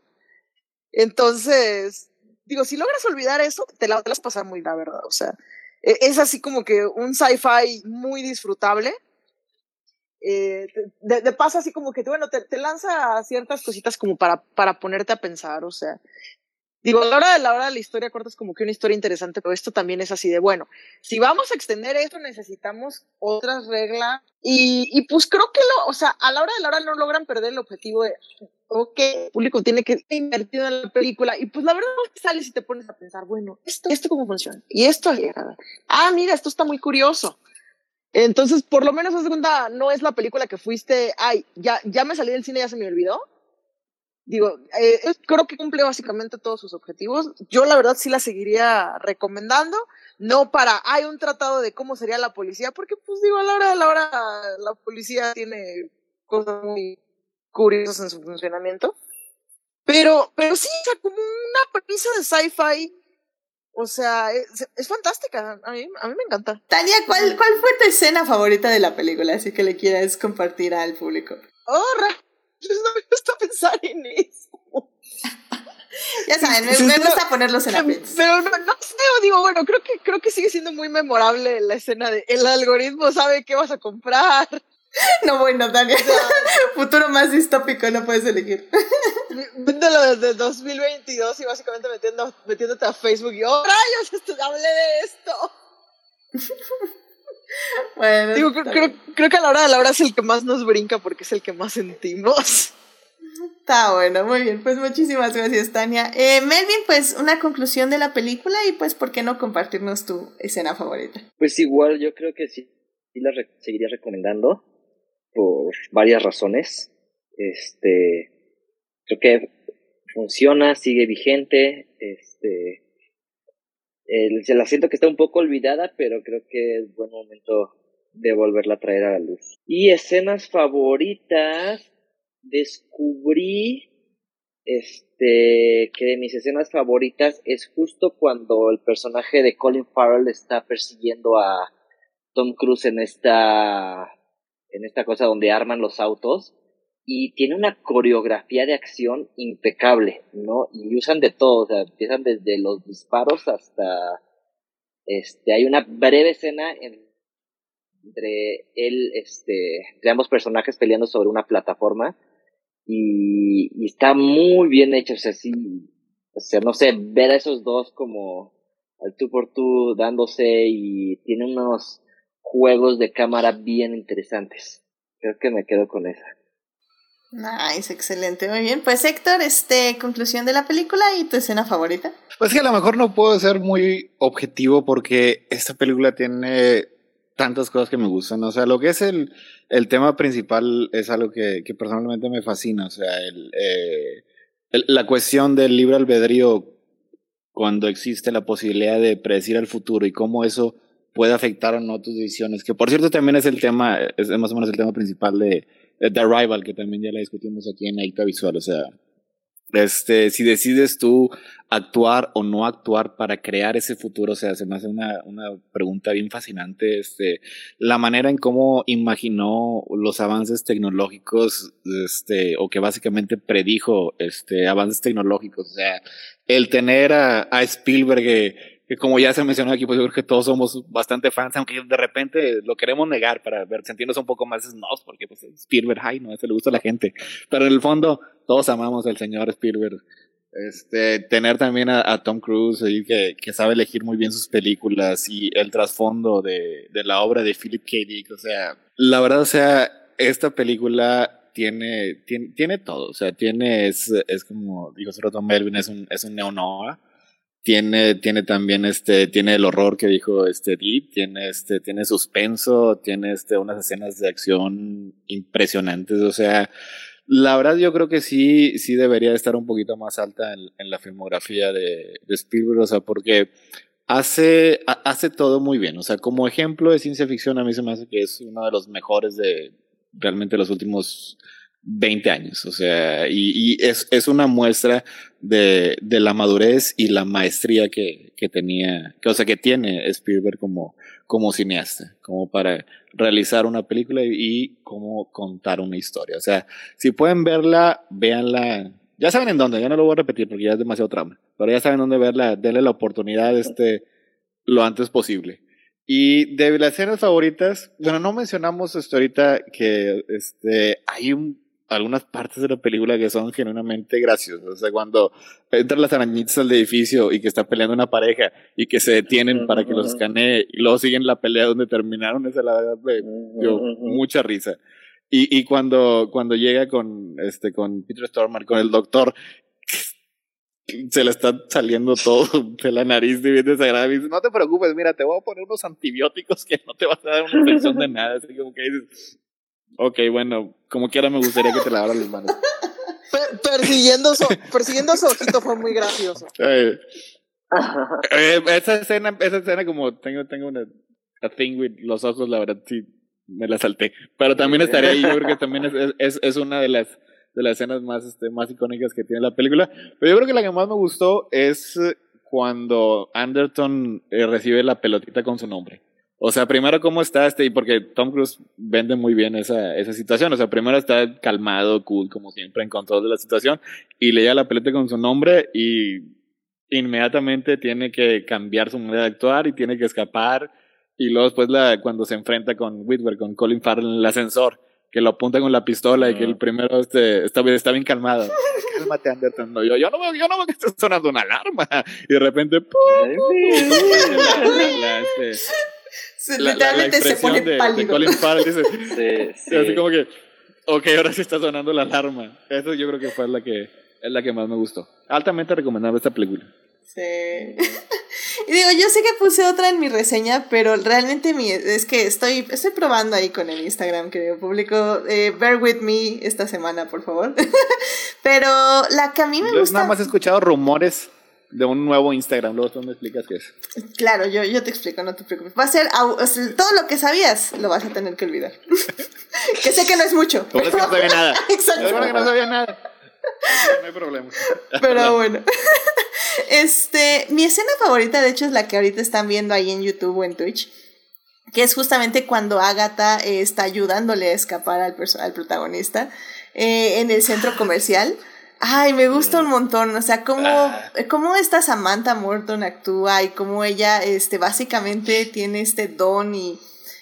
Entonces, digo, si logras olvidar eso, te la, vas a muy la verdad. O sea, e, es así como que un sci-fi muy disfrutable. Eh, de, de, paso así como que, bueno, te, te lanza ciertas cositas como para, para ponerte a pensar, o sea, Digo, a la hora de la hora de la historia corta es como que una historia interesante, pero esto también es así de bueno. Si vamos a extender esto, necesitamos otras reglas. Y, y pues creo que lo, o sea, a la hora de la hora no logran perder el objetivo de, ok, el público tiene que invertir en la película. Y pues la verdad que sales y te pones a pensar, bueno, esto, esto cómo funciona. Y esto, ah, mira, esto está muy curioso. Entonces, por lo menos, esa segunda no es la película que fuiste, ay, ya, ya me salí del cine, ya se me olvidó digo, eh, creo que cumple básicamente todos sus objetivos. Yo la verdad sí la seguiría recomendando, no para, hay un tratado de cómo sería la policía, porque pues digo, a la hora de la hora la policía tiene cosas muy curiosas en su funcionamiento. Pero, pero sí, o sea, como una premisa de sci-fi, o sea, es, fantástica, a mí, a mí me encanta. Tania, ¿cuál, ¿cuál fue tu escena favorita de la película? Así que le quieras compartir al público. Oh, no me gusta pensar en eso. ya saben, me, gusta ponerlos en la Pero no, no, sé, digo, bueno, creo que, creo que sigue siendo muy memorable la escena de el algoritmo sabe qué vas a comprar. No, bueno, Daniel. Futuro más distópico no puedes elegir. Viéndolo desde 2022 y básicamente metiendo, metiéndote a Facebook y, oh, rayos, hablé de esto. Bueno, Digo, creo, creo, que a la hora de la hora es el que más nos brinca porque es el que más sentimos. Está bueno, muy bien. Pues muchísimas gracias, Tania. Eh, Melvin, pues una conclusión de la película y pues, ¿por qué no compartirnos tu escena favorita? Pues igual, yo creo que sí, sí la seguiría recomendando por varias razones. Este, creo que funciona, sigue vigente, este, se la siento que está un poco olvidada, pero creo que es buen momento de volverla a traer a la luz. Y escenas favoritas, descubrí este que de mis escenas favoritas es justo cuando el personaje de Colin Farrell está persiguiendo a Tom Cruise en esta en esta cosa donde arman los autos y tiene una coreografía de acción impecable, ¿no? Y usan de todo, o sea, empiezan desde los disparos hasta, este, hay una breve escena entre él, este, entre ambos personajes peleando sobre una plataforma y, y está muy bien hecho, o sea, sí, o sea, no sé, ver a esos dos como al tú por tú dándose y tiene unos juegos de cámara bien interesantes. Creo que me quedo con esa. Nice, excelente, muy bien. Pues Héctor, este, conclusión de la película y tu escena favorita. Pues que a lo mejor no puedo ser muy objetivo porque esta película tiene tantas cosas que me gustan. O sea, lo que es el, el tema principal es algo que, que personalmente me fascina. O sea, el, eh, la cuestión del libre albedrío cuando existe la posibilidad de predecir el futuro y cómo eso puede afectar o no tus decisiones. Que por cierto también es el tema, es más o menos el tema principal de The Arrival, que también ya la discutimos aquí en Aita Visual, o sea, este, si decides tú actuar o no actuar para crear ese futuro, o sea, se me hace una, una pregunta bien fascinante, este, la manera en cómo imaginó los avances tecnológicos, este, o que básicamente predijo, este, avances tecnológicos, o sea, el tener a, a Spielberg que como ya se mencionó aquí, pues yo creo que todos somos bastante fans, aunque de repente lo queremos negar para ver, sentirnos un poco más snobs, porque pues Spielberg, ay, no, eso le gusta a la gente. Pero en el fondo, todos amamos al señor Spielberg. Este, tener también a, Tom Cruise ahí que, sabe elegir muy bien sus películas y el trasfondo de, la obra de Philip K. Dick, o sea, la verdad, o sea, esta película tiene, tiene, tiene todo, o sea, tiene, es, es como dijo Tom Melvin, es un, es un neo-noir, tiene, tiene también este, tiene el horror que dijo este Deep, tiene este, tiene suspenso, tiene este, unas escenas de acción impresionantes, o sea, la verdad yo creo que sí, sí debería estar un poquito más alta en, en la filmografía de, de Spielberg, o sea, porque hace, hace todo muy bien. O sea, como ejemplo de ciencia ficción, a mí se me hace que es uno de los mejores de realmente los últimos 20 años. O sea, y, y es, es, una muestra de, de, la madurez y la maestría que, que tenía, que, o sea, que tiene Spielberg como, como cineasta, como para realizar una película y, y cómo contar una historia. O sea, si pueden verla, véanla. Ya saben en dónde, ya no lo voy a repetir porque ya es demasiado trama, pero ya saben dónde verla, denle la oportunidad este, lo antes posible. Y de las escenas favoritas, bueno, no mencionamos esto ahorita que este, hay un algunas partes de la película que son genuinamente graciosas. O sea, cuando entran las arañitas al edificio y que está peleando una pareja y que se detienen para que los escanee y luego siguen la pelea donde terminaron, esa la verdad me dio mucha risa. Y, y cuando, cuando llega con, este, con Peter Stormare, con el doctor, se le está saliendo todo de la nariz de bien desagradable. dice, no te preocupes, mira, te voy a poner unos antibióticos que no te vas a dar una infección de nada. Así como que dices, Ok, bueno, como quiera me gustaría que te lavaras las manos. persiguiendo, su, persiguiendo su ojito fue muy gracioso. Eh, eh, esa escena, esa escena como tengo, tengo una a thing with los ojos, la verdad sí me la salté. Pero también estaría ahí, yo creo que también es, es, es una de las de las escenas más, este, más icónicas que tiene la película. Pero yo creo que la que más me gustó es cuando Anderton eh, recibe la pelotita con su nombre. O sea, primero, ¿cómo está este? Y porque Tom Cruise vende muy bien esa, esa situación. O sea, primero está calmado, cool, como siempre, en control de la situación. Y le llega la pelota con su nombre y inmediatamente tiene que cambiar su manera de actuar y tiene que escapar. Y luego después la, cuando se enfrenta con Whitworth, con Colin Farrell en el ascensor, que lo apunta con la pistola y que el primero este, está, está bien calmado. Cálmate, Anderton. No, yo, yo, no veo, yo no veo que esté sonando una alarma. Y de repente, ¡pum! este, literalmente se pone de, pálido. De Colin Farrell dice, sí, sí. Así como que, ok, ahora sí está sonando la alarma. Eso yo creo que fue la que, es la que más me gustó. Altamente recomendable esta película. Sí. y digo, yo sé que puse otra en mi reseña, pero realmente mi, es que estoy, estoy probando ahí con el Instagram, querido público. Eh, bear with me esta semana, por favor. pero la que a mí me yo gusta. nada más he escuchado rumores de un nuevo Instagram. Luego tú me explicas qué es. Claro, yo, yo te explico, no te preocupes. Va a ser todo lo que sabías, lo vas a tener que olvidar. que sé que no es mucho. Como es que no sabía nada. Exacto. Es que no sabía nada. No hay problema. Pero bueno. Este, mi escena favorita, de hecho, es la que ahorita están viendo ahí en YouTube o en Twitch. Que es justamente cuando Agatha eh, está ayudándole a escapar al, al protagonista eh, en el centro comercial. Ay, me gusta un montón, o sea, cómo, ah. cómo esta Samantha Morton actúa y cómo ella, este, básicamente tiene este don y,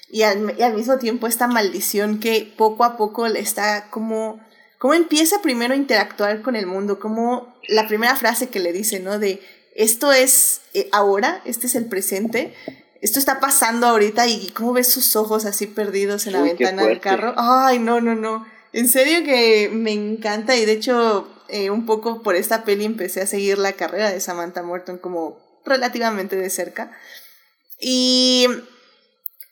y, al, y al mismo tiempo esta maldición que poco a poco le está como, cómo empieza primero a interactuar con el mundo, como la primera frase que le dice, ¿no? De, esto es eh, ahora, este es el presente, esto está pasando ahorita y cómo ves sus ojos así perdidos en la ventana del carro. Ay, no, no, no. En serio que me encanta y de hecho eh, un poco por esta peli empecé a seguir la carrera de Samantha Morton como relativamente de cerca. Y,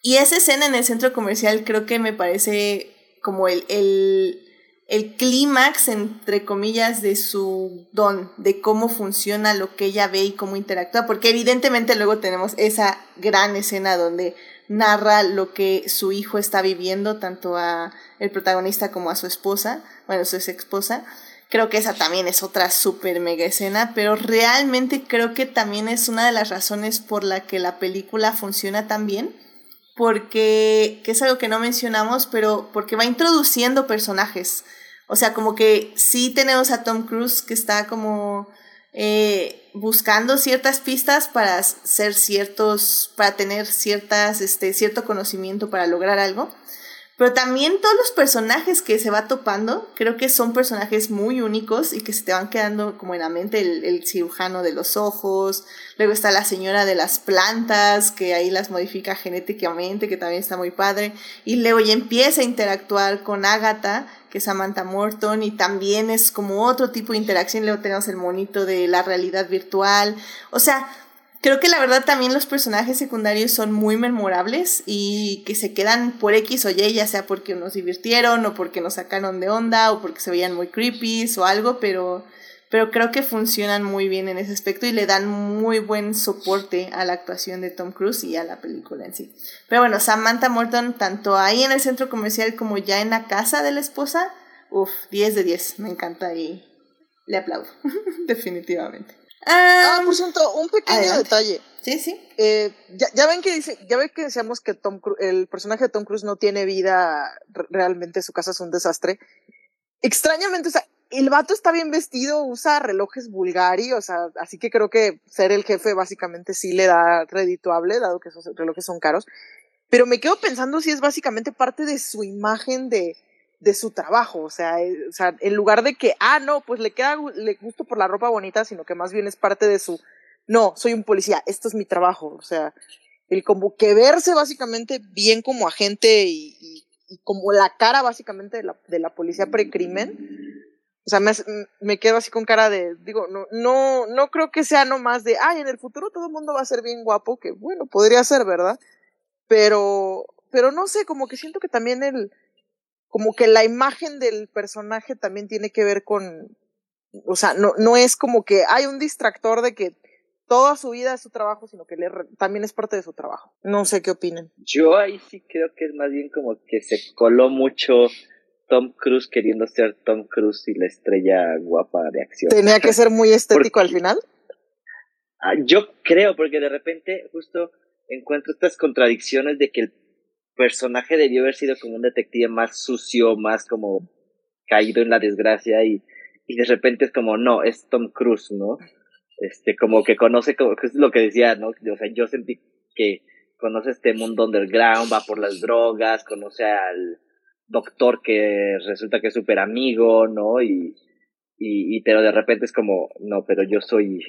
y esa escena en el centro comercial creo que me parece como el, el, el clímax, entre comillas, de su don, de cómo funciona lo que ella ve y cómo interactúa, porque evidentemente luego tenemos esa gran escena donde narra lo que su hijo está viviendo, tanto a el protagonista como a su esposa, bueno, su ex esposa. Creo que esa también es otra súper mega escena, pero realmente creo que también es una de las razones por la que la película funciona tan bien, porque, que es algo que no mencionamos, pero porque va introduciendo personajes. O sea, como que sí tenemos a Tom Cruise que está como eh, buscando ciertas pistas para ser ciertos, para tener ciertas, este, cierto conocimiento para lograr algo. Pero también todos los personajes que se va topando, creo que son personajes muy únicos y que se te van quedando como en la mente el, cirujano de los ojos, luego está la señora de las plantas, que ahí las modifica genéticamente, que también está muy padre, y luego ya empieza a interactuar con Agatha, que es Samantha Morton, y también es como otro tipo de interacción, luego tenemos el monito de la realidad virtual, o sea, creo que la verdad también los personajes secundarios son muy memorables y que se quedan por X o Y, ya sea porque nos divirtieron o porque nos sacaron de onda o porque se veían muy creepy o algo, pero, pero creo que funcionan muy bien en ese aspecto y le dan muy buen soporte a la actuación de Tom Cruise y a la película en sí. Pero bueno, Samantha Morton, tanto ahí en el centro comercial como ya en la casa de la esposa, uff, 10 de 10, me encanta y le aplaudo, definitivamente. Ah, por cierto, un pequeño detalle. Sí, sí. Eh, ya, ven que dice, ya ven que decíamos que Tom el personaje de Tom Cruise no tiene vida, realmente su casa es un desastre. Extrañamente, o sea, el vato está bien vestido, usa relojes Bulgari, o sea, así que creo que ser el jefe básicamente sí le da redituable, dado que esos relojes son caros. Pero me quedo pensando si es básicamente parte de su imagen de, de su trabajo, o sea, eh, o sea, en lugar de que, ah, no, pues le queda le gusto por la ropa bonita, sino que más bien es parte de su, no, soy un policía, esto es mi trabajo, o sea, el como que verse básicamente bien como agente y, como la cara básicamente de la, de la policía precrimen, o sea, me, me, quedo así con cara de, digo, no, no, no creo que sea nomás de, ay, en el futuro todo el mundo va a ser bien guapo, que bueno, podría ser, ¿verdad? Pero, pero no sé, como que siento que también el, como que la imagen del personaje también tiene que ver con, o sea, no, no es como que hay un distractor de que toda su vida es su trabajo, sino que le, también es parte de su trabajo. No sé qué opinen. Yo ahí sí creo que es más bien como que se coló mucho Tom Cruise queriendo ser Tom Cruise y la estrella guapa de acción. ¿Tenía que ser muy estético al final? Ah, yo creo, porque de repente justo encuentro estas contradicciones de que el personaje debió haber sido como un detective más sucio, más como caído en la desgracia y, y de repente es como, no, es Tom Cruise, ¿no? Este, como que conoce, como, es lo que decía, ¿no? O sea, yo sentí que conoce este mundo underground, va por las drogas, conoce al, doctor que resulta que es súper amigo, ¿no? Y, y, y, pero de repente es como, no, pero yo soy...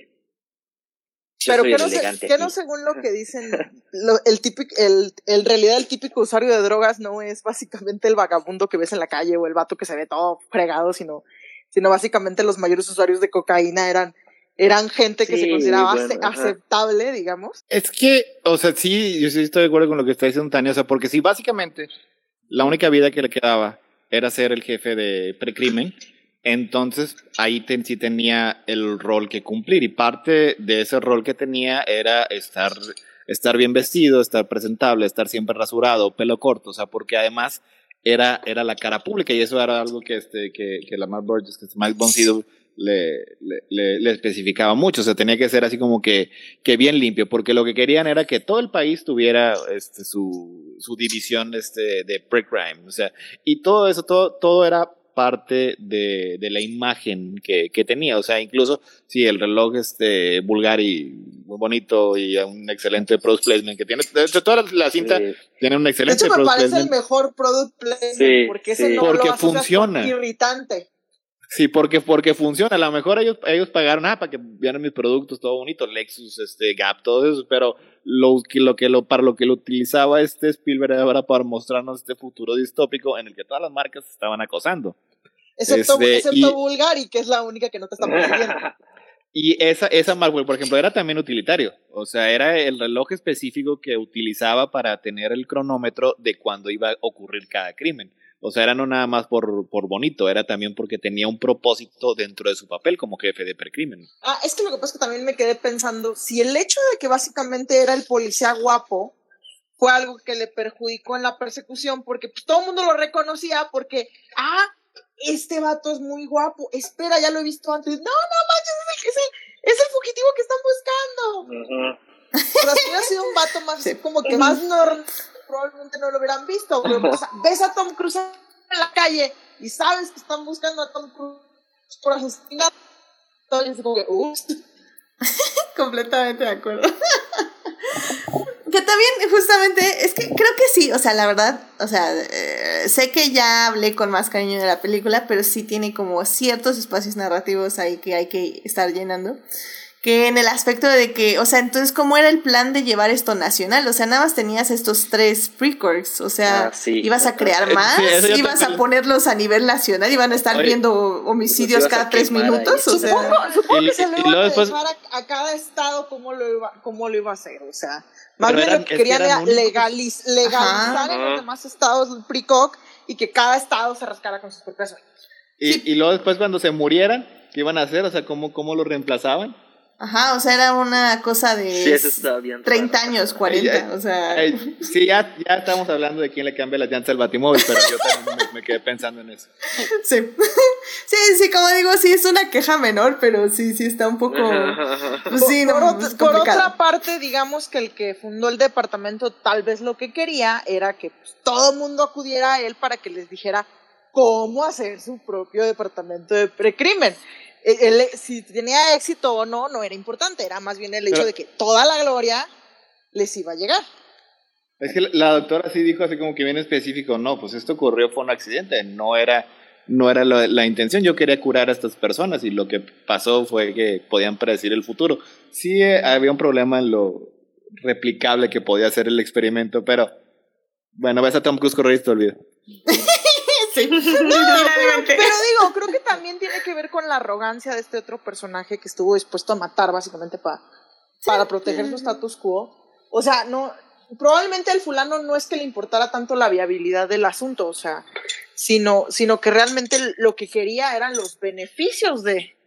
pero que no, que no según lo que dicen, lo, el típico, el, en realidad el típico usuario de drogas no es básicamente el vagabundo que ves en la calle o el vato que se ve todo fregado, sino, sino básicamente los mayores usuarios de cocaína eran eran gente que se consideraba aceptable, digamos. Es que, o sea, sí, yo sí estoy de acuerdo con lo que está diciendo Tania, o sea, porque sí, básicamente la única vida que le quedaba era ser el jefe de precrimen. Entonces ahí sí tenía el rol que cumplir. Y parte de ese rol que tenía era estar, estar bien vestido, estar presentable, estar siempre rasurado, pelo corto, o sea, porque además era, era la cara pública y eso era algo que, este, que, que Burgess, que Mike Boncido le, le, le, especificaba mucho, o sea, tenía que ser así como que, que bien limpio, porque lo que querían era que todo el país tuviera este, su, su división este, de pre-crime, o sea, y todo eso, todo, todo era parte de, de la imagen que, que, tenía, o sea, incluso si el reloj este vulgar y muy bonito y un excelente product placement que tiene, de hecho toda la cinta tiene un excelente de hecho, me parece el mejor product placement porque ese no porque funciona. irritante. Sí, porque, porque funciona. A lo mejor ellos, ellos pagaron, ah, para que vieran mis productos, todo bonito, Lexus, este, Gap, todo eso, pero lo, lo que lo, para lo que lo utilizaba este Spielberg era para mostrarnos este futuro distópico en el que todas las marcas estaban acosando. Excepto, este, excepto Bulgari, que es la única que no te está persiguiendo. Y esa, esa Marvel, por ejemplo, era también utilitario. O sea, era el reloj específico que utilizaba para tener el cronómetro de cuándo iba a ocurrir cada crimen. O sea, era no nada más por, por bonito, era también porque tenía un propósito dentro de su papel como jefe de precrimen. Ah, es que lo que pasa es que también me quedé pensando, si el hecho de que básicamente era el policía guapo fue algo que le perjudicó en la persecución, porque pues, todo el mundo lo reconocía porque, ah, este vato es muy guapo, espera, ya lo he visto antes. No, no manches, es el, es el, fugitivo que están buscando. Pero si hubiera sido un vato más, como que más normal probablemente no lo hubieran visto. ves a Tom Cruise en la calle y sabes que están buscando a Tom Cruise por asesinar. Entonces, como que, ups. Completamente de acuerdo. También, justamente, es que creo que sí, o sea, la verdad, o sea, eh, sé que ya hablé con más cariño de la película, pero sí tiene como ciertos espacios narrativos ahí que hay que estar llenando que en el aspecto de que, o sea, entonces, ¿cómo era el plan de llevar esto nacional? O sea, nada más tenías estos tres precords, o sea, ah, ibas a crear más, ibas a ponerlos a nivel nacional, iban a estar viendo homicidios cada tres minutos, o sea. Supongo, que se le iba a después... a, cada estado cómo lo iba, cómo lo iba a hacer, o sea, más bien lo que querían era legalizar en los demás estados el precoc y que cada estado se rascara con sus propias y, y luego después cuando se murieran, ¿Qué iban a hacer? O sea, ¿cómo, cómo lo reemplazaban? Ajá, o sea, era una cosa de 30 años, 40, o sea... sí, ya, ya estamos hablando de quién le cambia las llantas al batimóvil, pero yo también me, quedé pensando en eso. Sí. sí, sí, como digo, sí es una queja menor, pero sí, sí está un poco... Pues sí, por, no, por, otra parte, digamos que el que fundó el departamento tal vez lo que quería era que pues, todo el mundo acudiera a él para que les dijera cómo hacer su propio departamento de precrimen si tenía éxito o no, no era importante, era más bien el hecho de que toda la gloria les iba a llegar. Es que la doctora sí dijo así como que bien específico, no, pues esto ocurrió, fue un accidente, no era, no era la, intención, yo quería curar a estas personas y lo que pasó fue que podían predecir el futuro. Sí eh, había un problema en lo replicable que podía ser el experimento, pero bueno, ves a Tom Cruise correr y te olvido. pero digo, creo que también tiene que ver con la arrogancia de este otro personaje que estuvo dispuesto a matar básicamente para, para proteger su status quo. O sea, no, probablemente el fulano no es que le importara tanto la viabilidad del asunto, o sea, sino, sino que realmente lo que quería eran los beneficios de,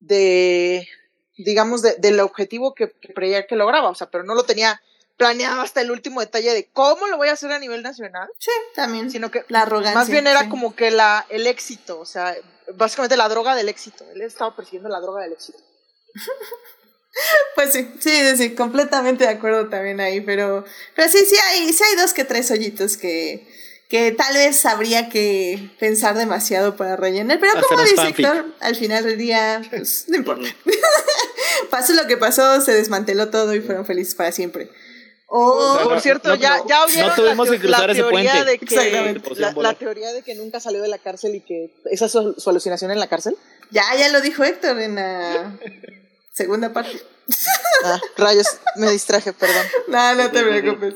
de digamos, de, del objetivo que, que creía que lograba, o sea, pero no lo tenía planeado hasta el último detalle de cómo lo voy a hacer a nivel nacional. Sí, también. Sino que la arrogancia. Más bien era como que la, el éxito, o sea, básicamente la droga del éxito. Él estaba persiguiendo la droga del éxito. Pues sí, sí, sí, completamente de acuerdo también ahí, pero, pero sí, sí hay, sí hay dos que tres hoyitos que, que tal vez habría que pensar demasiado para rellenar, pero como dice Héctor, al final del día, pues no importa. pasó lo que pasó, se desmanteló todo y fueron felices para siempre. Oh, por cierto, ya, ya oyeron tuvimos la, que cruzar la teoría de que la, teoría de que nunca salió de la cárcel y que esa es su, alucinación en la cárcel. Ya, ya lo dijo Héctor en la segunda parte. Ah, rayos, me distraje, perdón. No, no te preocupes.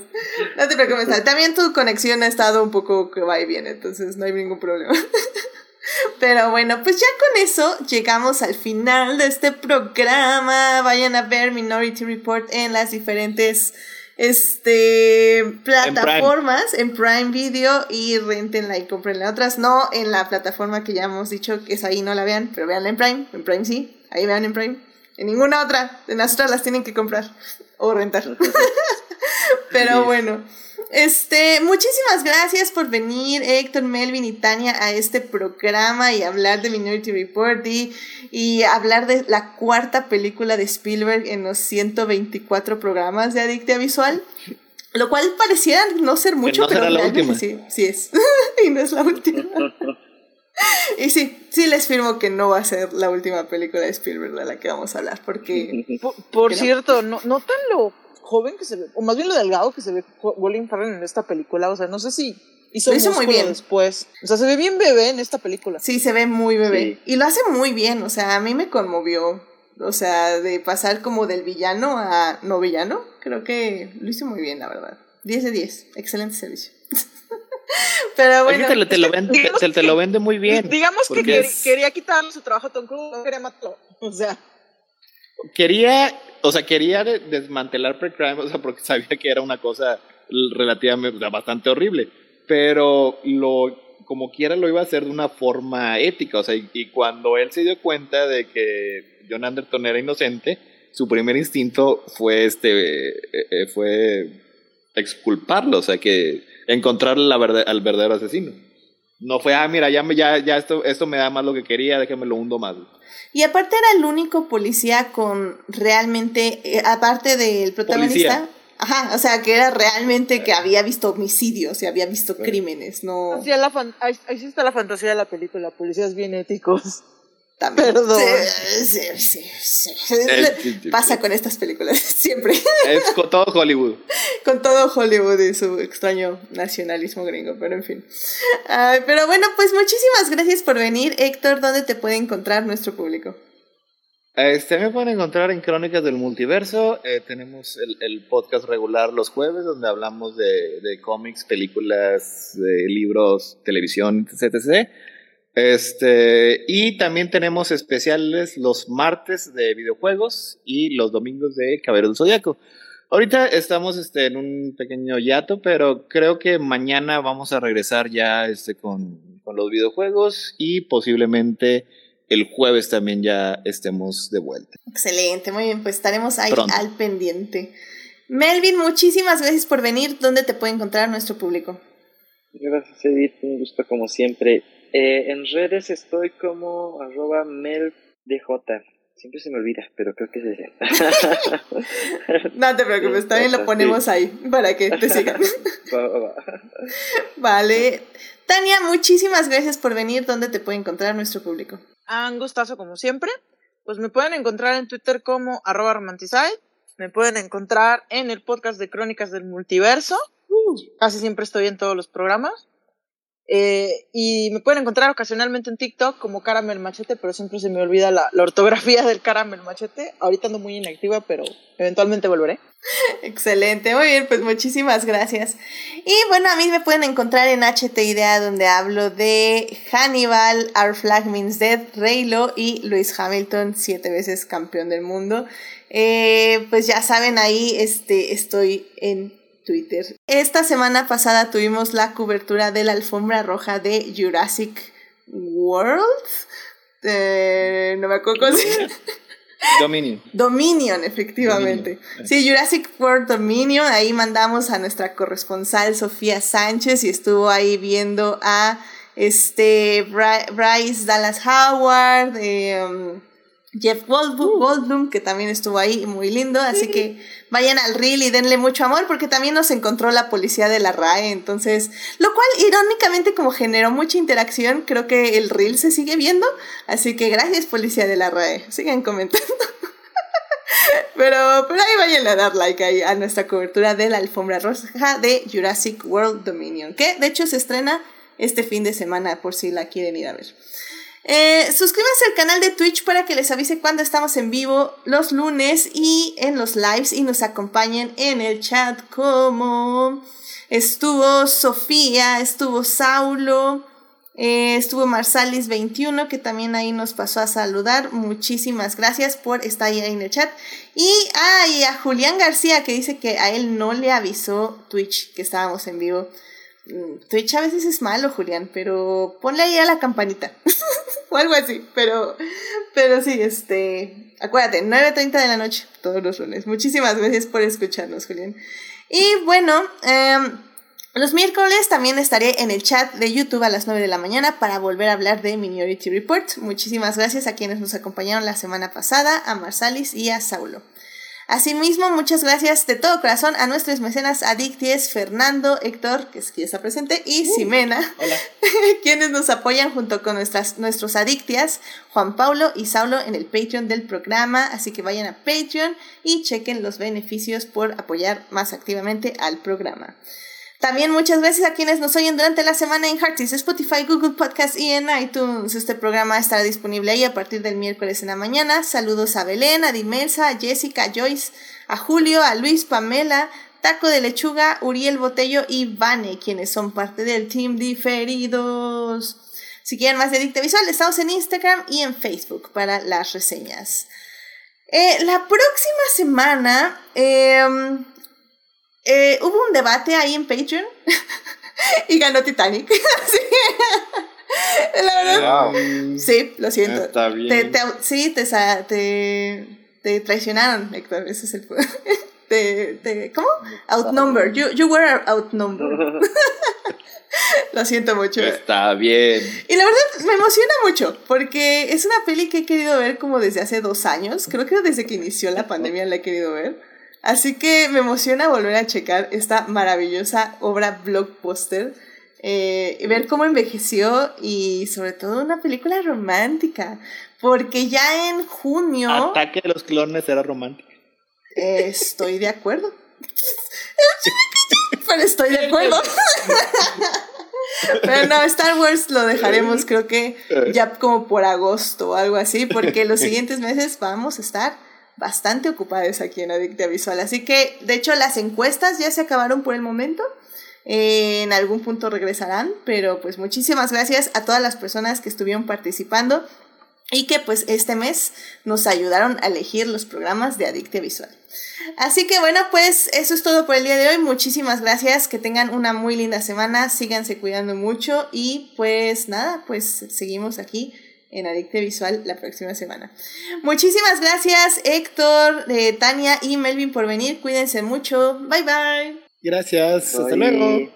No te preocupes. También tu conexión ha estado un poco que va y viene, entonces no hay ningún problema. Pero bueno, pues ya con eso llegamos al final de este programa. Vayan a ver Minority Report en las diferentes este plataformas en Prime. Video y rentenla y comprenla. Otras no en la plataforma que ya hemos dicho que es ahí, no la vean, pero veanla en Prime. En Prime sí, ahí vean en Prime. En ninguna otra, en las otras las tienen que comprar o rentar. pero bueno. Este, muchísimas gracias por venir, Héctor, Melvin y Tania, a este programa y hablar de Minority Report y, hablar de la cuarta película de Spielberg en los 124 programas de Adictia Visual. Lo cual parecía no ser mucho, pero la última. sí, sí es. y no es la última. y sí, sí les firmo que no va a ser la última película de Spielberg de la que vamos a hablar, porque... Por, cierto, no, no tan loco joven que se ve, o más bien lo delgado que se ve Colin Farrell en esta película, o sea, no sé si hizo, lo hizo muy bien después. O sea, se ve bien bebé en esta película. Sí, se ve muy bebé. Y lo hace muy bien, o sea, a mí me conmovió. O sea, de pasar como del villano a no villano, creo que lo hizo muy bien, la verdad. 10 de 10, excelente servicio. Pero bueno. te, te, lo vende, te, lo vende muy bien. Digamos que quería quitarle su trabajo a Tom Cruise, no quería matarlo. O sea. Quería o sea, quería desmantelar pre-crime, o sea, porque sabía que era una cosa relativamente, o sea, bastante horrible, pero lo, como quiera lo iba a hacer de una forma ética, o sea, y, cuando él se dio cuenta de que John Anderton era inocente, su primer instinto fue este, eh, eh, fue exculparlo, o sea, que encontrar la al verdadero asesino. No fue, ah, mira, ya, ya, ya esto, esto me da más lo que quería, déjame lo hundo más. Y aparte era el único policía con realmente, eh, aparte del protagonista. Ajá, o sea, que era realmente que había visto homicidios y había visto crímenes, no... la ahí, ahí sí está la fantasía de la película, policías bien éticos. Perdón. Sí, sí, sí, Pasa con estas películas, siempre. Es con todo Hollywood. con todo Hollywood y su extraño nacionalismo gringo, pero en fin. pero bueno, pues muchísimas gracias por venir. Héctor, ¿dónde te puede encontrar nuestro público? Este, me pueden encontrar en Crónicas del Multiverso. Eh, tenemos el, el, podcast regular los jueves, donde hablamos de, de cómics, películas, de libros, televisión, etc. Este, y también tenemos especiales los martes de videojuegos y los domingos de Caballero del Zodíaco. Ahorita estamos este, en un pequeño hiato, pero creo que mañana vamos a regresar ya este, con, con los videojuegos y posiblemente el jueves también ya estemos de vuelta. Excelente, muy bien, pues estaremos ahí al pendiente. Melvin, muchísimas gracias por venir. ¿Dónde te puede encontrar nuestro público? Gracias, Edith. Un gusto como siempre. Eh, en redes estoy como arroba meldj. Siempre se me olvida, pero creo que es ese. no te preocupes, también lo ponemos ahí para que te sigan. vale. Tania, muchísimas gracias por venir. ¿Dónde te puede encontrar nuestro público? Un gustazo como siempre. Pues me pueden encontrar en Twitter como arroba romanticide. Me pueden encontrar en el podcast de Crónicas del Multiverso. Uh. casi siempre estoy en todos los programas. Eh, y me pueden encontrar ocasionalmente en TikTok como Caramel Machete, pero siempre se me olvida la, ortografía del Caramel Machete. Ahorita ando muy inactiva, pero eventualmente volveré. Excelente, muy bien, pues muchísimas gracias. Y bueno, a mí me pueden encontrar en HT Idea, donde hablo de Hannibal, Our Flag Means Dead, Reylo y Luis Hamilton, siete veces campeón del mundo. Eh, pues ya saben, ahí este, estoy en Twitter. Esta semana pasada tuvimos la cobertura de la alfombra roja de Jurassic World. Eh, no me acuerdo cómo se Dominion. Dominion, efectivamente. Sí, Jurassic World Dominion. Ahí mandamos a nuestra corresponsal Sofía Sánchez y estuvo ahí viendo a este Bryce Dallas Howard. Eh, Jeff Goldblum, que también estuvo ahí, muy lindo, así que vayan al reel y denle mucho amor porque también nos encontró la policía de la RAE, entonces, lo cual irónicamente como generó mucha interacción, creo que el reel se sigue viendo, así que gracias policía de la RAE, sigan comentando. pero, pero ahí vayan a dar like ahí a nuestra cobertura de la alfombra roja de Jurassic World Dominion, que de hecho se estrena este fin de semana por si la quieren ir a ver. Eh, suscríbanse al canal de Twitch para que les avise cuando estamos en vivo los lunes y en los lives y nos acompañen en el chat como estuvo Sofía, estuvo Saulo, eh, estuvo Marsalis21 que también ahí nos pasó a saludar. Muchísimas gracias por estar ahí en el chat. Y, a Julián García que dice que a él no le avisó Twitch que estábamos en vivo. Mm, Twitch a veces es malo, Julián, pero ponle ahí a la campanita. o algo así, pero, pero sí, este, acuérdate, 9.30 de la noche, todos los lunes. Muchísimas gracias por escucharnos, Julián. Y bueno, em, los miércoles también estaré en el chat de YouTube a las 9 de la mañana para volver a hablar de Minority Report. Muchísimas gracias a quienes nos acompañaron la semana pasada, a Marsalis y a Saulo. Asimismo, muchas gracias de todo corazón a nuestros mecenas adicties Fernando, Héctor, que es quien está presente, y Simena, quienes nos apoyan junto con nuestras, nuestros adictias, Juan Paulo y Saulo, en el Patreon del programa. Así que vayan a Patreon y chequen los beneficios por apoyar más activamente al programa. También muchas gracias a quienes nos oyen durante la semana en Hearties, Spotify, Google Podcast y en iTunes. Este programa estará disponible ahí a partir del miércoles en la mañana. Saludos a Belén, a Dimelsa, a Jessica, a Joyce, a Julio, a Luis, Pamela, Taco de Lechuga, Uriel Botello y Vane, quienes son parte del team diferidos. Si quieren más de Dicta Visual, estamos en Instagram y en Facebook para las reseñas. Eh, la próxima semana... Em, eh, hubo un debate ahí en Patreon y ganó Titanic. sí. La verdad. Sí, lo siento. Está bien. Te, sí, te, te, te, traicionaron, Héctor. Ese es el. te, te, ¿Cómo? Outnumbered. You, you were outnumbered. Lo siento mucho. Está bien. Y la verdad me emociona mucho porque es una peli que he querido ver como desde hace dos años. Creo que desde que inició la pandemia la he querido ver. Así que me emociona volver a checar esta maravillosa obra blockbuster. Eh, ver cómo envejeció y sobre todo una película romántica. Porque ya en junio... Ataque de los clones era romántica. estoy de acuerdo. Pero estoy de acuerdo. Pero no, Star Wars lo dejaremos creo que ya como por agosto o algo así, porque los siguientes meses vamos a estar bastante ocupadas aquí en Adictia Visual. Así que, de hecho, las encuestas ya se acabaron por el momento. en algún punto regresarán, pero pues muchísimas gracias a todas las personas que estuvieron participando y que pues este mes nos ayudaron a elegir los programas de Adictia Visual. Así que bueno, pues eso es todo por el día de hoy. Muchísimas gracias, que tengan una muy linda semana, síganse cuidando mucho y pues nada, pues seguimos aquí en Adicte Visual la próxima semana. Muchísimas gracias Héctor, eh, Tania y Melvin por venir. Cuídense mucho. Bye bye. Gracias. Hasta luego.